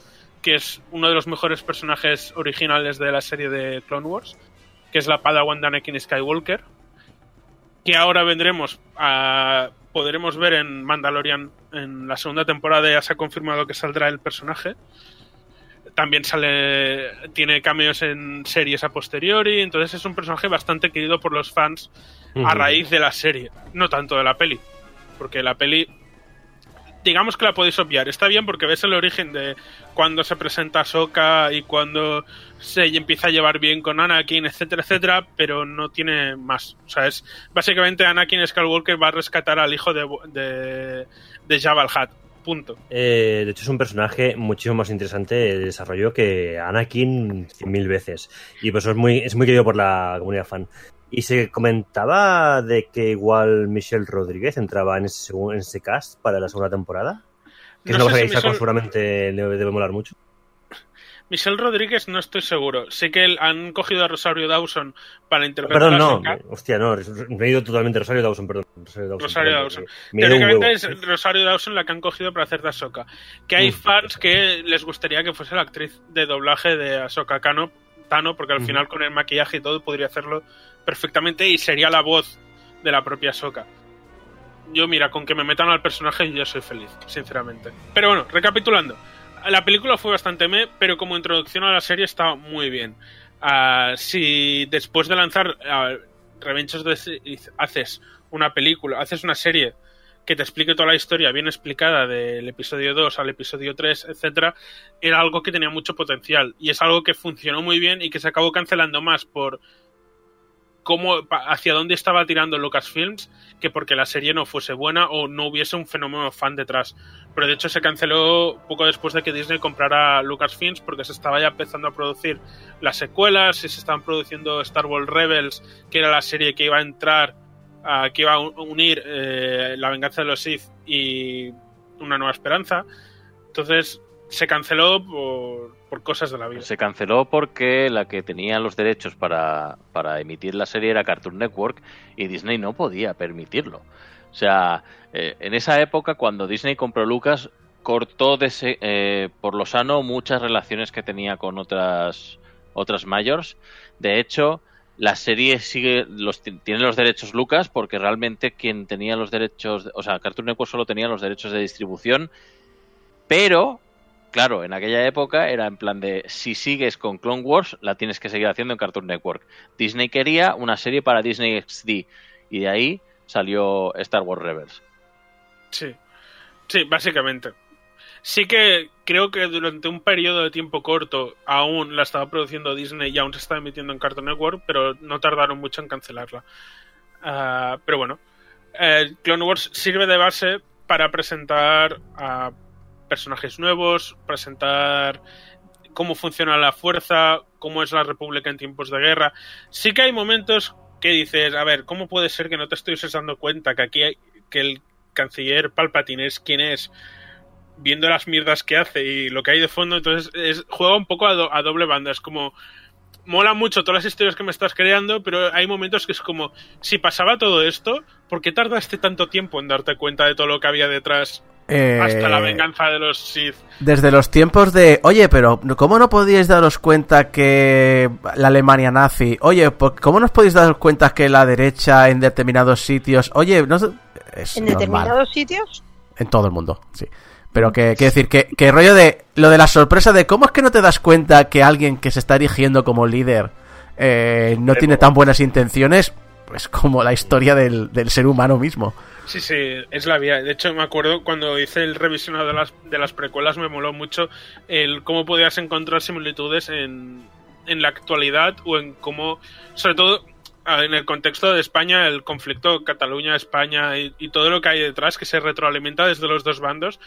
D: que es uno de los mejores personajes originales de la serie de Clone Wars, que es la Padawan de Anakin Skywalker, que ahora vendremos a podremos ver en Mandalorian en la segunda temporada ya se ha confirmado que saldrá el personaje también sale tiene cameos en series a posteriori entonces es un personaje bastante querido por los fans a raíz de la serie no tanto de la peli porque la peli digamos que la podéis obviar. Está bien porque ves el origen de cuando se presenta Ahsoka y cuando se empieza a llevar bien con Anakin etcétera etcétera pero no tiene más. O sea es básicamente Anakin Skywalker va a rescatar al hijo de de, de Jabba el Hutt punto
C: Eh, de hecho, es un personaje muchísimo más interesante de desarrollo que Anakin mil veces. Y por eso es muy, es muy querido por la comunidad fan. Y se comentaba de que igual Michelle Rodríguez entraba en ese, en ese cast para la segunda temporada. Que es
D: No
C: una
D: sé
C: cosa que seguramente le debe molar mucho.
D: Michelle Rodríguez no estoy seguro. Sé que han cogido a Rosario Dawson para interpretar
C: Perdón, no.
D: Ahsoka.
C: Hostia, no. Me he ido totalmente Rosario Dawson, perdón. Rosario Dawson.
D: Rosario
C: perdón,
D: Dawson.
C: Un
D: Teóricamente es Rosario Dawson la que han cogido para hacer de Ahsoka. Que hay
C: Mm.
D: fans que les gustaría que fuese la actriz de doblaje de Ahsoka Kano, Tano, porque al final con el maquillaje y todo podría hacerlo perfectamente y sería la voz de la propia Ahsoka. Yo, mira, con que me metan al personaje yo soy feliz, sinceramente. Pero bueno, recapitulando. La película fue bastante me, pero como introducción a la serie estaba muy bien. Ah, si después de lanzar Sith haces una película, haces una serie que te explique toda la historia bien explicada del episodio 2 al episodio 3, etcétera, era algo que tenía mucho potencial y es algo que funcionó muy bien y que se acabó cancelando más por cómo hacia dónde estaba tirando Lucasfilms que porque la serie no fuese buena o no hubiese un fenómeno fan detrás. Pero de hecho se canceló poco después de que Disney comprara Lucasfilms porque se estaba ya empezando a producir las secuelas y se estaban produciendo Star Wars Rebels, que era la serie que iba a entrar, que iba a un- unir eh, La venganza de los Sith y Una nueva esperanza. Entonces se canceló por, por cosas de la vida.
E: Se canceló porque la que tenía los derechos para, para emitir la serie era Cartoon Network y Disney no podía permitirlo. O sea, eh, en esa época, cuando Disney compró Lucas, cortó de ese- eh, por lo sano muchas relaciones que tenía con otras, otras mayors. De hecho, la serie sigue los, tiene los derechos Lucas porque realmente quien tenía los derechos, o sea, Cartoon Network solo tenía los derechos de distribución, pero claro, en aquella época era en plan de si sigues con Clone Wars, la tienes que seguir haciendo en Cartoon Network. Disney quería una serie para Disney XD y de ahí salió Star Wars Rebels.
D: Sí, sí, básicamente. Sí que creo que durante un periodo de tiempo corto aún la estaba produciendo Disney y aún se estaba emitiendo en Cartoon Network, pero no tardaron mucho en cancelarla. Ah, pero bueno, eh, Clone Wars sirve de base para presentar a personajes nuevos, presentar cómo funciona la fuerza, cómo es la República en tiempos de guerra. Sí que hay momentos que dices, a ver, ¿cómo puede ser que no te estoy dando cuenta que aquí hay, que el canciller Palpatine es quien es, viendo las mierdas que hace y lo que hay de fondo, entonces es, juega un poco a, do- a doble banda, es como mola mucho todas las historias que me estás creando, pero hay momentos que es como, si pasaba todo esto, ¿por qué tardaste tanto tiempo en darte cuenta de todo lo que había detrás
A: Eh,
D: hasta la venganza de los Sith?
A: Desde los tiempos de, oye, pero ¿cómo no podíais daros cuenta que la Alemania nazi? Oye, ¿por- ¿cómo no os podéis dar cuenta que la derecha en determinados sitios? Oye, no es
G: En
A: normal.
G: determinados sitios.
A: En todo el mundo, sí. Pero que, quiero decir, que, que rollo de lo de la sorpresa de cómo es que no te das cuenta que alguien que se está erigiendo como líder eh, no tiene tan buenas intenciones, pues como la historia del, del ser humano mismo.
D: Sí, sí, es la vía. De hecho, me acuerdo cuando hice el revisionado de las, de las precuelas, me moló mucho el cómo podías encontrar similitudes en, en la actualidad o en cómo, sobre todo en el contexto de España, el conflicto Cataluña-España y, y todo lo que hay detrás que se retroalimenta desde los dos bandos.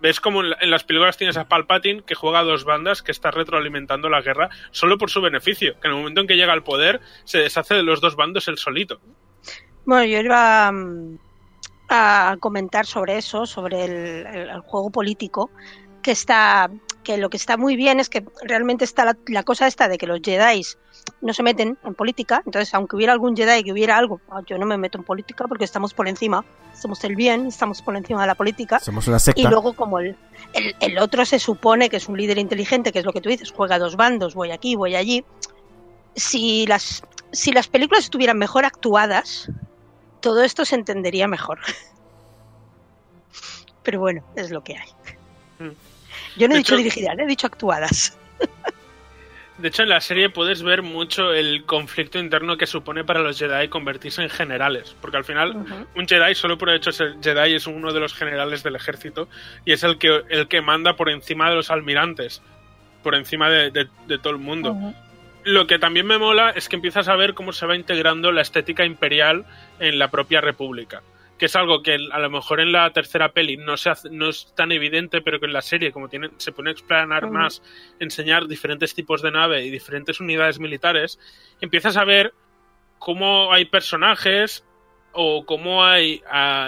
D: Ves como en, la- en las películas tienes a Palpatine que juega a dos bandas que está retroalimentando la guerra solo por su beneficio, que en el momento en que llega al poder se deshace de los dos bandos el solito.
G: Bueno, yo iba mm, a comentar sobre eso, sobre el juego político, que está, que lo que está muy bien es que realmente está la, la cosa esta de que los Jedi no se meten en política, entonces aunque hubiera algún Jedi que hubiera algo, ah, yo no me meto en política porque estamos por encima, somos el bien, estamos por encima de la política.
A: Somos una secta.
G: Y luego como el, el, el otro se supone que es un líder inteligente, que es lo que tú dices, juega dos bandos, voy aquí, voy allí. Si las, si las películas estuvieran mejor actuadas, todo esto se entendería mejor. Pero bueno, es lo que hay.
D: Mm.
G: Yo no he
D: De
G: dicho
D: hecho-
G: dirigidas, he dicho actuadas.
D: De hecho, en la serie puedes ver mucho el conflicto interno que supone para los Jedi convertirse en generales. Porque al final, un Jedi, solo por el hecho de ser Jedi, es uno de los generales del ejército y es el que, el que manda por encima de los almirantes, por encima de, de- de todo el mundo. Lo que también me mola es que empiezas a ver cómo se va integrando la estética imperial en la propia república. Que es algo que a lo mejor en la tercera peli no, se hace- no es tan evidente, pero que en la serie, como tiene, se pone a explanar más, enseñar diferentes tipos de nave y diferentes unidades militares, empiezas a ver cómo hay personajes o cómo hay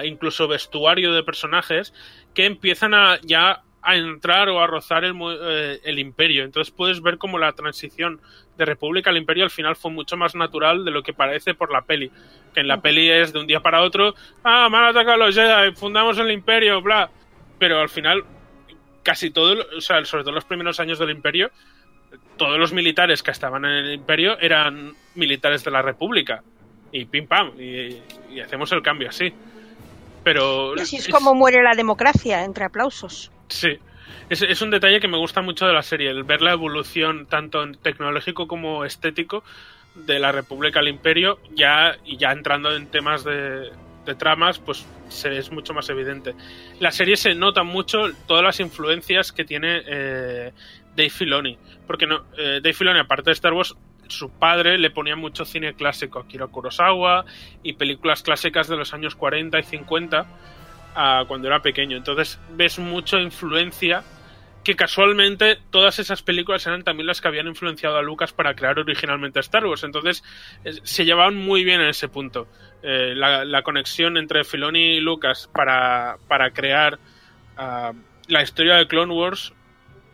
D: incluso vestuario de personajes que empiezan a ya a entrar o a rozar el, eh, el imperio. Entonces puedes ver como la transición de República al imperio al final fue mucho más natural de lo que parece por la peli. Que en la peli es de un día para otro, ah, me han atacado los Jedi, fundamos el imperio, bla. Pero al final, casi todo, o sea, sobre todo los primeros años del imperio, todos los militares que estaban en el imperio eran militares de la República. Y pim pam, y, y hacemos el cambio así. Pero
G: Y así es como muere la democracia, entre aplausos.
D: Sí. Es, es un detalle que me gusta mucho de la serie, el ver la evolución tanto en tecnológico como estético de la República al Imperio, ya, y ya entrando en temas de, tramas, pues se, es mucho más evidente. La serie se nota mucho todas las influencias que tiene eh, Dave Filoni, porque no, eh, Dave Filoni, aparte de Star Wars, su padre le ponía mucho cine clásico, Akira Kurosawa y películas clásicas de los años 40 y 50 cuando era pequeño. Entonces ves mucha influencia que casualmente todas esas películas eran también las que habían influenciado a Lucas para crear originalmente Star Wars. Entonces se llevaban muy bien en ese punto. Eh, la, la conexión entre Filoni y Lucas para, para crear ah, la historia de Clone Wars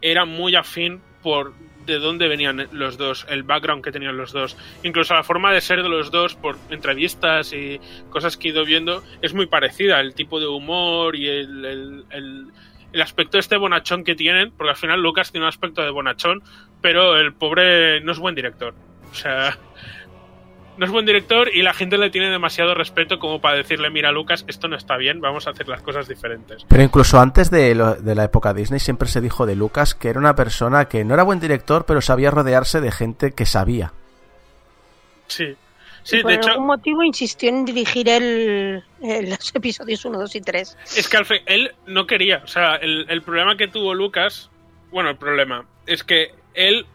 D: era muy afín por de dónde venían los dos, el background que tenían los dos, incluso la forma de ser de los dos por entrevistas y cosas que he ido viendo es muy parecida, el tipo de humor y el, el, el, aspecto este bonachón que tienen, porque al final Lucas tiene un aspecto de bonachón, pero el pobre no es buen director, o sea, no es buen director y la gente le tiene demasiado respeto como para decirle, mira Lucas, esto no está bien, vamos a hacer las cosas diferentes.
A: Pero incluso antes de, lo- de la época Disney siempre se dijo de Lucas que era una persona que no era buen director, pero sabía rodearse de gente que sabía.
D: Sí,
G: y
D: sí,
G: por
D: de hecho...
G: algún motivo insistió en dirigir el, el- los episodios 1, 2 y 3.
D: Es que al fin, él no quería. O sea, el, el problema que tuvo Lucas. Bueno, el problema es que él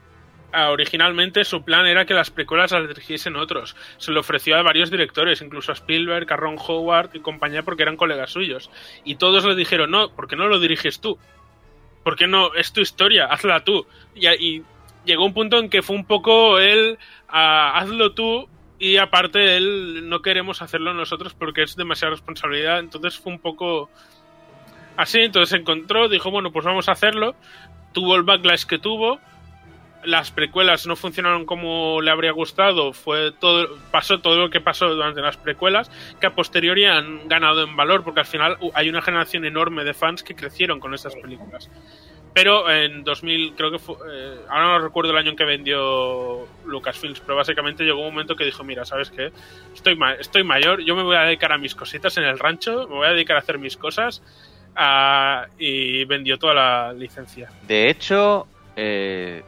D: originalmente su plan era que las precuelas las dirigiesen otros. Se lo ofreció a varios directores, incluso a Spielberg, a Ron Howard y compañía, porque eran colegas suyos. Y todos le dijeron, no, ¿por qué no lo diriges tú? ¿Por qué no? Es tu historia, hazla tú. Y, llegó un punto en que fue un poco él, ah, hazlo tú, y aparte él no queremos hacerlo nosotros porque es demasiada responsabilidad. Entonces fue un poco así. Entonces encontró, dijo, bueno, pues vamos a hacerlo. Tuvo el backlash que tuvo. Las precuelas no funcionaron como le habría gustado. Fue todo, pasó todo lo que pasó durante las precuelas, que a posteriori han ganado en valor, porque al final uh, hay una generación enorme de fans que crecieron con esas películas. Pero en 2000, creo que fue. eh, ahora no recuerdo el año en que vendió Lucasfilms, pero básicamente llegó un momento que dijo: Mira, ¿sabes qué? Estoy, ma- estoy mayor, yo me voy a dedicar a mis cositas en el rancho, me voy a dedicar a hacer mis cosas. ah, y vendió toda la licencia.
E: De hecho, eh,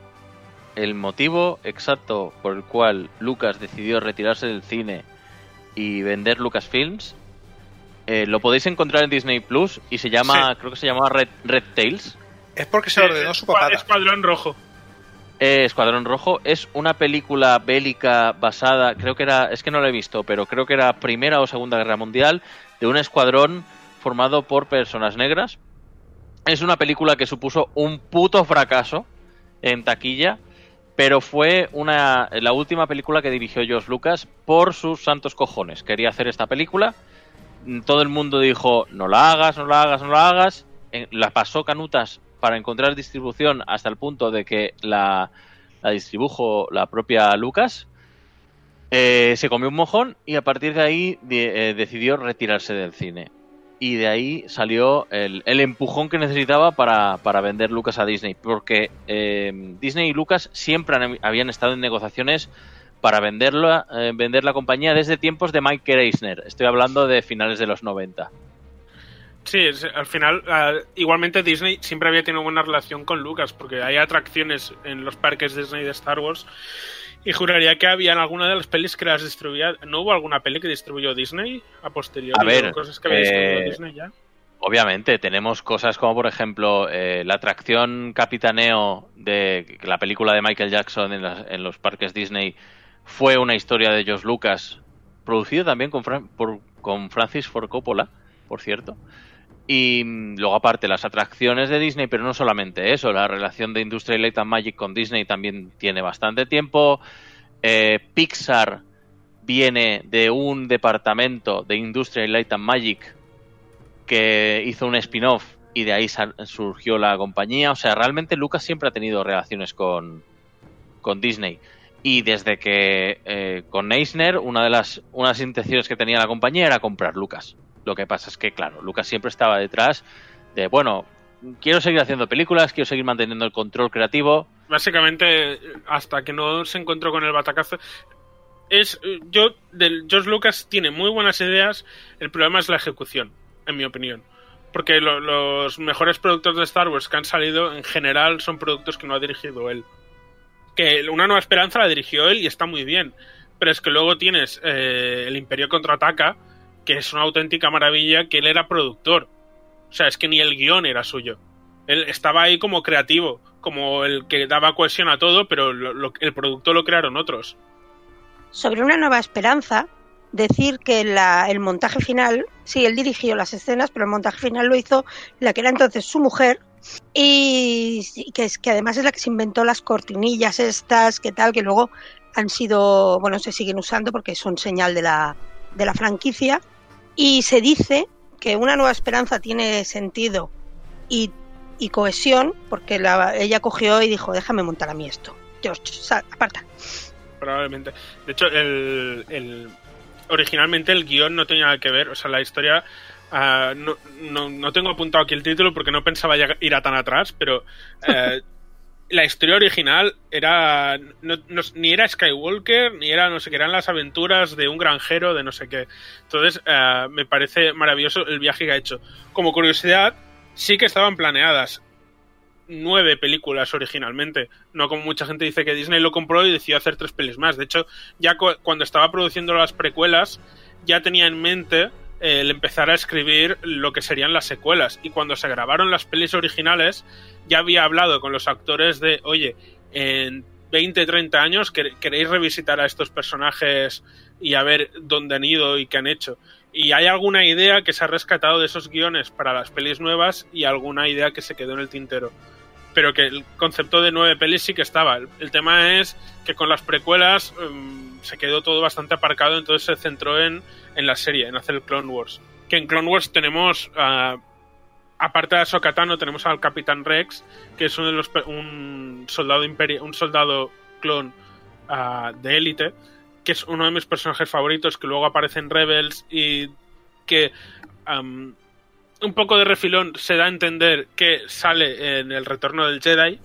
E: el motivo exacto por el cual Lucas decidió retirarse del cine y vender Lucasfilms eh, lo podéis encontrar en Disney Plus y se llama, creo que se llama Red, Red Tails.
B: Es porque se lo ordenó su papá.
D: Escuadrón Rojo.
E: Eh, Escuadrón Rojo es una película bélica basada, creo que era, es que no la he visto, pero creo que era Primera o Segunda Guerra Mundial, de un escuadrón formado por personas negras. Es una película que supuso un puto fracaso en taquilla, pero fue una, la última película que dirigió George Lucas por sus santos cojones. Quería hacer esta película, todo el mundo dijo, no la hagas, no la hagas, no la hagas. La pasó canutas para encontrar distribución hasta el punto de que la, la distribujo la propia Lucas. Eh, se comió un mojón y a partir de ahí eh, decidió retirarse del cine. Y de ahí salió el, el empujón que necesitaba para, para vender Lucas a Disney. Porque eh, Disney y Lucas siempre han- habían estado en negociaciones para venderla, eh, vender la compañía desde tiempos de Mike Eisner. Estoy hablando de finales de los 90.
D: Sí, al final, ah, igualmente Disney siempre había tenido buena relación con Lucas, porque hay atracciones en los parques Disney de Star Wars. Y juraría que había en alguna de las pelis que las distribuía. ¿No hubo alguna peli que distribuyó Disney a posteriori?
E: A ver,
D: ¿O cosas que había distribuido
E: eh,
D: Disney ya.
E: Obviamente, tenemos cosas como, por ejemplo, eh, la atracción Capitaneo de la película de Michael Jackson en, las- en los parques Disney fue una historia de George Lucas, producido también con, por- con Francis Ford Coppola, por cierto. Y mm, luego, aparte, las atracciones de Disney, pero no solamente eso, la relación de Industrial Light and Magic con Disney también tiene bastante tiempo. Eh, Pixar viene de un departamento de Industrial Light and Magic que hizo un spin-off y de ahí surgió la compañía. O sea, realmente Lucas siempre ha tenido relaciones con, con Disney. Y desde que eh, con Eisner, una de las unas intenciones que tenía la compañía era comprar Lucas. Lo que pasa es que, claro, Lucas siempre estaba detrás de, bueno, quiero seguir haciendo películas, quiero seguir manteniendo el control creativo.
D: Básicamente, hasta que no se encontró con el batacazo. Es, yo, George Lucas tiene muy buenas ideas, el problema es la ejecución, en mi opinión. Porque lo- los mejores productos de Star Wars que han salido, en general, son productos que no ha dirigido él. Que Una Nueva Esperanza la dirigió él y está muy bien. Pero es que luego tienes eh, El Imperio Contraataca, que es una auténtica maravilla, que él era productor. O sea, es que ni el guion era suyo. Él estaba ahí como creativo, como el que daba cohesión a todo, pero lo- lo- el producto lo crearon otros.
G: Sobre una nueva esperanza, decir que el montaje final, sí, él dirigió las escenas, pero el montaje final lo hizo la que era entonces su mujer y que, es, que además es la que se inventó las cortinillas estas, que tal, que luego han sido, bueno, se siguen usando porque son señal de la, de la franquicia. Y se dice que una nueva esperanza tiene sentido y, y cohesión porque la- ella cogió y dijo, déjame montar a mí esto. George, sal, aparta.
D: probablemente. De hecho, el, el- originalmente el guion no tenía nada que ver, o sea, la historia... ah, no, no, no tengo apuntado aquí el título porque no pensaba ir a tan atrás, pero eh, la historia original era no- ni era Skywalker, ni era no sé qué, eran las aventuras de un granjero de no sé qué. Entonces, eh, me parece maravilloso el viaje que ha hecho. Como curiosidad, sí que estaban planeadas nueve películas originalmente. No como mucha gente dice que Disney lo compró y decidió hacer tres pelis más. De hecho, ya cu- cuando estaba produciendo las precuelas, ya tenía en mente el empezar a escribir lo que serían las secuelas. Y cuando se grabaron las pelis originales, ya había hablado con los actores de, oye, en 20, 30 años que- queréis revisitar a estos personajes y a ver dónde han ido y qué han hecho. Y hay alguna idea que se ha rescatado de esos guiones para las pelis nuevas y alguna idea que se quedó en el tintero. Pero que el concepto de nueve pelis sí que estaba. El, tema es que con las precuelas em, se quedó todo bastante aparcado, entonces se centró en, en la serie, en hacer el Clone Wars. Que en Clone Wars tenemos, ah, aparte de Ahsoka Tano, tenemos al Capitán Rex, que es uno de los un soldado un soldado clon ah, de élite, que es uno de mis personajes favoritos, que luego aparece en Rebels y que un poco de refilón se da a entender que sale en el retorno del Jedi,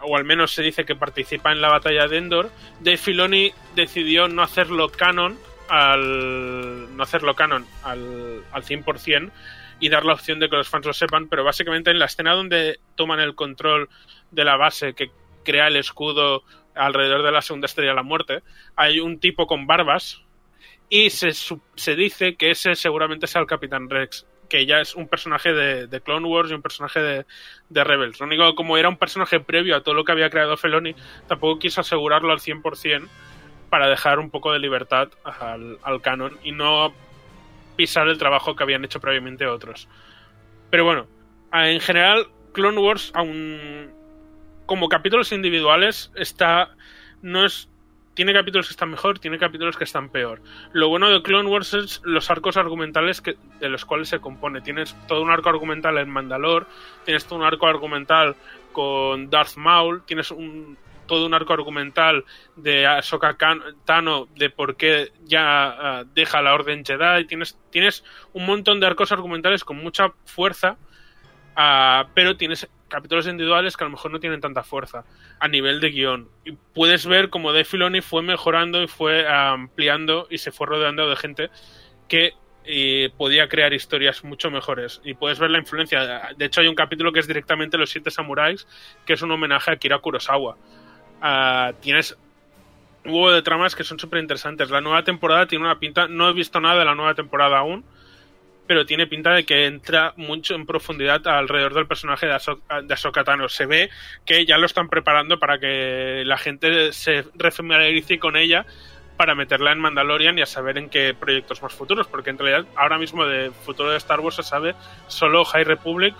D: o al menos se dice que participa en la batalla de Endor. Dave Filoni decidió no hacerlo canon al no hacerlo canon al, al 100% y dar la opción de que los fans lo sepan, pero básicamente en la escena donde toman el control de la base que crea el escudo alrededor de la segunda estrella de la muerte, hay un tipo con barbas y se, se dice que ese seguramente sea el Capitán Rex, que ya es un personaje de, Clone Wars y un personaje de, Rebels. Lo único, como era un personaje previo a todo lo que había creado Feloni, tampoco quiso asegurarlo al 100% para dejar un poco de libertad al, al canon y no pisar el trabajo que habían hecho previamente otros. Pero bueno, en general, Clone Wars, aun como capítulos individuales, está. no es. Tiene capítulos que están mejor, tiene capítulos que están peor. Lo bueno de Clone Wars es los arcos argumentales que, de los cuales se compone. Tienes todo un arco argumental en Mandalore, tienes todo un arco argumental con Darth Maul, tienes un, todo un arco argumental de Ahsoka Tano de por qué ya ah, deja la Orden Jedi. Tienes, tienes un montón de arcos argumentales con mucha fuerza, ah, pero tienes capítulos individuales que a lo mejor no tienen tanta fuerza a nivel de guion. Y puedes ver como Dave Filoni fue mejorando y fue ah, ampliando y se fue rodeando de gente que eh, podía crear historias mucho mejores. Y puedes ver la influencia. De hecho, hay un capítulo que es directamente Los Siete Samuráis, que es un homenaje a Kira Kurosawa. Ah, tienes un huevo de tramas que son súper interesantes. La nueva temporada tiene una pinta. No he visto nada de la nueva temporada aún, pero tiene pinta de que entra mucho en profundidad alrededor del personaje de, Ahso- de Ahsoka. Se ve que ya lo están preparando para que la gente se refamiliarice con ella para meterla en Mandalorian y a saber en qué proyectos más futuros, porque en realidad ahora mismo de futuro de Star Wars se sabe solo High Republic,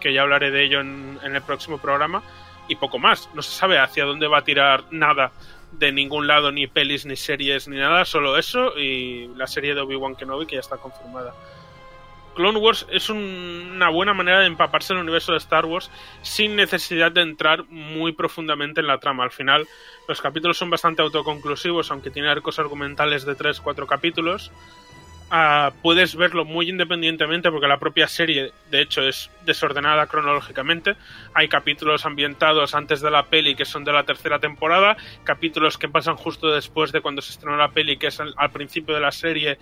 D: que ya hablaré de ello en, en el próximo programa, y poco más. No se sabe hacia dónde va a tirar nada de ningún lado, ni pelis, ni series, ni nada, solo eso y la serie de Obi-Wan Kenobi que ya está confirmada. Clone Wars es un- una buena manera de empaparse en el universo de Star Wars sin necesidad de entrar muy profundamente en la trama. Al final, los capítulos son bastante autoconclusivos, aunque tiene arcos argumentales de 3-4 capítulos. Ah, puedes verlo muy independientemente porque la propia serie, de hecho, es desordenada cronológicamente. Hay capítulos ambientados antes de la peli que son de la tercera temporada, capítulos que pasan justo después de cuando se estrenó la peli, que es al principio de la serie.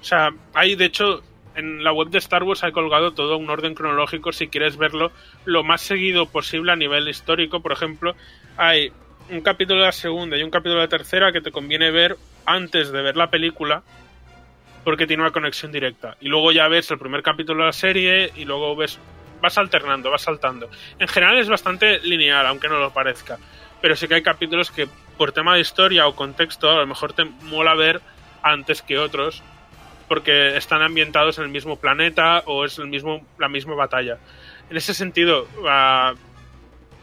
D: O sea, hay de hecho en la web de Star Wars hay colgado todo un orden cronológico si quieres verlo lo más seguido posible a nivel histórico. Por ejemplo, hay un capítulo de la segunda y un capítulo de la tercera que te conviene ver antes de ver la película porque tiene una conexión directa. Y luego ya ves el primer capítulo de la serie y luego ves vas alternando, vas saltando. En general es bastante lineal, aunque no lo parezca. Pero sí que hay capítulos que por tema de historia o contexto a lo mejor te mola ver antes que otros porque están ambientados en el mismo planeta o es el mismo, la misma batalla. En ese sentido, ah,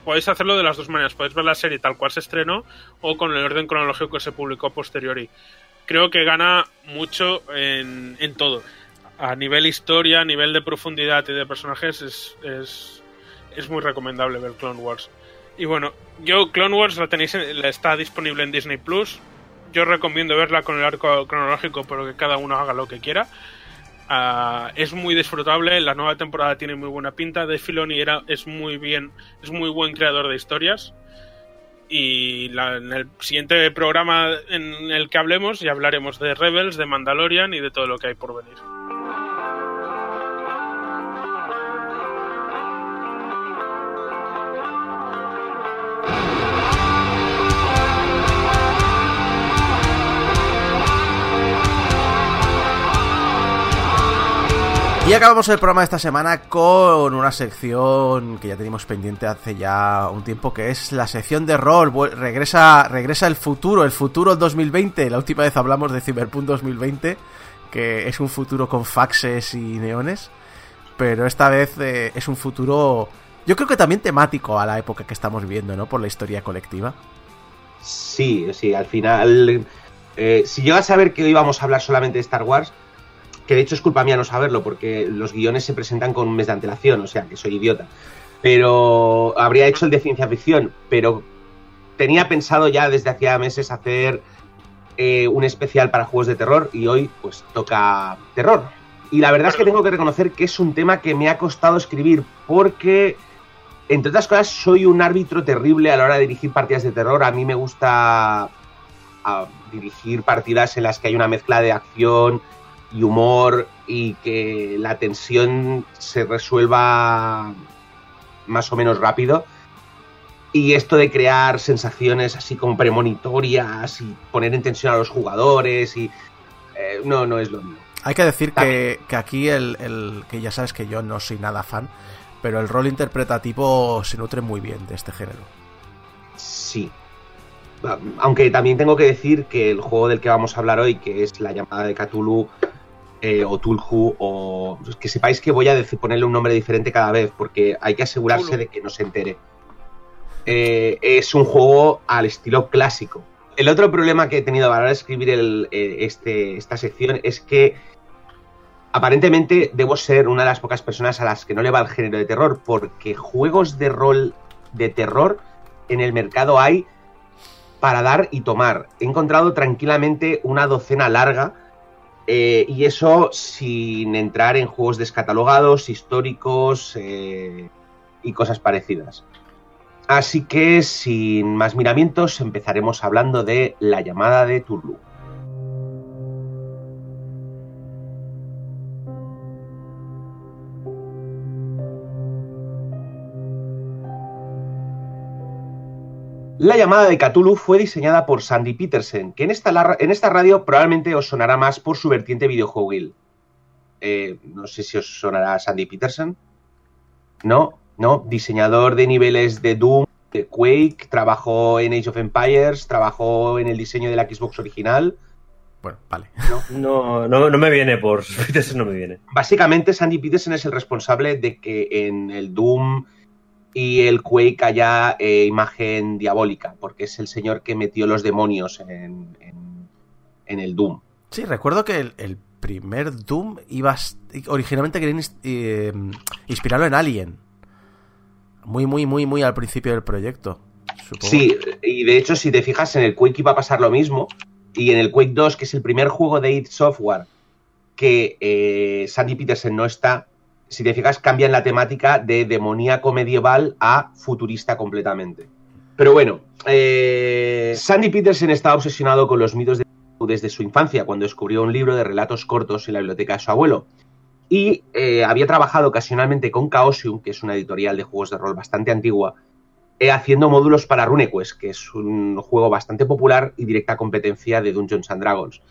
D: podéis hacerlo de las dos maneras. Podéis ver la serie tal cual se estrenó o con el orden cronológico que se publicó posteriori. Creo que gana mucho en, en todo. A nivel historia, a nivel de profundidad y de personajes, es, es, es muy recomendable ver Clone Wars. Y bueno, yo Clone Wars la tenéis, está disponible en Disney Plus. Yo recomiendo verla con el arco cronológico, pero que cada uno haga lo que quiera. Ah, es muy disfrutable, la nueva temporada tiene muy buena pinta. De Filoni era, es muy bien, es muy buen creador de historias. Y en el siguiente programa en el que hablemos ya hablaremos de Rebels, de Mandalorian y de todo lo que hay por venir.
A: Y acabamos el programa de esta semana con una sección que ya teníamos pendiente hace ya un tiempo, que es la sección de rol. Regresa, regresa el futuro, el futuro 2020. La última vez hablamos de Cyberpunk 2020, que es un futuro con faxes y neones. Pero esta vez eh, es un futuro, yo creo que también temático a la época que estamos viviendo, ¿no? Por la historia colectiva.
F: Sí, sí, al final. eh, si llegas a saber que hoy vamos a hablar solamente de Star Wars, que de hecho es culpa mía no saberlo, porque los guiones se presentan con un mes de antelación, o sea que soy idiota. Pero habría hecho el de ciencia ficción, pero tenía pensado ya desde hacía meses hacer eh, un especial para juegos de terror y hoy pues toca terror. Y la verdad es que tengo que reconocer que es un tema que me ha costado escribir porque entre otras cosas, soy un árbitro terrible a la hora de dirigir partidas de terror. A mí me gusta a, dirigir partidas en las que hay una mezcla de acción y humor y que la tensión se resuelva más o menos rápido. Y esto de crear sensaciones así como premonitorias y poner en tensión a los jugadores y... eh, no, no es lo mío.
A: Hay que decir que, que aquí el, el- que ya sabes que yo no soy nada fan, pero el rol interpretativo se nutre muy bien de este género.
F: Sí. Aunque también tengo que decir que el juego del que vamos a hablar hoy, que es la llamada de Cthulhu eh, o Tulhu, o que sepáis que voy a decir, ponerle un nombre diferente cada vez, porque hay que asegurarse de que no se entere. Eh, es un juego al estilo clásico. El otro problema que he tenido a la hora de escribir el, eh, este, esta sección es que aparentemente debo ser una de las pocas personas a las que no le va el género de terror, porque juegos de rol de terror en el mercado hay para dar y tomar. He encontrado tranquilamente una docena larga eh, y eso sin entrar en juegos descatalogados, históricos eh, y cosas parecidas. Así que sin más miramientos empezaremos hablando de la llamada de Tulu. La llamada de Cthulhu fue diseñada por Sandy Petersen, que en esta, en esta radio probablemente os sonará más por su vertiente videojueguil. Eh, no sé si os sonará Sandy Petersen. No, no, diseñador de niveles de Doom, de Quake, trabajó en Age of Empires, trabajó en el diseño de la Xbox original.
A: Bueno, vale.
C: No, no, no me viene por Peterson, no me viene.
F: Básicamente, Sandy Petersen es el responsable de que en el Doom y el Quake haya eh, imagen diabólica, porque es el señor que metió los demonios en, en- en el Doom.
A: Sí, recuerdo que el, el primer Doom iba originalmente querían eh, inspirarlo en Alien. Muy, muy, muy, muy al principio del proyecto. Supongo.
F: Sí, y de hecho, si te fijas, en el Quake iba a pasar lo mismo. Y en el Quake 2, que es el primer juego de id Software que eh, Sandy Petersen no está, si te fijas, cambian la temática de demoníaco medieval a futurista completamente. Pero bueno, eh, Sandy Petersen estaba obsesionado con los mitos de desde su infancia, cuando descubrió un libro de relatos cortos en la biblioteca de su abuelo. Y eh, había trabajado ocasionalmente con Chaosium, que es una editorial de juegos de rol bastante antigua, eh, haciendo módulos para RuneQuest, que es un juego bastante popular y directa competencia de Dungeons and Dragons.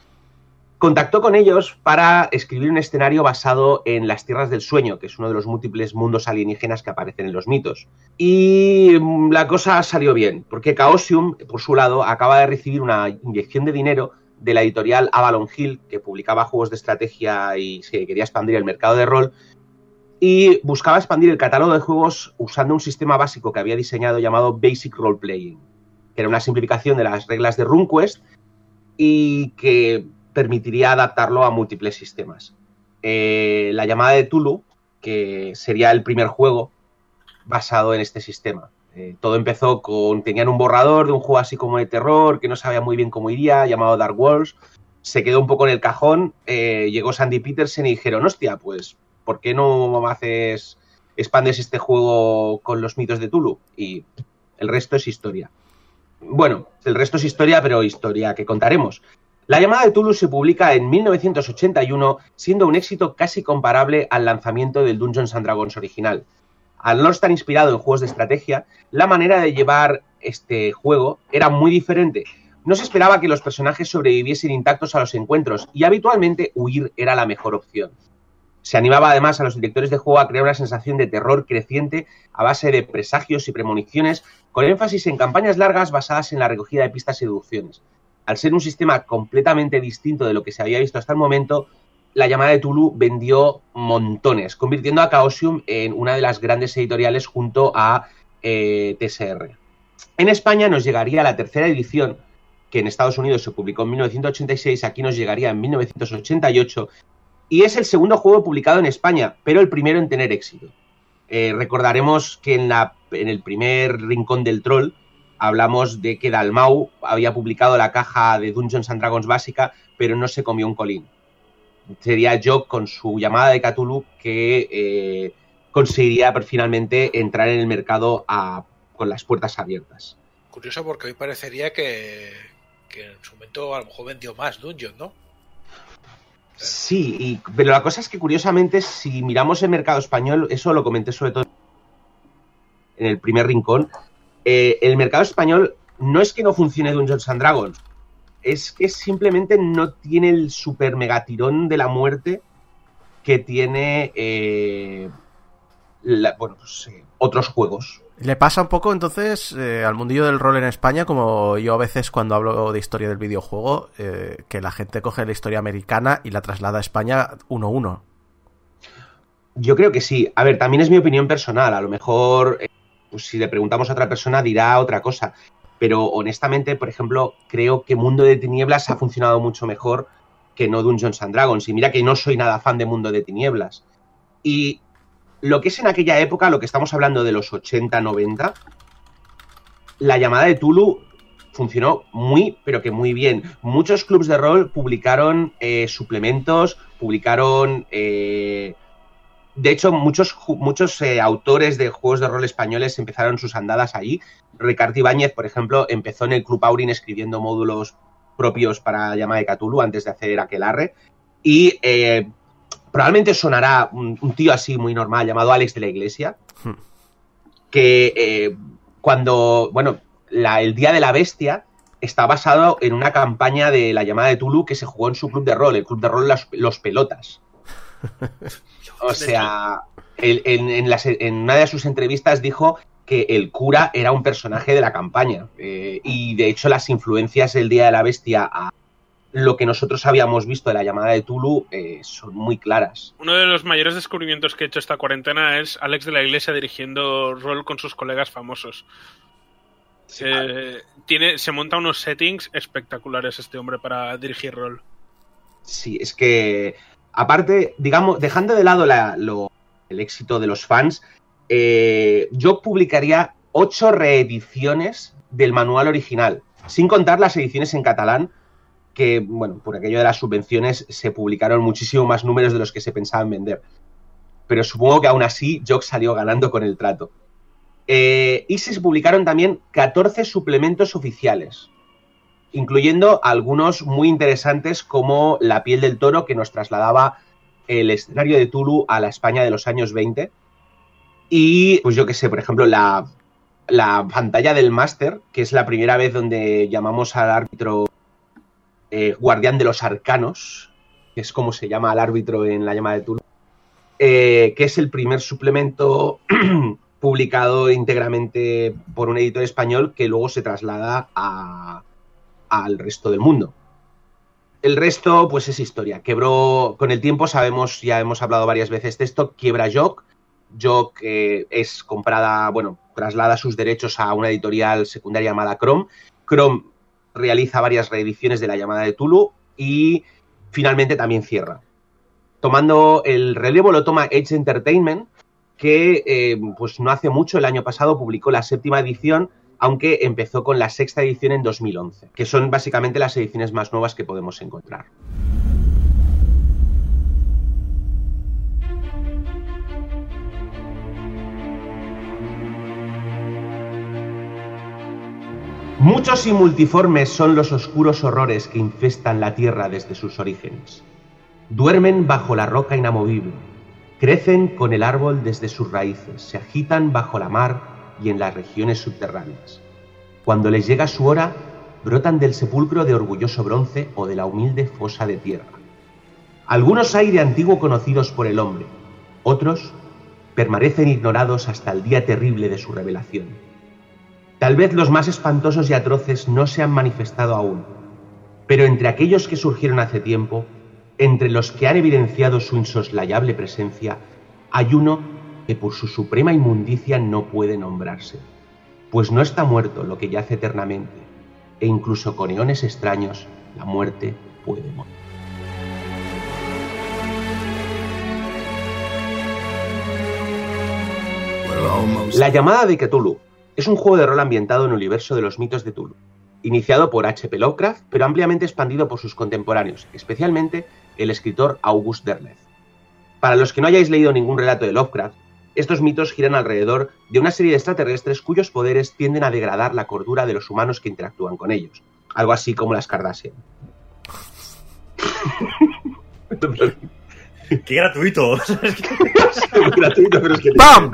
F: Contactó con ellos para escribir un escenario basado en las Tierras del Sueño, que es uno de los múltiples mundos alienígenas que aparecen en los mitos. Y mm, la cosa salió bien, porque Chaosium, por su lado, acaba de recibir una inyección de dinero de la editorial Avalon Hill, que publicaba juegos de estrategia y se quería expandir el mercado de rol, y buscaba expandir el catálogo de juegos usando un sistema básico que había diseñado llamado Basic Role Playing, que era una simplificación de las reglas de RuneQuest y que permitiría adaptarlo a múltiples sistemas. Eh, la llamada de Tulu, que sería el primer juego basado en este sistema. Eh, todo empezó con. Tenían un borrador de un juego así como de terror, que no sabía muy bien cómo iría, llamado Dark Walls. Se quedó un poco en el cajón. eh, llegó Sandy Petersen y dijeron: Hostia, pues, ¿por qué no haces. expandes este juego con los mitos de Tulu? Y el resto es historia. Bueno, el resto es historia, pero historia que contaremos. La llamada de Tulu se publica en 1981, siendo un éxito casi comparable al lanzamiento del Dungeons and Dragons original. Al no estar inspirado en juegos de estrategia, la manera de llevar este juego era muy diferente. No se esperaba que los personajes sobreviviesen intactos a los encuentros y habitualmente huir era la mejor opción. Se animaba además a los directores de juego a crear una sensación de terror creciente a base de presagios y premoniciones, con énfasis en campañas largas basadas en la recogida de pistas y deducciones. Al ser un sistema completamente distinto de lo que se había visto hasta el momento, la llamada de Tulu vendió montones, convirtiendo a Chaosium en una de las grandes editoriales junto a eh, TSR. En España nos llegaría la tercera edición, que en Estados Unidos se publicó en 1986, aquí nos llegaría en 1988, y es el segundo juego publicado en España, pero el primero en tener éxito. Eh, recordaremos que en, en el primer Rincón del Troll hablamos de que Dalmau había publicado la caja de Dungeons and Dragons básica, pero no se comió un colín. Sería Jock con su llamada de Cthulhu que eh, conseguiría finalmente entrar en el mercado a- con las puertas abiertas.
B: Curioso porque hoy parecería que, que en su momento a lo mejor vendió más Dungeon, ¿no?
F: Sí, y- pero la cosa es que curiosamente, si miramos el mercado español, eso lo comenté sobre todo en el primer rincón, eh, el mercado español no es que no funcione Dungeons and Dragons, es que simplemente no tiene el super megatirón de la muerte que tiene eh, la- bueno, pues, eh, otros juegos.
A: Le pasa un poco entonces eh, al mundillo del rol en España, como yo a veces cuando hablo de historia del videojuego, eh, que la gente coge la historia americana y la traslada a España uno a uno.
F: Yo creo que sí. A ver, también es mi opinión personal. A lo mejor, pues si le preguntamos a otra persona, dirá otra cosa. Pero honestamente, por ejemplo, creo que Mundo de Tinieblas ha funcionado mucho mejor que no Dungeons and Dragons. Y mira que no soy nada fan de Mundo de Tinieblas. Y lo que es en aquella época, lo que estamos hablando de los 80, 90, la llamada de Tulu funcionó muy, pero que muy bien. Muchos clubs de rol publicaron eh, suplementos, publicaron... eh, de hecho, muchos, muchos eh, autores de juegos de rol españoles empezaron sus andadas allí. Ricardo Ibáñez, por ejemplo, empezó en el Club Aurin escribiendo módulos propios para Llama de Cthulhu antes de hacer Aquelarre. Y eh, probablemente sonará un, un tío así muy normal llamado Alex de la Iglesia,
A: Hmm.
F: que eh, cuando, bueno, la- el Día de la Bestia está basado en una campaña de la llamada de Tulu que se jugó en su club de rol, el club de rol Las- Los Pelotas. O sea, él- en, en las- en una de sus entrevistas dijo que el cura era un personaje de la campaña. eh, y de hecho, las influencias del Día de la Bestia a lo que nosotros habíamos visto de la llamada de Tulu eh, son muy claras.
D: Uno de los mayores descubrimientos que he hecho esta cuarentena es Alex de la Iglesia dirigiendo rol con sus colegas famosos. Eh, tiene, se monta unos settings espectaculares este hombre para dirigir rol.
F: Sí, es que, aparte, digamos, dejando de lado el éxito de los fans, eh, yo publicaría ocho reediciones del manual original, sin contar las ediciones en catalán, que, bueno, por aquello de las subvenciones se publicaron muchísimo más números de los que se pensaban vender. Pero supongo que aún así Jock salió ganando con el trato. Eh, y se publicaron también 14 suplementos oficiales, incluyendo algunos muy interesantes como La piel del toro, que nos trasladaba el escenario de Tulu a la España de los años 20. Y, pues yo qué sé, por ejemplo, la, la pantalla del máster, que es la primera vez donde llamamos al árbitro eh, guardián de los arcanos, que es como se llama al árbitro en la llamada de Tulu, eh, que es el primer suplemento publicado íntegramente por un editor español que luego se traslada a, al resto del mundo. El resto, pues es historia. Quebró, con el tiempo sabemos, ya hemos hablado varias veces de esto, quiebra Jock. Jock eh, es comprada, bueno, traslada sus derechos a una editorial secundaria llamada Chrome. Chrome realiza varias reediciones de la llamada de Tulu y finalmente también cierra. Tomando el relevo lo toma Edge Entertainment, que eh, pues no hace mucho, el año pasado, publicó la séptima edición, aunque empezó con la sexta edición en 2011, que son básicamente las ediciones más nuevas que podemos encontrar. Muchos y multiformes son los oscuros horrores que infestan la tierra desde sus orígenes. Duermen bajo la roca inamovible, crecen con el árbol desde sus raíces, se agitan bajo la mar y en las regiones subterráneas. Cuando les llega su hora, brotan del sepulcro de orgulloso bronce o de la humilde fosa de tierra. Algunos hay de antiguo conocidos por el hombre, otros permanecen ignorados hasta el día terrible de su revelación. Tal vez los más espantosos y atroces no se han manifestado aún, pero entre aquellos que surgieron hace tiempo, entre los que han evidenciado su insoslayable presencia, hay uno que por su suprema inmundicia no puede nombrarse, pues no está muerto lo que yace eternamente, e incluso con eones extraños la muerte puede morir. La llamada de Cthulhu es un juego de rol ambientado en el universo de los mitos de Tulu, iniciado por H.P. Lovecraft, pero ampliamente expandido por sus contemporáneos, especialmente el escritor August Derleth. Para los que no hayáis leído ningún relato de Lovecraft, estos mitos giran alrededor de una serie de extraterrestres cuyos poderes tienden a degradar la cordura de los humanos que interactúan con ellos, algo así como las Kardashian.
C: ¡Qué gratuito!
F: gratuito, pero es que
A: ¡Pam!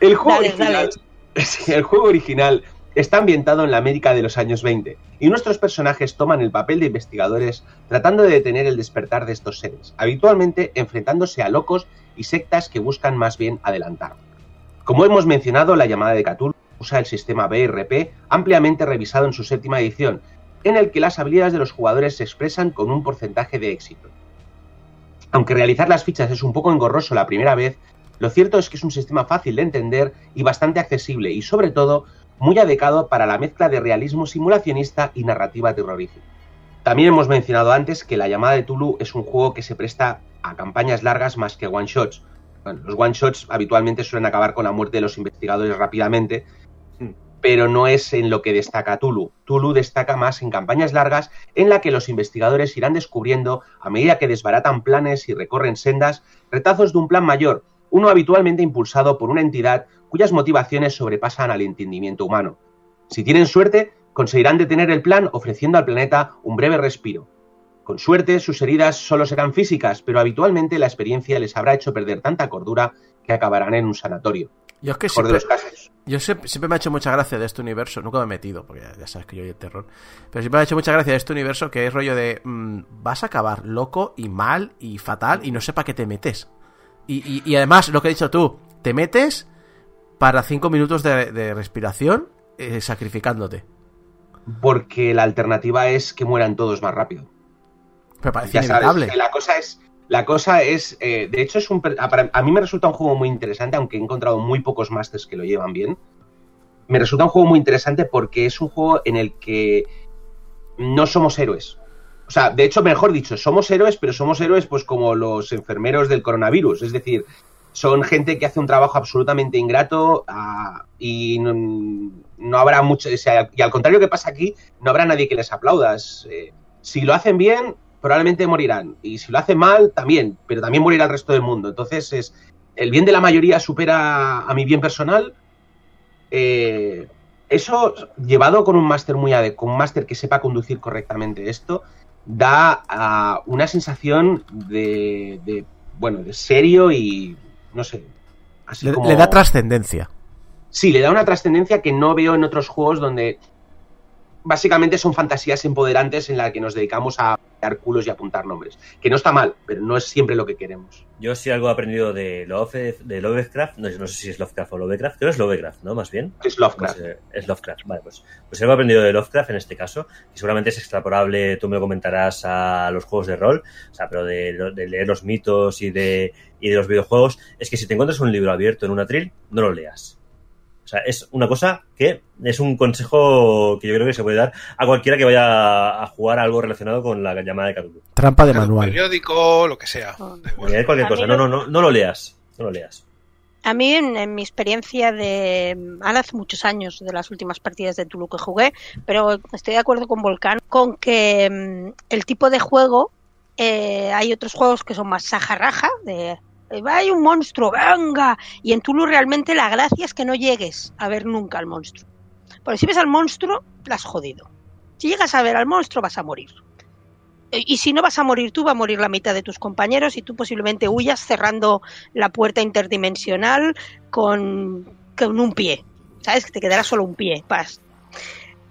F: El juego,
G: Dale,
F: original,
G: dale.
F: El juego original está ambientado en la América de los años 20 y nuestros personajes toman el papel de investigadores tratando de detener el despertar de estos seres, habitualmente enfrentándose a locos y sectas que buscan más bien adelantar. Como hemos mencionado, la llamada de Cthulhu usa el sistema BRP ampliamente revisado en su séptima edición, en el que las habilidades de los jugadores se expresan con un porcentaje de éxito. Aunque realizar las fichas es un poco engorroso la primera vez, lo cierto es que es un sistema fácil de entender y bastante accesible y sobre todo muy adecuado para la mezcla de realismo simulacionista y narrativa terrorífica. También hemos mencionado antes que la llamada de Tulu es un juego que se presta a campañas largas más que one shots. Bueno, los one shots habitualmente suelen acabar con la muerte de los investigadores rápidamente, pero no es en lo que destaca Tulu. Tulu destaca más en campañas largas en la que los investigadores irán descubriendo, a medida que desbaratan planes y recorren sendas, retazos de un plan mayor, uno habitualmente impulsado por una entidad cuyas motivaciones sobrepasan al entendimiento humano. Si tienen suerte, conseguirán detener el plan ofreciendo al planeta un breve respiro. Con suerte, sus heridas solo serán físicas, pero habitualmente la experiencia les habrá hecho perder tanta cordura que acabarán en un sanatorio.
A: Yo es que
F: Mejor de
A: siempre,
F: los casos.
A: yo siempre, siempre me ha hecho mucha gracia de este universo, nunca me he metido, porque ya, sabes que yo el terror, pero siempre me ha hecho mucha gracia de este universo que es rollo de, mm, vas a acabar loco y mal y fatal y no sé para qué te metes. Y, y- y además, lo que has dicho tú, te metes para cinco minutos de, de respiración eh, sacrificándote.
F: Porque la alternativa es que mueran todos más rápido.
A: Me parece
F: Ya sabes,
A: inevitable.
F: que la cosa es, la cosa es, eh, de hecho es un, a, mí me resulta un juego muy interesante, aunque he encontrado muy pocos masters que lo llevan bien. Me resulta un juego muy interesante porque es un juego en el que no somos héroes. O sea, de hecho, mejor dicho, somos héroes, pero somos héroes pues como los enfermeros del coronavirus. Es decir, son gente que hace un trabajo absolutamente ingrato ah, y no, no habrá mucho... o sea, y al contrario que pasa aquí, no habrá nadie que les aplauda. Es, eh, si lo hacen bien, probablemente morirán. Y si lo hacen mal, también. Pero también morirá el resto del mundo. Entonces, es el bien de la mayoría supera a mi bien personal. Eh, eso, llevado con un máster muy ade- con un máster que sepa conducir correctamente esto, da una sensación de, de, bueno, de serio y no sé. Así
A: Le,
F: como...
A: le da trascendencia.
F: Sí, le da una trascendencia que no veo en otros juegos donde básicamente son fantasías empoderantes en las que nos dedicamos a dar culos y apuntar nombres. Que no está mal, pero no es siempre lo que queremos.
C: Yo sí algo he aprendido de, Love, de Lovecraft, no, no sé si es Lovecraft o Lovecraft, creo que es Lovecraft, ¿no? Más bien.
F: Es Lovecraft.
C: Pues, eh, es Lovecraft, vale, pues, pues algo he aprendido de Lovecraft en este caso, y seguramente es extrapolable, tú me lo comentarás a los juegos de rol, o sea, pero de, de leer los mitos y de, y de los videojuegos, es que si te encuentras un libro abierto en un atril, no lo leas. O sea, es una cosa que es un consejo que yo creo que se puede dar a cualquiera que vaya a jugar algo relacionado con la llamada de Cthulhu.
A: Trampa de manual.
B: periódico, lo que sea.
G: Oh.
C: Cualquier cosa,
G: no-
C: no, no, no, lo leas, no lo leas.
G: A mí, en, en mi experiencia de. Ahora hace muchos años de las últimas partidas de Tulu que jugué, pero estoy de acuerdo con Volcán con que mm, el tipo de juego. eh, hay otros juegos que son más sajarraja, de. Eh, Hay un monstruo, venga. Y en Tulu realmente la gracia es que no llegues a ver nunca al monstruo. Porque si ves al monstruo, la has jodido. Si llegas a ver al monstruo, vas a morir. Eh, Y si no vas a morir tú, va a morir la mitad de tus compañeros y tú posiblemente huyas cerrando la puerta interdimensional con, con un pie. ¿Sabes? Que te quedará solo un pie. Vas.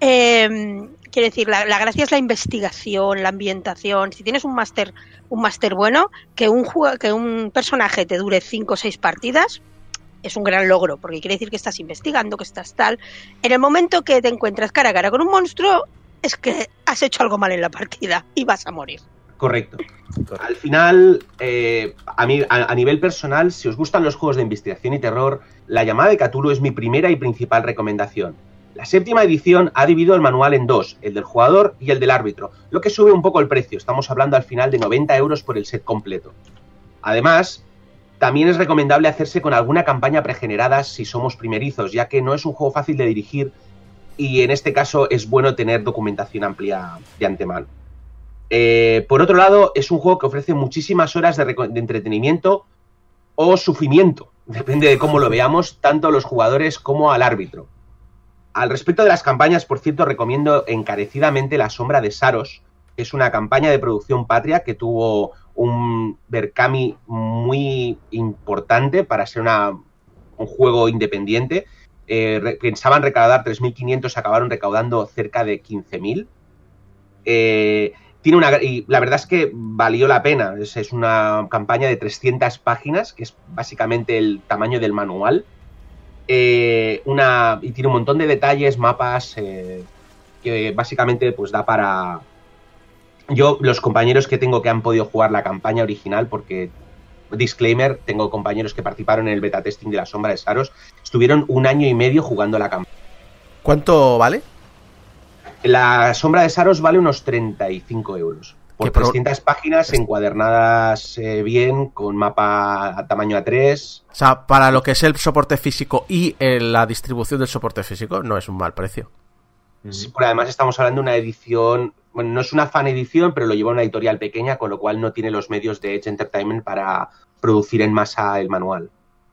G: Eh, Quiero decir, la, la gracia es la investigación, la ambientación. Si tienes un máster un máster bueno, que un, que un personaje te dure cinco o seis partidas es un gran logro, porque quiere decir que estás investigando, que estás tal. En el momento que te encuentras cara a cara con un monstruo, es que has hecho algo mal en la partida y vas a morir.
F: Correcto. Al final, eh, a, mí, a, a nivel personal, si os gustan los juegos de investigación y terror, La llamada de Cthulhu es mi primera y principal recomendación. La séptima edición ha dividido el manual en dos, el del jugador y el del árbitro, lo que sube un poco el precio. Estamos hablando al final de 90 euros por el set completo. Además, también es recomendable hacerse con alguna campaña pregenerada si somos primerizos, ya que no es un juego fácil de dirigir y en este caso es bueno tener documentación amplia de antemano. Eh, por otro lado, es un juego que ofrece muchísimas horas de, entretenimiento o sufrimiento, depende de cómo lo veamos, tanto a los jugadores como al árbitro. Al respecto de las campañas, por cierto, recomiendo encarecidamente La Sombra de Saros, que es una campaña de producción patria que tuvo un Berkami muy importante para ser una- un juego independiente. Eh, pensaban recaudar 3.500, acabaron recaudando cerca de 15.000. Eh, tiene una, y la verdad es que valió la pena. Es, es una campaña de 300 páginas, que es básicamente el tamaño del manual. Eh, una, y tiene un montón de detalles, mapas, eh, que básicamente pues da para... Yo, los compañeros que tengo que han podido jugar la campaña original, porque, disclaimer, tengo compañeros que participaron en el beta testing de la sombra de Saros, estuvieron un año y medio jugando la campaña.
A: ¿Cuánto vale?
F: La sombra de Saros vale unos 35 euros. Por
A: pro-
F: 300 páginas encuadernadas eh, bien, con mapa a tamaño A3.
A: O sea, para lo que es el soporte físico y eh, la distribución del soporte físico, no es un mal precio.
F: Sí, pero además estamos hablando de una edición, bueno, no es una fan edición, pero lo lleva una editorial pequeña, con lo cual no tiene los medios de Edge Entertainment para producir en masa el manual.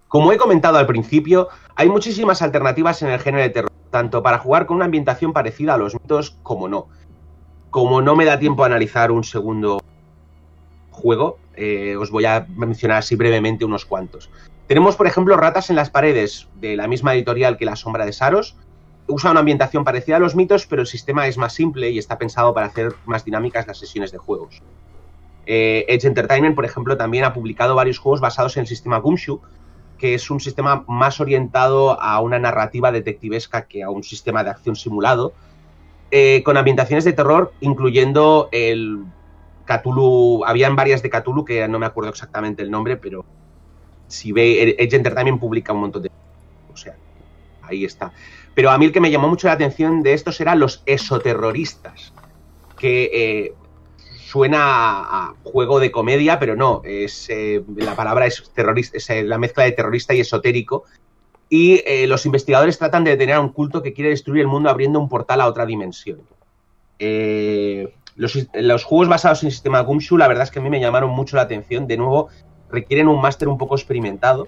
F: Como he comentado al principio, hay muchísimas alternativas en el género de terror, tanto para jugar con una ambientación parecida a los mitos como no. Como no me da tiempo a analizar un segundo juego, eh, os voy a mencionar así brevemente unos cuantos. Tenemos, por ejemplo, Ratas en las paredes, de la misma editorial que La Sombra de Saros. Usa una ambientación parecida a los mitos, pero el sistema es más simple y está pensado para hacer más dinámicas las sesiones de juegos. Eh, Edge Entertainment, por ejemplo, también ha publicado varios juegos basados en el sistema Gumshoe, que es un sistema más orientado a una narrativa detectivesca que a un sistema de acción simulado, eh, con ambientaciones de terror, incluyendo el Cthulhu. Habían varias de Cthulhu que no me acuerdo exactamente el nombre, pero si ve, Edge Entertainment publica un montón de. O sea, ahí está. Pero a mí el que me llamó mucho la atención de estos eran los esoterroristas, que eh, suena a, juego de comedia, pero no, es eh, la palabra es terrorista, es la mezcla de terrorista y esotérico. Y eh, los investigadores tratan de detener a un culto que quiere destruir el mundo abriendo un portal a otra dimensión. Eh, los, los juegos basados en el sistema Gumshoe, la verdad es que a mí me llamaron mucho la atención. De nuevo, requieren un máster un poco experimentado,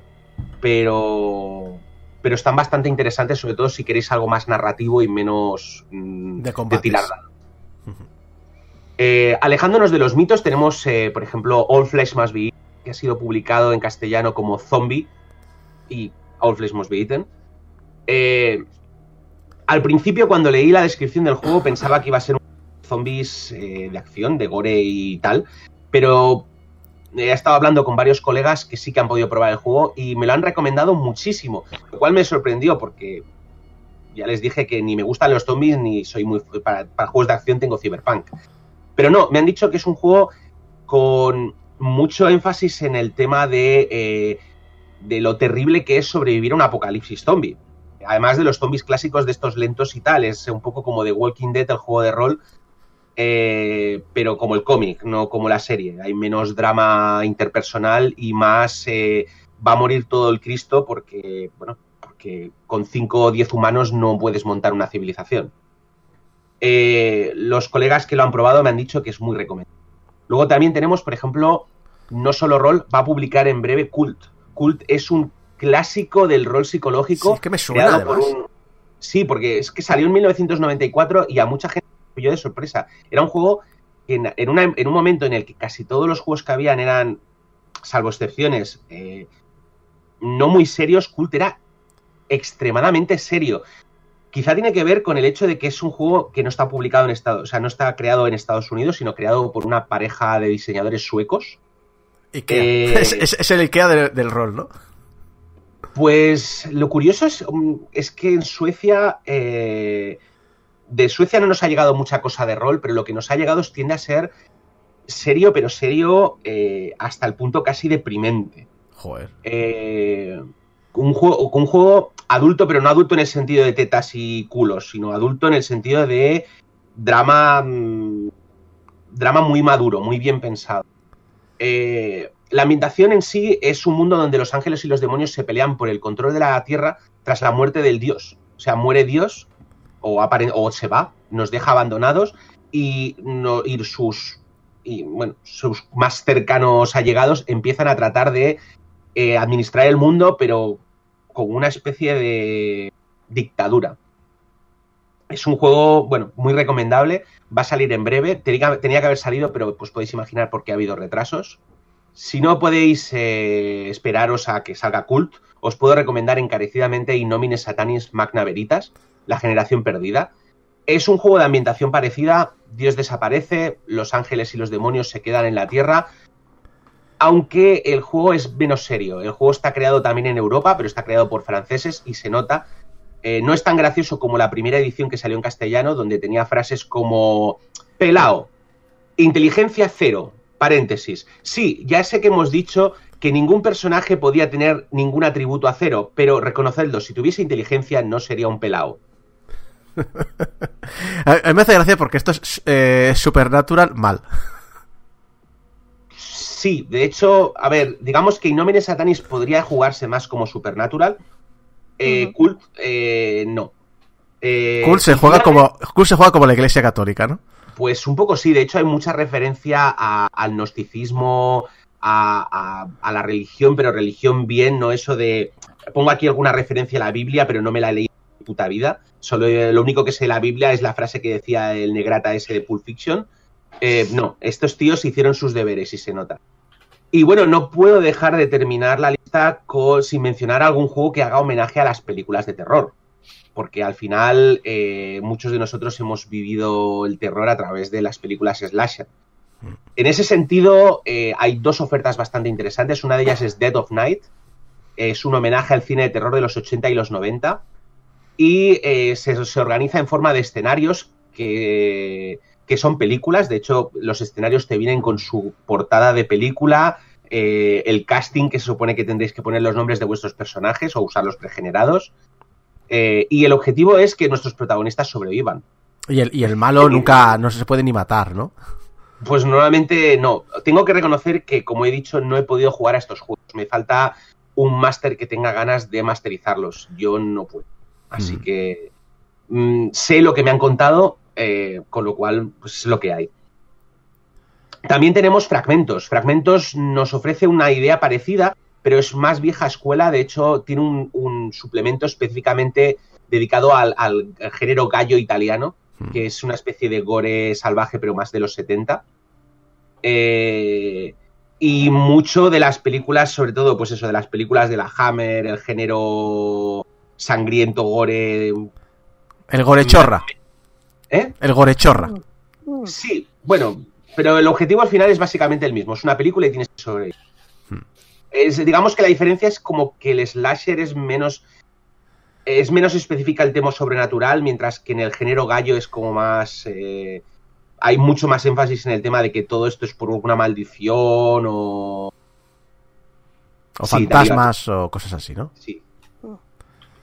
F: pero, pero están bastante interesantes, sobre todo si queréis algo más narrativo y menos mm,
A: De combates.
F: tirar. Eh, alejándonos de los mitos, tenemos, por ejemplo, All Flesh Must Be que ha sido publicado en castellano como Zombie y All Flesh Must Be Eaten. Eh, al principio, cuando leí la descripción del juego, pensaba que iba a ser un zombies eh, de acción, de gore y tal, pero he estado hablando con varios colegas que sí que han podido probar el juego y me lo han recomendado muchísimo, lo cual me sorprendió porque ya les dije que ni me gustan los zombies ni soy muy para, juegos de acción tengo Cyberpunk. Pero no, me han dicho que es un juego con mucho énfasis en el tema de, eh, de lo terrible que es sobrevivir a un apocalipsis zombie. Además de los zombies clásicos de estos lentos y tal, es un poco como The Walking Dead, el juego de rol, eh, pero como el cómic, no como la serie. Hay menos drama interpersonal y más eh, va a morir todo el Cristo porque, bueno, porque con 5 o 10 humanos no puedes montar una civilización. Eh, los colegas que lo han probado me han dicho que es muy recomendable. Luego también tenemos, por ejemplo, no solo rol, va a publicar en breve Cult. Cult es un clásico del rol psicológico.
A: Sí, es que me suena,
F: por un- Sí, porque es que salió en 1994 y a mucha gente le pilló de sorpresa. Era un juego que en, en una- en un momento en el que casi todos los juegos que habían eran, salvo excepciones, eh, no muy serios, Cult era extremadamente serio. Quizá tiene que ver con el hecho de que es un juego que no está publicado en Estados, o sea, no está creado en Estados Unidos, sino creado por una pareja de diseñadores suecos.
A: Ikea.
F: Eh,
A: Es, es- es el Ikea del, del rol, ¿no?
F: Pues lo curioso es, mm, es que en Suecia, eh, de Suecia no nos ha llegado mucha cosa de rol, pero lo que nos ha llegado tiende a ser serio, pero serio eh, hasta el punto casi deprimente.
A: Joder.
F: Eh, un, juego, un juego adulto, pero no adulto en el sentido de tetas y culos, sino adulto en el sentido de drama, mm, drama muy maduro, muy bien pensado. Eh, la ambientación en sí es un mundo donde los ángeles y los demonios se pelean por el control de la tierra tras la muerte del dios. O sea, muere Dios o, o se va, nos deja abandonados y, sus más cercanos allegados empiezan a tratar de eh, administrar el mundo, pero con una especie de dictadura. Es un juego, bueno, muy recomendable. Va a salir en breve. Tenía, tenía que haber salido, pero pues podéis imaginar por qué ha habido retrasos. Si no podéis eh, esperaros a que salga Cult, os puedo recomendar encarecidamente Innomine Satanis Magna Veritas, La Generación Perdida. Es un juego de ambientación parecida. Dios desaparece, los ángeles y los demonios se quedan en la tierra. Aunque el juego es menos serio. El juego está creado también en Europa, pero está creado por franceses y se nota. Eh, no es tan gracioso como la primera edición que salió en castellano, donde tenía frases como pelao, inteligencia cero, paréntesis. Sí, ya sé que hemos dicho que ningún personaje podía tener ningún atributo a cero, pero reconocedlo, si tuviese inteligencia no sería un pelao.
A: A, mí me hace gracia porque esto es eh, Supernatural mal.
F: Sí, de hecho, a ver, digamos que Innomine Satanis podría jugarse más como Supernatural. Eh, eh, no. Eh,
A: se juega como Cool se juega como la Iglesia Católica, ¿no?
F: Pues un poco sí, de hecho hay mucha referencia a- al gnosticismo, a, a- a la religión, pero religión bien, no eso de... Pongo aquí alguna referencia a la Biblia, pero no me la he leído en mi puta vida. Solo eh, lo único que sé de la Biblia es la frase que decía el negrata ese de Pulp Fiction. Eh, no, estos tíos hicieron sus deberes y se nota. Y bueno, no puedo dejar de terminar la lista con- sin mencionar algún juego que haga homenaje a las películas de terror porque al final eh, muchos de nosotros hemos vivido el terror a través de las películas slasher. En ese sentido, eh, hay dos ofertas bastante interesantes. Una de ellas es Dead of Night. Es un homenaje al cine de terror de los 80 y los 90. Y eh, se, se organiza en forma de escenarios que, que son películas. De hecho, los escenarios te vienen con su portada de película, eh, el casting que se supone que tendréis que poner los nombres de vuestros personajes o usarlos pregenerados. Eh, y el objetivo es que nuestros protagonistas sobrevivan.
A: Y el, y el malo nunca no se puede ni matar, ¿no?
F: Pues normalmente no. Tengo que reconocer que, como he dicho, no he podido jugar a estos juegos. Me falta un máster que tenga ganas de masterizarlos. Yo no puedo. Así
A: Mm.
F: que mm, sé lo que me han contado, eh, con lo cual pues, es lo que hay. También tenemos Fragmentos. Fragmentos nos ofrece una idea parecida, pero es más vieja escuela. De hecho, tiene un, un suplemento específicamente dedicado al, al género gallo italiano, que es una especie de gore salvaje, pero más de los 70. Eh, y mucho de las películas, sobre todo, pues eso, de las películas de la Hammer, el género sangriento, gore.
A: El gorechorra.
F: ¿Eh?
A: El gorechorra.
F: Sí, bueno, pero el objetivo al final es básicamente el mismo. Es una película y tienes que sobrevivir. Es, digamos que la diferencia es como que el slasher es menos es menos específica el tema sobrenatural, mientras que en el género gallo es como más eh, hay mucho más énfasis en el tema de que todo esto es por alguna maldición o
A: O
F: Sí,
A: fantasmas o cosas así, ¿no?
F: Sí.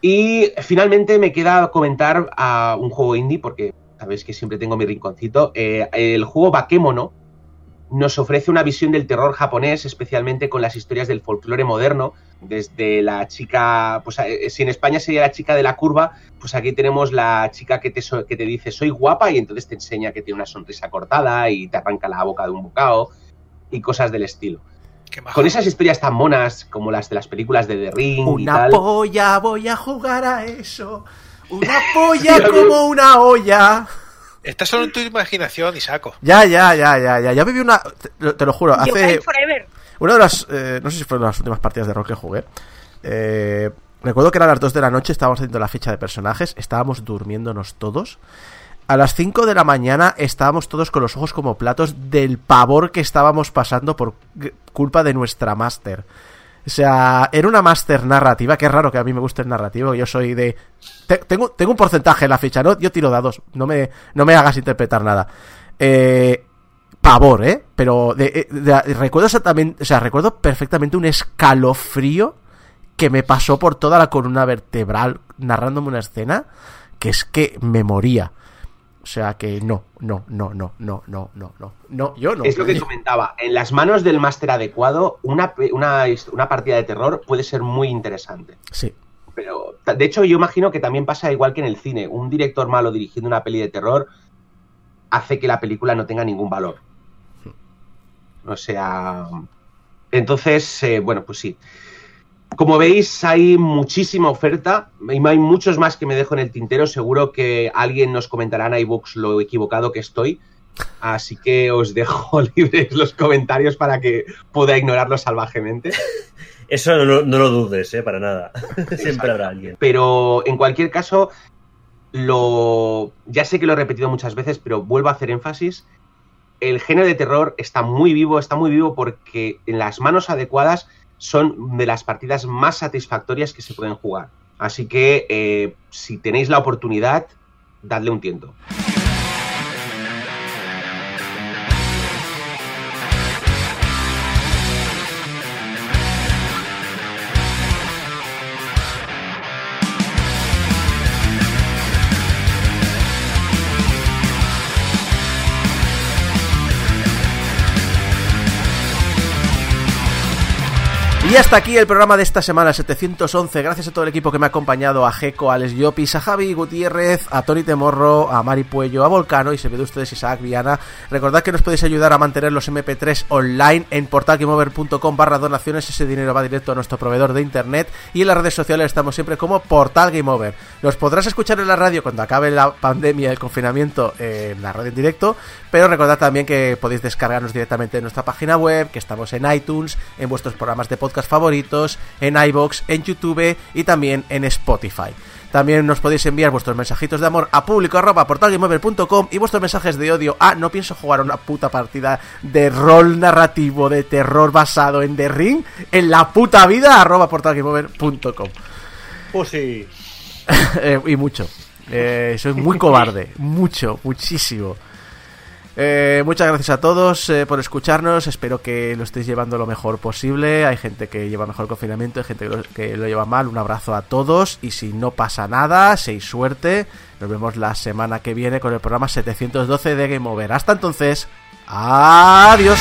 F: Y finalmente me queda comentar a un juego indie, porque sabéis que siempre tengo mi rinconcito. Eh, el juego Bakemono nos ofrece una visión del terror japonés, especialmente con las historias del folclore moderno, desde la chica, pues eh, si en España sería la chica de la curva, pues aquí tenemos la chica que te, so- que te dice soy guapa y entonces te enseña que tiene una sonrisa cortada y te arranca la boca de un bocado y cosas del estilo. Con esas historias tan monas como las de las películas de The Ring y
A: Una
F: tal.
A: polla, voy a jugar a eso. Una polla como una olla.
B: Está solo en tu imaginación y saco.
A: Ya, ya, ya, ya, ya. Ya viví una. Te, te lo juro, hace. Una de las. eh, no sé si fue una de las últimas partidas de rol que jugué. eh, recuerdo que eran las 2 de la noche, estábamos haciendo la ficha de personajes, estábamos durmiéndonos todos. A las 5 de la mañana estábamos todos con los ojos como platos del pavor que estábamos pasando por g- culpa de nuestra máster. O sea, era una máster narrativa, es raro que a mí me guste el narrativo, yo soy de... te- tengo, tengo un porcentaje en la ficha, ¿no? Yo tiro dados, no me, no me hagas interpretar nada. Eh, pavor, ¿eh? Pero de- eh, recuerdo exactamente, o sea, recuerdo perfectamente un escalofrío que me pasó por toda la columna vertebral narrándome una escena que es que me moría. O sea que no, no, no, no, no, no, no, no, no, yo no.
F: Es lo que comentaba. En las manos del máster adecuado, una, una, una partida de terror puede ser muy interesante.
A: Sí,
F: Pero, de hecho, yo imagino que también pasa igual que en el cine. Un director malo dirigiendo una peli de terror hace que la película no tenga ningún valor. O sea. Entonces, eh, bueno, pues sí. Como veis, hay muchísima oferta. y Hay muchos más que me dejo en el tintero. Seguro que alguien nos comentará en iBooks lo equivocado que estoy. Así que os dejo libres los comentarios para que pueda ignorarlos salvajemente.
C: Eso no, lo- no lo dudes, ¿eh? Para nada. Siempre habrá alguien.
F: Pero en cualquier caso, lo ya sé que lo he repetido muchas veces, pero vuelvo a hacer énfasis. El género de terror está muy vivo, está muy vivo porque en las manos adecuadas son de las partidas más satisfactorias que se pueden jugar. Así que eh, si tenéis la oportunidad, dadle un tiento.
A: Y hasta aquí el programa de esta semana, 711. Gracias a todo el equipo que me ha acompañado, a Jeco, a Alex Llopis, a Javi Gutiérrez, a Tony Temorro, a Mari Puello, a Volcano y se ve de ustedes Isaac Viana. Recordad que nos podéis ayudar a mantener los MP3 online en portalgameover.com barra donaciones. Ese dinero va directo a nuestro proveedor de internet y en las redes sociales estamos siempre como Portal Game Over. Nos podrás escuchar en la radio cuando acabe la pandemia, el confinamiento, eh, en la radio en directo, pero recordad también que podéis descargarnos directamente en nuestra página web, que estamos en iTunes, en vuestros programas de podcast favoritos, en iBox, en YouTube y también en Spotify. También nos podéis enviar vuestros mensajitos de amor a público arroba portalgameover.com y vuestros mensajes de odio a no pienso jugar una puta partida de rol narrativo de terror basado en The Ring en la puta vida arroba portalgameover.com
C: Pues sí.
A: Eh, y mucho. Eh, soy muy cobarde. Mucho, muchísimo. Eh, muchas gracias a todos eh, por escucharnos. Espero que lo estéis llevando lo mejor posible. Hay gente que lleva mejor confinamiento, hay gente que lo, que lo lleva mal. Un abrazo a todos. Y si no pasa nada, seis suerte. Nos vemos la semana que viene con el programa 712 de Game Over. Hasta entonces, adiós.